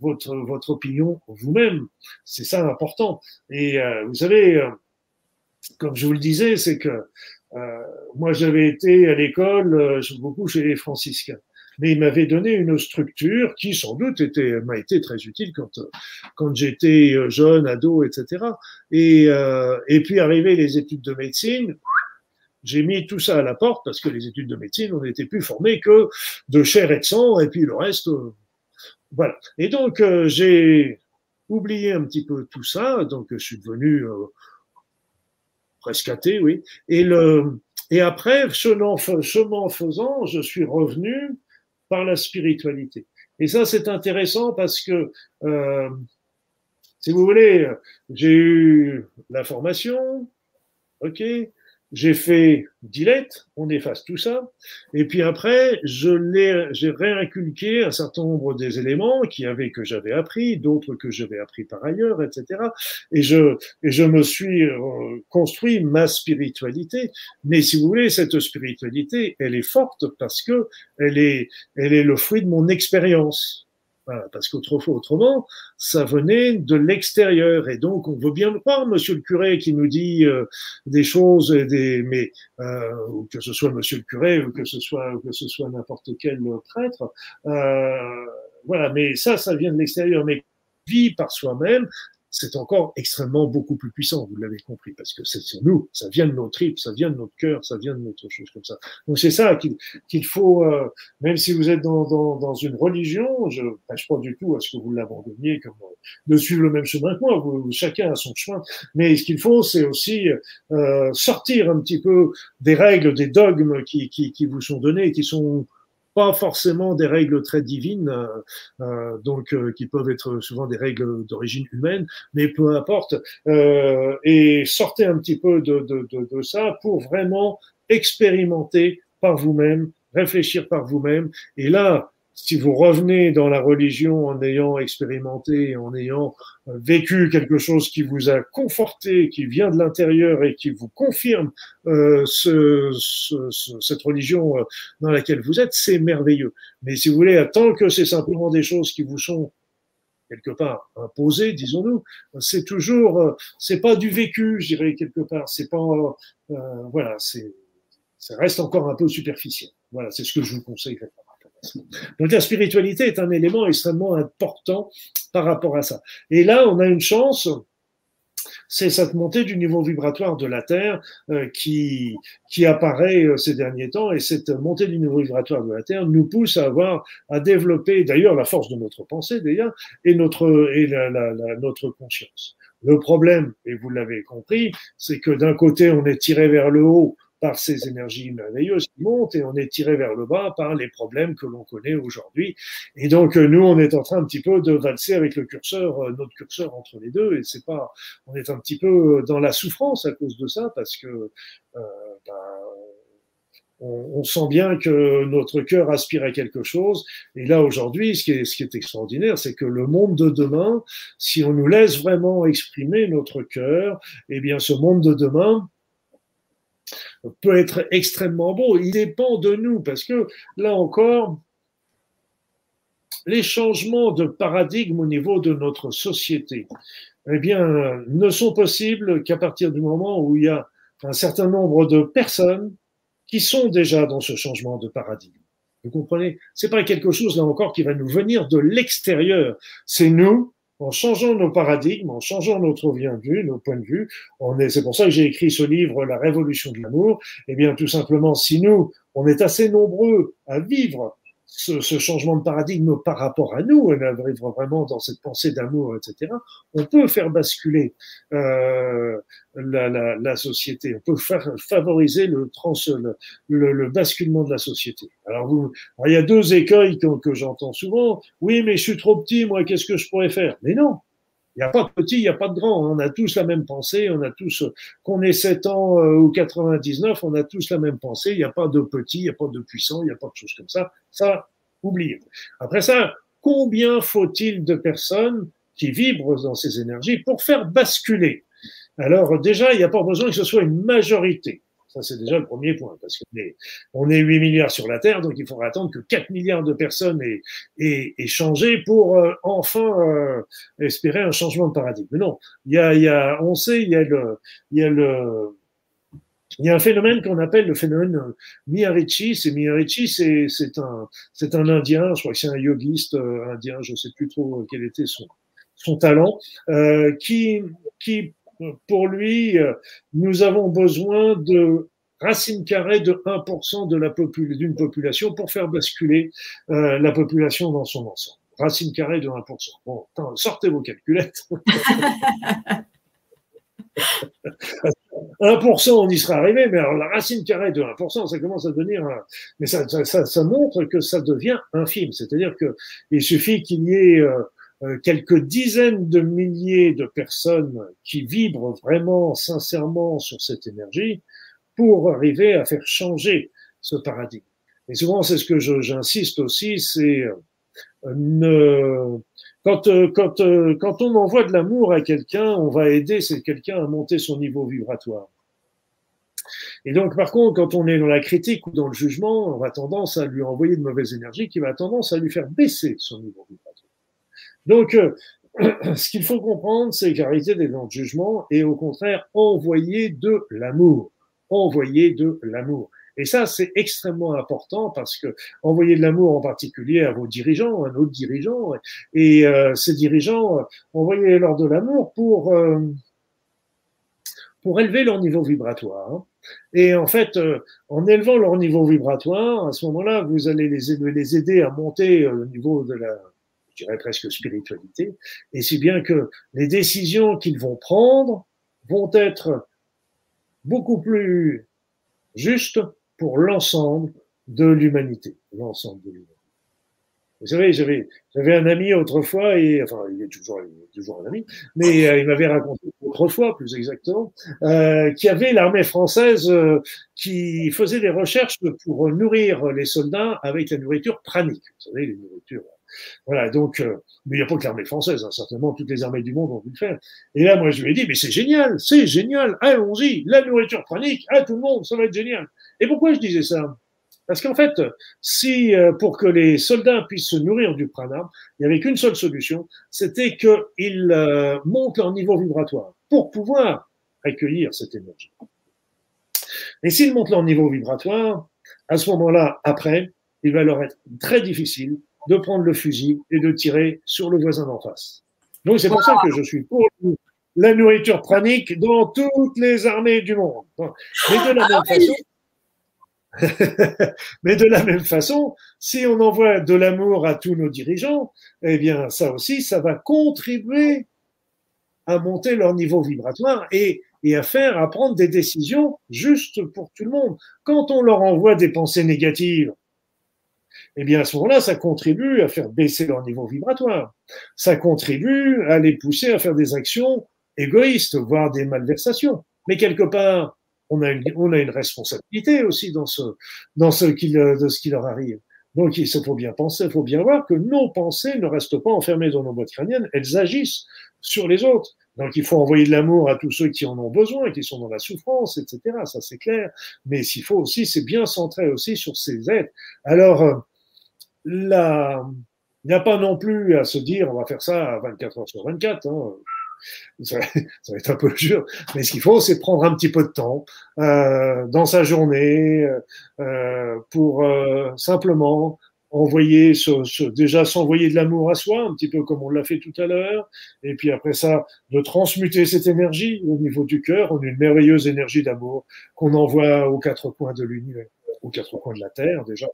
[SPEAKER 2] votre votre opinion vous-même. C'est ça l'important. Et euh, vous savez, euh, comme je vous le disais, c'est que euh, moi, j'avais été à l'école euh, beaucoup chez les franciscains, mais ils m'avaient donné une structure qui, sans doute, était m'a été très utile quand quand j'étais jeune, ado, etc. Et et puis arrivé les études de médecine, j'ai mis tout ça à la porte parce que les études de médecine, on n'était plus formés que de chair et de sang, et puis le reste, voilà. Et donc j'ai oublié un petit peu tout ça, donc je suis devenu presque athée, oui. Et, le, et après, chemin, chemin faisant, je suis revenu par la spiritualité. Et ça, c'est intéressant parce que, euh, si vous voulez, j'ai eu la formation, ok, j'ai fait dilette, on efface tout ça, et puis après, je l'ai, j'ai réinculqué un certain nombre des éléments qui avaient que j'avais appris, d'autres que j'avais appris par ailleurs, etc. Et je, et je me suis euh, construit ma spiritualité. Mais si vous voulez, cette spiritualité, elle est forte parce que elle est, elle est le fruit de mon expérience parce qu'autrefois, autrement, ça venait de l'extérieur. Et donc, on veut bien le croire, monsieur le curé, qui nous dit euh, des choses, des, mais euh, que ce soit monsieur le curé ou que ce soit, que ce soit n'importe quel prêtre. Euh, voilà, mais ça, ça vient de l'extérieur. Mais vie par soi-même, c'est encore extrêmement beaucoup plus puissant, vous l'avez compris, parce que c'est sur nous, ça vient de nos tripes, ça vient de notre cœur, ça vient de notre chose comme ça. Donc c'est ça qu'il faut, euh, même si vous êtes dans, dans, dans une religion, je ne pêche pas du tout à ce que vous l'abandonniez, comme euh, de suivre le même chemin que moi, vous, chacun a son chemin, mais ce qu'il faut, c'est aussi euh, sortir un petit peu des règles, des dogmes qui, qui, qui vous sont donnés, qui sont pas forcément des règles très divines, euh, euh, donc euh, qui peuvent être souvent des règles d'origine humaine, mais peu importe. et sortez un petit peu de, de, de, de ça pour vraiment expérimenter par vous-même, réfléchir par vous-même. Et là, si vous revenez dans la religion en ayant expérimenté, en ayant euh, vécu quelque chose qui vous a conforté, qui vient de l'intérieur et qui vous confirme euh, ce, ce, cette religion euh, dans laquelle vous êtes, c'est merveilleux. Mais si vous voulez, tant que c'est simplement des choses qui vous sont quelque part imposées, disons-nous, c'est toujours, euh, c'est pas du vécu, je dirais quelque part. C'est pas, euh, voilà, c'est, ça reste encore un peu superficiel. Voilà, c'est ce que je vous conseille. Donc la spiritualité est un élément extrêmement important par rapport à ça. Et là, on a une chance, c'est cette montée du niveau vibratoire de la Terre euh, qui, qui apparaît euh, ces derniers temps. Et cette montée du niveau vibratoire de la Terre nous pousse à avoir, à développer d'ailleurs la force de notre pensée d'ailleurs et notre, et notre conscience. Le problème, et vous l'avez compris, c'est que d'un côté, on est tiré vers le haut par ces énergies merveilleuses qui montent et on est tiré vers le bas par les problèmes que l'on connaît aujourd'hui. Et donc euh, nous, on est en train un petit peu de valser avec le curseur, euh, notre curseur entre les deux. Et c'est pas, on est un petit peu dans la souffrance à cause de ça parce que euh, ben, on, sent bien que notre cœur aspire à quelque chose. Et là, aujourd'hui, ce, qui est, ce qui est extraordinaire, c'est que le monde de demain, si on nous laisse vraiment exprimer notre cœur, eh bien, ce monde de demain, peut être extrêmement beau. Il dépend de nous parce que là encore, les changements de paradigme au niveau de notre société, eh bien, ne sont possibles qu'à partir du moment où il y a un certain nombre de personnes qui sont déjà dans ce changement de paradigme. Vous comprenez? C'est pas quelque chose là encore qui va nous venir de l'extérieur. C'est nous en changeant nos paradigmes, en changeant notre vue, nos points de vue, on est, c'est pour ça que j'ai écrit ce livre, La Révolution de l'amour. Eh bien, tout simplement, si nous, on est assez nombreux à vivre ce, ce, changement de paradigme par rapport à nous, on arrive vraiment dans cette pensée d'amour, etc., on peut faire basculer euh, la, la, la, société, on peut faire favoriser le, trans, le, le, basculement de la société. Alors, vous, il y a deux écueils que, j'entends souvent. Oui, mais je suis trop petit, moi, qu'est-ce que je pourrais faire? Mais non, n'y a pas de petit, il n'y a pas de grand. On a tous la même pensée, on a tous, qu'on ait 7 ans euh, ou 99, on a tous la même pensée. Il n'y a pas de petit, il n'y a pas de puissant, il n'y a pas de choses comme ça. Ça, oubliez. Après ça, combien faut-il de personnes qui vibrent dans ces énergies pour faire basculer? Alors déjà, il n'y a pas besoin que ce soit une majorité. Ça, c'est déjà le premier point, parce qu'on est, on est 8 milliards sur la Terre, donc il faudra attendre que 4 milliards de personnes aient, aient, changé pour euh, enfin euh, espérer un changement de paradigme. Mais non, il y a, y a, on sait, il y a le, il y a le, il y a un phénomène qu'on appelle le phénomène Miyarichi. C'est Miyarichi, c'est, c'est un, c'est un Indien, je crois que c'est un yogiste euh, indien, je sais plus trop quel était son, son talent, euh, qui, qui pour lui, euh, nous avons besoin de racine carrée de 1% de la d'une population pour faire basculer euh, la population dans son ensemble. Racine carrée de 1%. Bon, sortez vos calculettes. 1%, on y sera arrivé, mais alors la racine carrée de 1%, ça commence à devenir, mais ça, montre que ça devient infime. C'est-à-dire que il suffit qu'il y ait euh, quelques dizaines de milliers de personnes qui vibrent vraiment sincèrement sur cette énergie pour arriver à faire changer ce paradigme. Et souvent, c'est ce que j'insiste aussi, c'est euh, ne, quand, euh, quand, quand on envoie de l'amour à quelqu'un, on va aider quelqu'un à monter son niveau vibratoire. Et donc, par contre, quand on est dans la critique ou dans le jugement, on va tendance à lui envoyer de mauvaises énergies qui va tendance à lui faire baisser son niveau vibratoire. Donc, euh, ce qu'il faut comprendre, c'est qu'arrêter des dans de jugement et au contraire envoyer de l'amour. Envoyer de l'amour. Et ça, c'est extrêmement important parce que envoyer de l'amour en particulier à vos dirigeants, à nos dirigeants, et euh, ces dirigeants, envoyez-leur de l'amour pour, euh, pour élever leur niveau vibratoire. Hein. Et en fait, en élevant leur niveau vibratoire, à ce moment-là, vous allez les aider, les aider à monter au niveau de la, je dirais presque spiritualité, et si bien que les décisions qu'ils vont prendre vont être beaucoup plus justes pour l'ensemble de l'humanité, l'ensemble de l'humanité. Vous savez, j'avais, j'avais un ami autrefois, et enfin, il est toujours, toujours un ami, mais euh, il m'avait raconté autrefois, plus exactement, euh, qu'il y avait l'armée française euh, qui faisait des recherches pour nourrir les soldats avec la nourriture pranique. Vous savez, les nourritures voilà, donc, euh, mais il n'y a pas que l'armée française, hein, certainement, toutes les armées du monde ont pu le faire. Et là, moi, je lui ai dit, mais c'est génial, c'est génial, allons-y, la nourriture chronique, à tout le monde, ça va être génial. Et pourquoi je disais ça? Parce qu'en fait, si euh, pour que les soldats puissent se nourrir du prana, il n'y avait qu'une seule solution, c'était qu'ils euh, montent leur niveau vibratoire pour pouvoir accueillir cette énergie. Et s'ils montent leur niveau vibratoire, à ce moment-là, après, il va leur être très difficile de prendre le fusil et de tirer sur le voisin d'en face. Donc c'est pour ça que je suis pour la nourriture pranique dans toutes les armées du monde. Mais de la même façon, mais de la même façon, si on envoie de l'amour à tous nos dirigeants, eh bien, ça aussi, ça va contribuer à monter leur niveau vibratoire et, et à faire, à prendre des décisions justes pour tout le monde. Quand on leur envoie des pensées négatives, eh bien à ce moment-là, ça contribue à faire baisser leur niveau vibratoire. Ça contribue à les pousser à faire des actions égoïstes, voire des malversations. Mais quelque part, on a une, on a une responsabilité aussi dans ce, dans ce qui, de ce qui leur arrive. Donc, il faut bien penser, il faut bien voir que nos pensées ne restent pas enfermées dans nos boîtes crâniennes, elles agissent sur les autres. Donc, il faut envoyer de l'amour à tous ceux qui en ont besoin, qui sont dans la souffrance, etc. Ça, c'est clair. Mais s'il faut aussi, c'est bien centré aussi sur ces êtres. Alors, euh, la, il n'y a pas non plus à se dire on va faire ça à 24 heures sur 24. Hein. Ça, va être un peu dur, mais ce qu'il faut, c'est prendre un petit peu de temps euh, dans sa journée euh, pour euh, simplement envoyer, déjà s'envoyer de l'amour à soi, un petit peu comme on l'a fait tout à l'heure, et puis après ça, de transmuter cette énergie au niveau du cœur en une merveilleuse énergie d'amour qu'on envoie aux quatre coins de l'univers, aux quatre coins de la Terre déjà,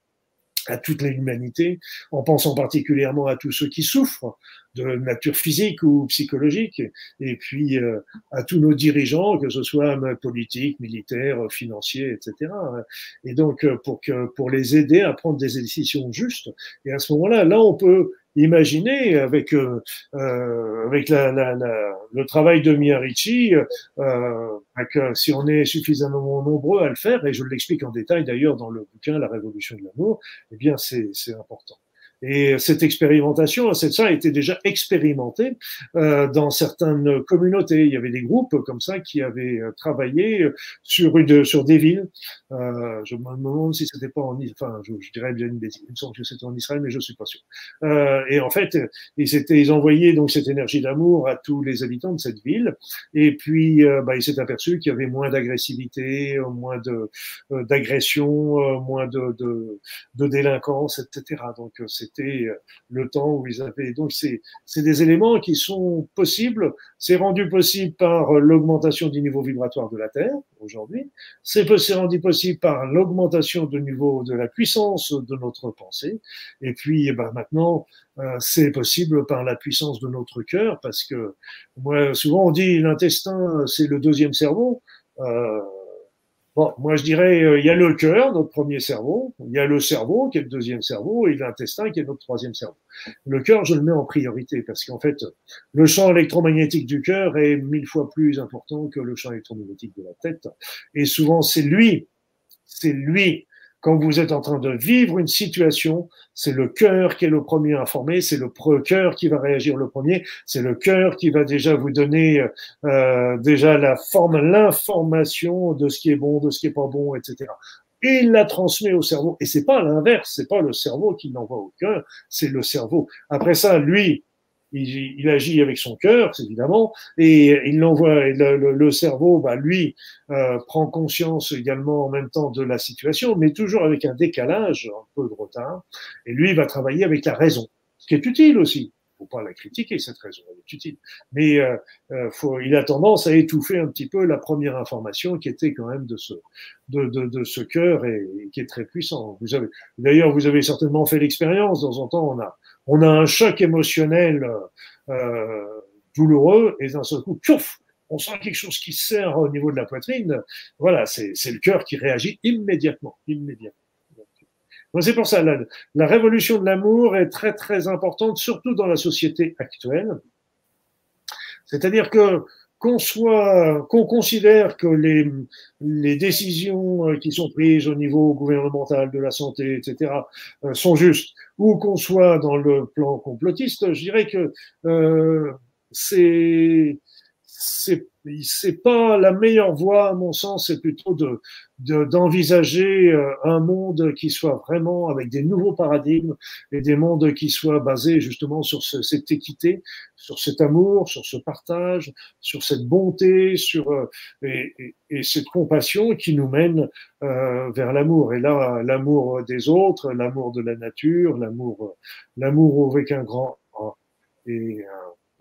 [SPEAKER 2] à toute l'humanité, en pensant particulièrement à tous ceux qui souffrent de nature physique ou psychologique, et puis euh, à tous nos dirigeants, que ce soit politiques, militaires, financiers, etc. Et donc euh, pour que pour les aider à prendre des décisions justes. Et à ce moment-là, là on peut imaginez avec euh, euh, avec le travail de Miyarichi, euh, que si on est suffisamment nombreux à le faire, et je l'explique en détail d'ailleurs dans le bouquin La Révolution de l'amour, eh bien c'est important. Et cette expérimentation, ça a été déjà expérimenté euh, dans certaines communautés. Il y avait des groupes comme ça qui avaient euh, travaillé sur, une, sur des villes. Euh, je me demande si c'était pas en enfin, je, dirais bien une bêtise. Il me semble que c'était en Israël, mais je suis pas sûr. Euh, et en fait, ils, ils envoyaient donc cette énergie d'amour à tous les habitants de cette ville. Et puis, euh, bah, ils s'est aperçu qu'il y avait moins d'agressivité, moins de euh, d'agression, moins de, de, de délinquance, etc. Donc, c'est c'était euh, le temps où ils avaient. Donc, c'est des éléments qui sont possibles. C'est rendu possible par l'augmentation du niveau vibratoire de la Terre aujourd'hui. C'est rendu possible par l'augmentation du niveau de la puissance de notre pensée. Et puis, eh ben, maintenant, euh, c'est possible par la puissance de notre cœur, parce que moi, souvent on dit l'intestin, c'est le deuxième cerveau. Euh, Bon, moi je dirais, euh, il y a le cœur, notre premier cerveau, il y a le cerveau qui est le deuxième cerveau, et l'intestin qui est notre troisième cerveau. Le cœur, je le mets en priorité parce qu'en fait, le champ électromagnétique du cœur est mille fois plus important que le champ électromagnétique de la tête. Et souvent, c'est lui, c'est lui quand vous êtes en train de vivre une situation, c'est le cœur qui est le premier informé, c'est le cœur qui va réagir le premier, c'est le cœur qui va déjà vous donner euh, déjà la forme, l'information de ce qui est bon, de ce qui est pas bon, etc. Et il la transmet au cerveau. Et c'est pas l'inverse, c'est pas le cerveau qui l'envoie au cœur, c'est le cerveau. Après ça, lui, il, agit avec son cœur, évidemment, et il l'envoie. Le, le, cerveau, bah, lui, euh, prend conscience également en même temps de la situation, mais toujours avec un décalage, un peu de retard. Et lui va travailler avec la raison, ce qui est utile aussi. Il faut pas la critiquer cette raison, elle est utile. Mais euh, euh, faut, il a tendance à étouffer un petit peu la première information qui était quand même de ce de, de, de ce cœur et, qui est très puissant. D'ailleurs vous avez certainement fait l'expérience. Dans un temps, on a on a un choc émotionnel euh, douloureux et d'un seul coup, tchouf, on sent quelque chose qui serre au niveau de la poitrine. Voilà, c'est le cœur qui réagit immédiatement, immédiatement. C'est pour ça, la, la révolution de l'amour est très très importante, surtout dans la société actuelle. C'est-à-dire que qu'on soit, qu'on considère que les, les décisions euh, qui sont prises au niveau gouvernemental de la santé, etc., euh, sont justes, ou qu'on soit dans le plan complotiste, je dirais que euh, c'est c'est c'est pas la meilleure voie à mon sens, c'est plutôt de d'envisager euh, un monde qui soit vraiment avec des nouveaux paradigmes et des mondes qui soient basés justement sur cette équité, sur cet amour, sur ce partage, sur cette bonté, sur euh, et, et, cette compassion qui nous mène euh, vers l'amour. Et là, l'amour des autres, l'amour de la nature, l'amour l'amour avec un grand et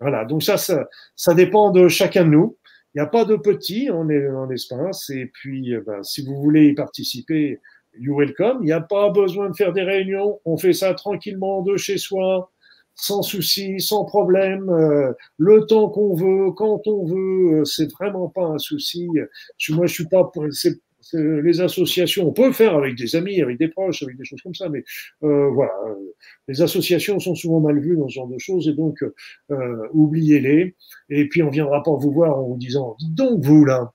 [SPEAKER 2] voilà. Donc ça, ça, ça dépend de chacun de nous. Il n'y a pas de petit en, en espace. Et puis, eh ben, si vous voulez y participer, you welcome. Il n'y a pas besoin de faire des réunions. On fait ça tranquillement de chez soi, sans souci, sans problème, euh, le temps qu'on veut, quand on veut. Euh, c'est vraiment pas un souci. Moi, je suis pas. Les associations, on peut le faire avec des amis, avec des proches, avec des choses comme ça, mais euh, voilà, euh, les associations sont souvent mal vues dans ce genre de choses et donc euh, oubliez-les. Et puis on viendra pas vous voir en vous disant, dites donc vous là,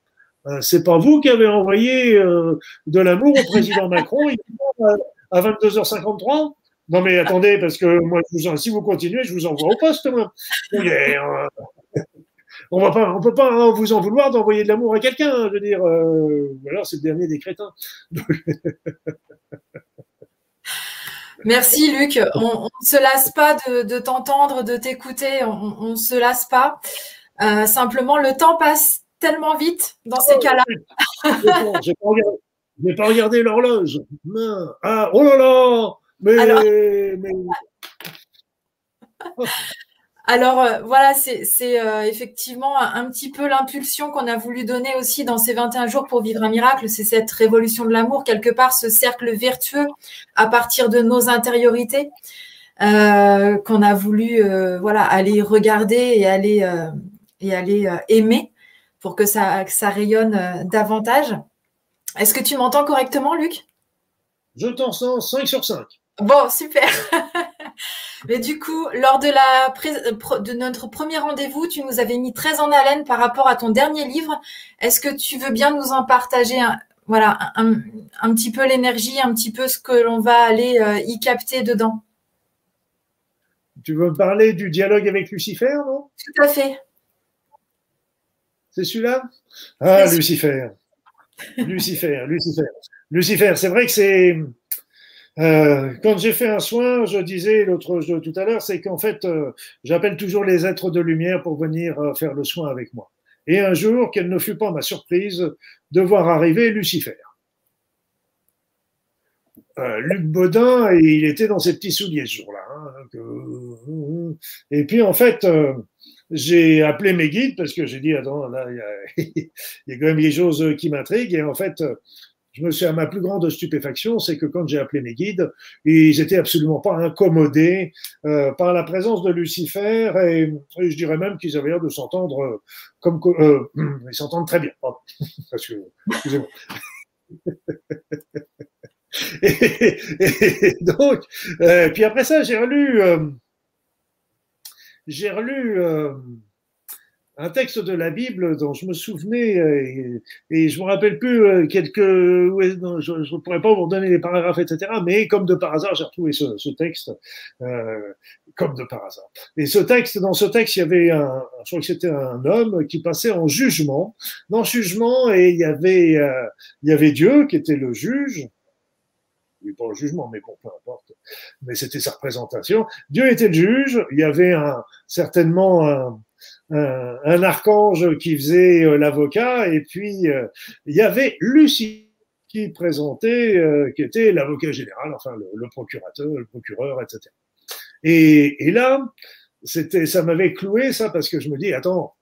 [SPEAKER 2] euh, c'est pas vous qui avez envoyé euh, de l'amour au président Macron à 22h53 non mais attendez, parce que moi, si vous continuez, je vous envoie au poste. Moi on va pas, on peut pas vous en vouloir d'envoyer de l'amour à quelqu'un. Je veux dire, euh, alors c'est le dernier des crétins.
[SPEAKER 1] Merci Luc. On ne se lasse pas de, t'entendre, de t'écouter. On ne se lasse pas. Euh, simplement, le temps passe tellement vite dans ces oh, cas-là.
[SPEAKER 2] Je n'ai pas regardé, l'horloge. Ah, oh là là mais, mais...
[SPEAKER 1] Alors euh, voilà, c'est euh, effectivement un, petit peu l'impulsion qu'on a voulu donner aussi dans ces 21 jours pour vivre un miracle. C'est cette révolution de l'amour, quelque part ce cercle vertueux à partir de nos intériorités euh, qu'on a voulu voilà aller regarder et aller et aller aimer pour que ça, que ça rayonne davantage. Est-ce que tu m'entends correctement, Luc?
[SPEAKER 2] Je t'en sens 5 sur 5.
[SPEAKER 1] Bon, super. Mais du coup, lors de, la, de notre premier rendez-vous, tu nous avais mis très en haleine par rapport à ton dernier livre. Est-ce que tu veux bien nous en partager un, voilà, un, petit peu l'énergie, un petit peu ce que l'on va aller euh, y capter dedans?
[SPEAKER 2] Tu veux me parler du dialogue avec Lucifer, non?
[SPEAKER 1] Tout à fait.
[SPEAKER 2] C'est celui-là? Ah, Lucifer. Lucifer, Lucifer. Lucifer, c'est vrai que c'est euh, quand j'ai fait un soin, je disais l'autre tout à l'heure, c'est qu'en fait, euh, j'appelle toujours les êtres de lumière pour venir euh, faire le soin avec moi. Et un jour, quelle ne fut pas ma surprise de voir arriver Lucifer. Luc Baudin, il était dans ses petits souliers ce jour-là. Hein, et puis en fait, j'ai appelé mes guides parce que j'ai dit attends, là, il y, y, a quand même des choses qui m'intriguent. Et en fait, je me suis à ma plus grande stupéfaction, c'est que quand j'ai appelé mes guides, ils étaient absolument pas incommodés euh, par la présence de Lucifer et, je dirais même qu'ils avaient l'air de s'entendre euh, comme euh, ils s'entendent très bien. Parce que, excusez-moi. et, donc, euh, puis après ça, j'ai relu, euh, j'ai relu un texte de la Bible dont je me souvenais, euh, et, je me rappelle plus euh, quelques, je ne pourrais pas vous donner les paragraphes, etc. Mais comme de par hasard, j'ai retrouvé ce, texte, euh, comme de par hasard. Et ce texte, dans ce texte, il y avait un, je crois que c'était un homme qui passait en jugement, dans jugement, et il y avait, il y avait Dieu qui était le juge. Oui, pas le jugement, mais bon, peu importe. Mais c'était sa représentation. Dieu était le juge. Il y avait un, certainement un, un, archange qui faisait euh, l'avocat, et puis euh, il y avait Lucie qui présentait, euh, qui était l'avocat général, enfin le, procurateur, le procureur, etc. Et, et là, c'était, ça m'avait cloué ça parce que je me dis, attends,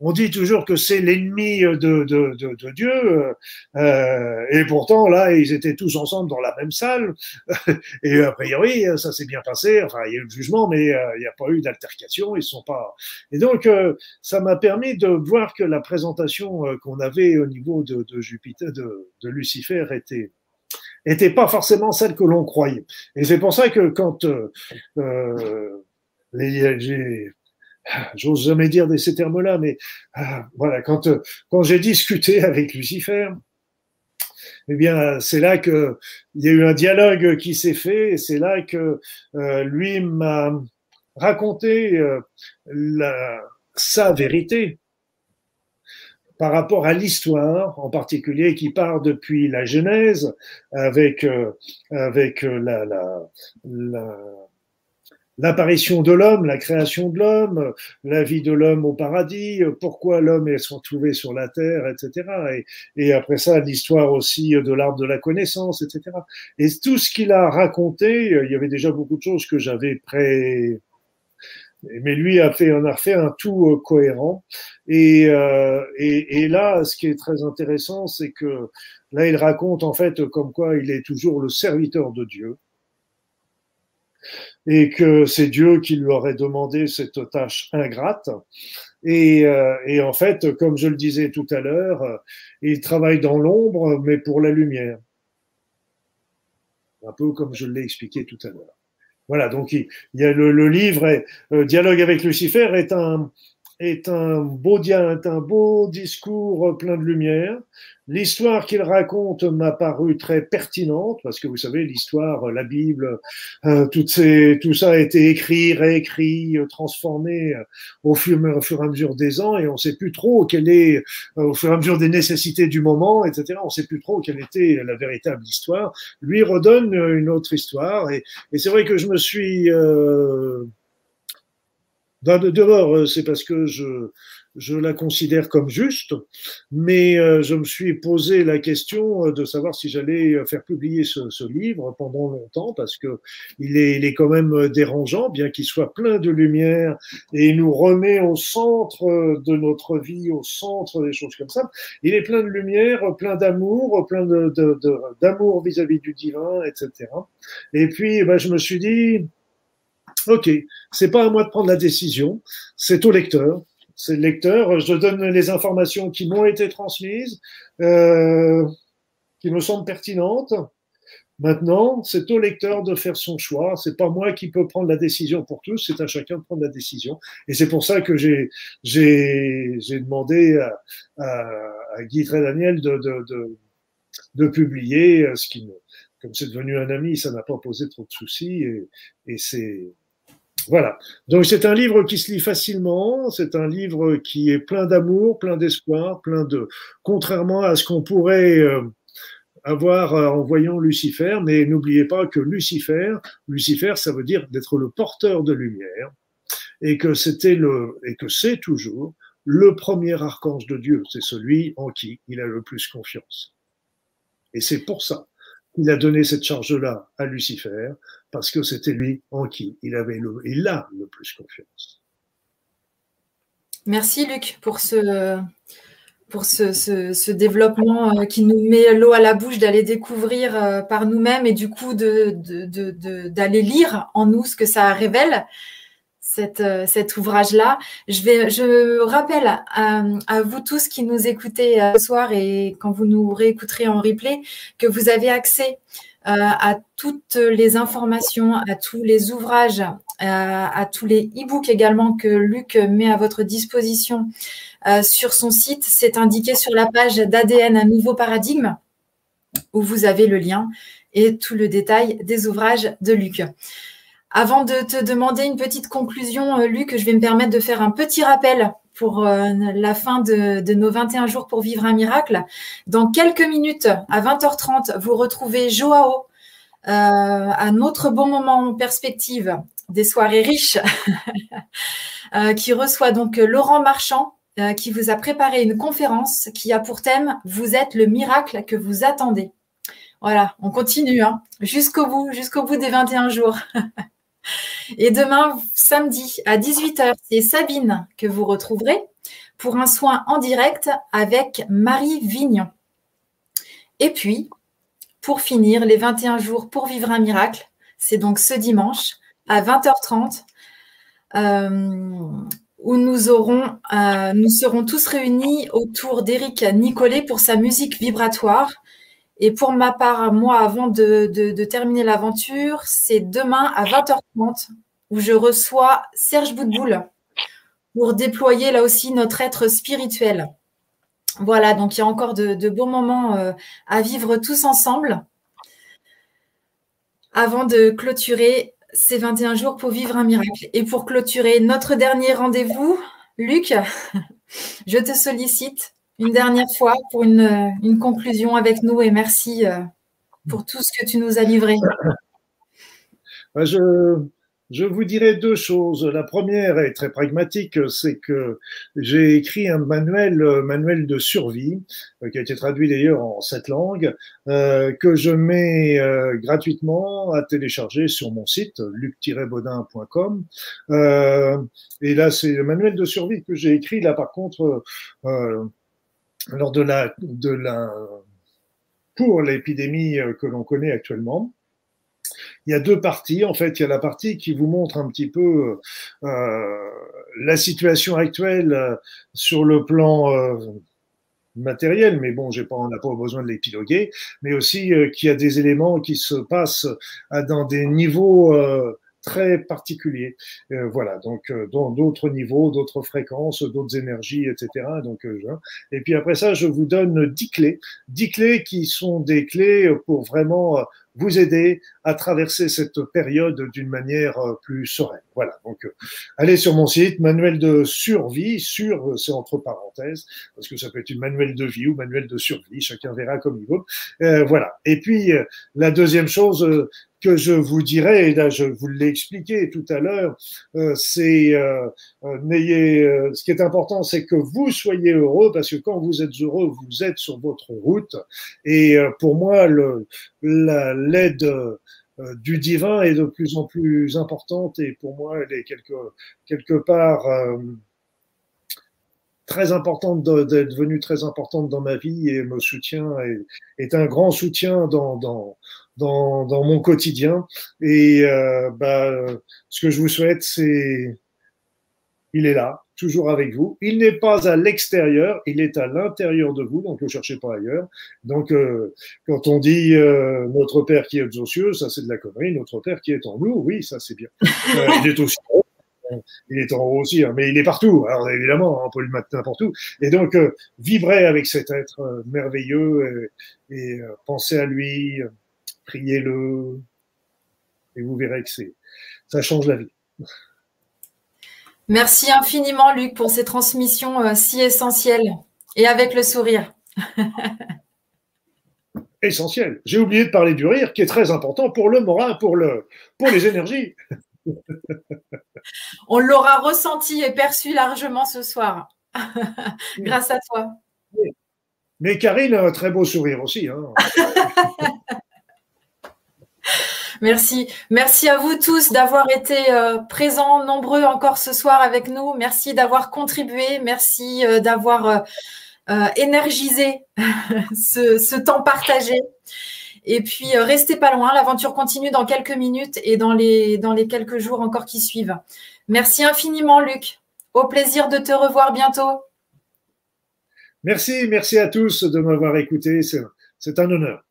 [SPEAKER 2] on dit toujours que c'est l'ennemi de, de, de, de, Dieu, euh, et pourtant là, ils étaient tous ensemble dans la même salle, et a priori, ça s'est bien passé. Enfin, il y a eu le jugement, mais euh, il n'y a pas eu d'altercation. Ils sont pas. Et donc, euh, ça m'a permis de voir que la présentation euh, qu'on avait au niveau de, Jupiter, de, de Lucifer, était était pas forcément celle que l'on croyait. Et c'est pour ça que quand euh, j'ai j'ose jamais dire ces termes-là, mais ah, voilà, quand, quand j'ai discuté avec Lucifer, eh bien, c'est là que il y a eu un dialogue qui s'est fait, et c'est là que euh, lui m'a raconté euh, la, sa vérité par rapport à l'histoire, en particulier qui part depuis la Genèse, avec euh, avec la, la, la l'apparition de l'homme, la création de l'homme, la vie de l'homme au paradis, pourquoi l'homme est retrouvé sur la terre, etc. Et, après ça, l'histoire aussi de l'arbre de la connaissance, etc. Et tout ce qu'il a raconté, il y avait déjà beaucoup de choses que j'avais pré mais lui a fait, on a refait un tout euh, cohérent. Euh, et, là, ce qui est très intéressant, c'est que là, il raconte en fait comme quoi il est toujours le serviteur de Dieu et que c'est Dieu qui lui aurait demandé cette tâche ingrate. Et, euh, et, en fait, comme je le disais tout à l'heure, il travaille dans l'ombre, mais pour la lumière. Un peu comme je l'ai expliqué tout à l'heure. Voilà, donc il, y a le, le livre euh, Dialogue avec Lucifer est un, est un beau, est un beau discours plein de lumière. L'histoire qu'il raconte m'a paru très pertinente parce que vous savez l'histoire, la Bible, euh, toutes ces, tout ça a été écrit, réécrit, euh, transformé euh, au, fur, au, fur, et à mesure des ans et on ne sait plus trop quelle est, au fur et à mesure des nécessités du moment, etc. On ne sait plus trop quelle était la véritable histoire. Lui redonne une autre histoire et, et c'est vrai que je me suis D'abord, c'est parce que je, je la considère comme juste, mais euh, je me suis posé la question de savoir si j'allais faire publier ce, ce, livre pendant longtemps, parce que il est, il est quand même dérangeant, bien qu'il soit plein de lumière et il nous remet au centre de notre vie, au centre des choses comme ça. Il est plein de lumière, plein d'amour, plein d'amour de, de, vis-à-vis du divin, etc. Et puis, ben, je me suis dit, ok, c'est pas à moi de prendre la décision, c'est au lecteur c'est le lecteur. Je donne les informations qui m'ont été transmises, euh, qui me semblent pertinentes. Maintenant, c'est au lecteur de faire son choix. C'est pas moi qui peux prendre la décision pour tous, c'est à chacun de prendre la décision. Et c'est pour ça que j'ai demandé à, à, à Guy Daniel de, de, publier ce qui me, comme c'est devenu un ami, ça n'a pas posé trop de soucis et c'est voilà. Donc c'est un livre qui se lit facilement, c'est un livre qui est plein d'amour, plein d'espoir, plein de contrairement à ce qu'on pourrait euh, avoir euh, en voyant Lucifer, mais n'oubliez pas que Lucifer, Lucifer ça veut dire d'être le porteur de lumière et que c'était le et que c'est toujours le premier archange de Dieu, c'est celui en qui il a le plus confiance. Et c'est pour ça qu'il a donné cette charge-là à Lucifer, parce que c'était lui en qui il avait le, il a plus confiance.
[SPEAKER 1] Merci Luc pour ce, développement euh, qui nous met l'eau à la bouche d'aller découvrir euh, par nous-mêmes et du coup d'aller lire en nous ce que ça révèle. Euh, cet ouvrage-là. Je, rappelle à, à, vous tous qui nous écoutez ce soir et quand vous nous réécouterez en replay que vous avez accès euh, à toutes les informations, à tous les ouvrages, à, tous les e-books également que Luc met à votre disposition euh, sur son site. C'est indiqué sur la page d'ADN, un nouveau paradigme, où vous avez le lien et tout le détail des ouvrages de Luc. Avant de te demander une petite conclusion, euh, Luc, je vais me permettre de faire un petit rappel pour la fin de, de, nos 21 jours pour vivre un miracle. Dans quelques minutes, à 20h30, vous retrouvez Joao euh, un autre bon moment en perspective des soirées riches euh, qui reçoit donc Laurent Marchand euh, qui vous a préparé une conférence qui a pour thème Vous êtes le miracle que vous attendez. Voilà, on continue hein, jusqu'au bout, jusqu'au bout des 21 jours. Et demain, samedi à 18h, c'est Sabine que vous retrouverez pour un soin en direct avec Marie Vignon. Et puis, pour finir les 21 jours pour vivre un miracle. C'est donc ce dimanche à 20h30 euh, où nous, euh, nous serons tous réunis autour d'Éric Nicolet pour sa musique vibratoire. Et pour ma part, moi, avant de, de terminer l'aventure, c'est demain à 20h30 où je reçois Serge Boudboul pour déployer là aussi notre être spirituel. Voilà, donc il y a encore de, beaux moments euh, à vivre tous ensemble avant de clôturer ces 21 jours pour vivre un miracle. Et pour clôturer notre dernier rendez-vous, Luc, je te sollicite une dernière fois pour une, une conclusion avec nous et merci euh, pour tout ce que tu nous as livré.
[SPEAKER 2] Je, je vous dirais deux choses. La première est très pragmatique, c'est que j'ai écrit un manuel, euh, manuel de survie, euh, qui a été traduit d'ailleurs en sept langues, euh, que je mets gratuitement à télécharger sur mon site, luc-baudin.com. et là, c'est le manuel de survie que j'ai écrit, là par contre, lors de la, de la, pour l'épidémie que l'on connaît actuellement. Il y a deux parties. En fait, il y a la partie qui vous montre un petit peu euh, la situation actuelle euh, sur le plan euh, matériel, mais bon, j'ai pas, on n'a pas besoin de l'épiloguer, mais aussi euh, y a des éléments qui se passent dans des niveaux très particuliers. voilà, donc dans d'autres niveaux, d'autres fréquences, d'autres énergies, etc. Donc, et puis après ça, je vous donne dix clés, dix clés qui sont des clés pour vraiment vous aider à traverser cette période d'une manière euh, plus sereine. Voilà. Donc, euh, allez sur mon site, manuel de survie, sur, euh, c'est entre parenthèses, parce que ça peut être une manuel de vie ou manuel de survie, chacun verra comme il veut. voilà. Et puis, la deuxième chose, que je vous dirais, et là je vous l'ai expliqué tout à l'heure, euh, c'est euh, euh, n'ayez, ce qui est important, c'est que vous soyez heureux, parce que quand vous êtes heureux, vous êtes sur votre route. Et pour moi, l'aide du divin est de plus en plus importante, et pour moi, elle est quelque, quelque part très importante, d'être devenue très importante dans ma vie et me soutient, est, est un grand soutien dans, dans dans, dans mon quotidien. Et euh, bah, ce que je vous souhaite, c'est il est là, toujours avec vous. Il n'est pas à l'extérieur, il est à l'intérieur de vous, donc ne cherchez pas ailleurs. Donc, euh, quand on dit euh, notre Père qui est aux cieux, ça c'est de la connerie. Notre Père qui est en nous, oui, ça c'est bien. Euh, il est aussi il est en haut aussi, hein, mais il est partout. Alors évidemment, on peut le mettre n'importe où. Et donc, euh, vivrez avec cet être euh, merveilleux et, et pensez à lui, priez-le, et vous verrez que c'est, ça change la vie.
[SPEAKER 1] Merci infiniment, Luc, pour ces transmissions si essentielles et avec le sourire.
[SPEAKER 2] Essentiel. J'ai oublié de parler du rire, qui est très important pour le moral, pour, le, pour les énergies.
[SPEAKER 1] On l'aura ressenti et perçu largement ce soir, grâce à toi.
[SPEAKER 2] Mais Karine a un très beau sourire aussi. Hein.
[SPEAKER 1] Merci. Merci à vous tous d'avoir été euh, présents, nombreux encore ce soir avec nous. Merci d'avoir contribué. Merci euh, d'avoir euh, énergisé ce, temps partagé. Et puis, restez pas loin. L'aventure continue dans quelques minutes et dans les quelques jours encore qui suivent. Merci infiniment, Luc. Au plaisir de te revoir bientôt.
[SPEAKER 2] Merci, merci à tous de m'avoir écouté. C'est un honneur.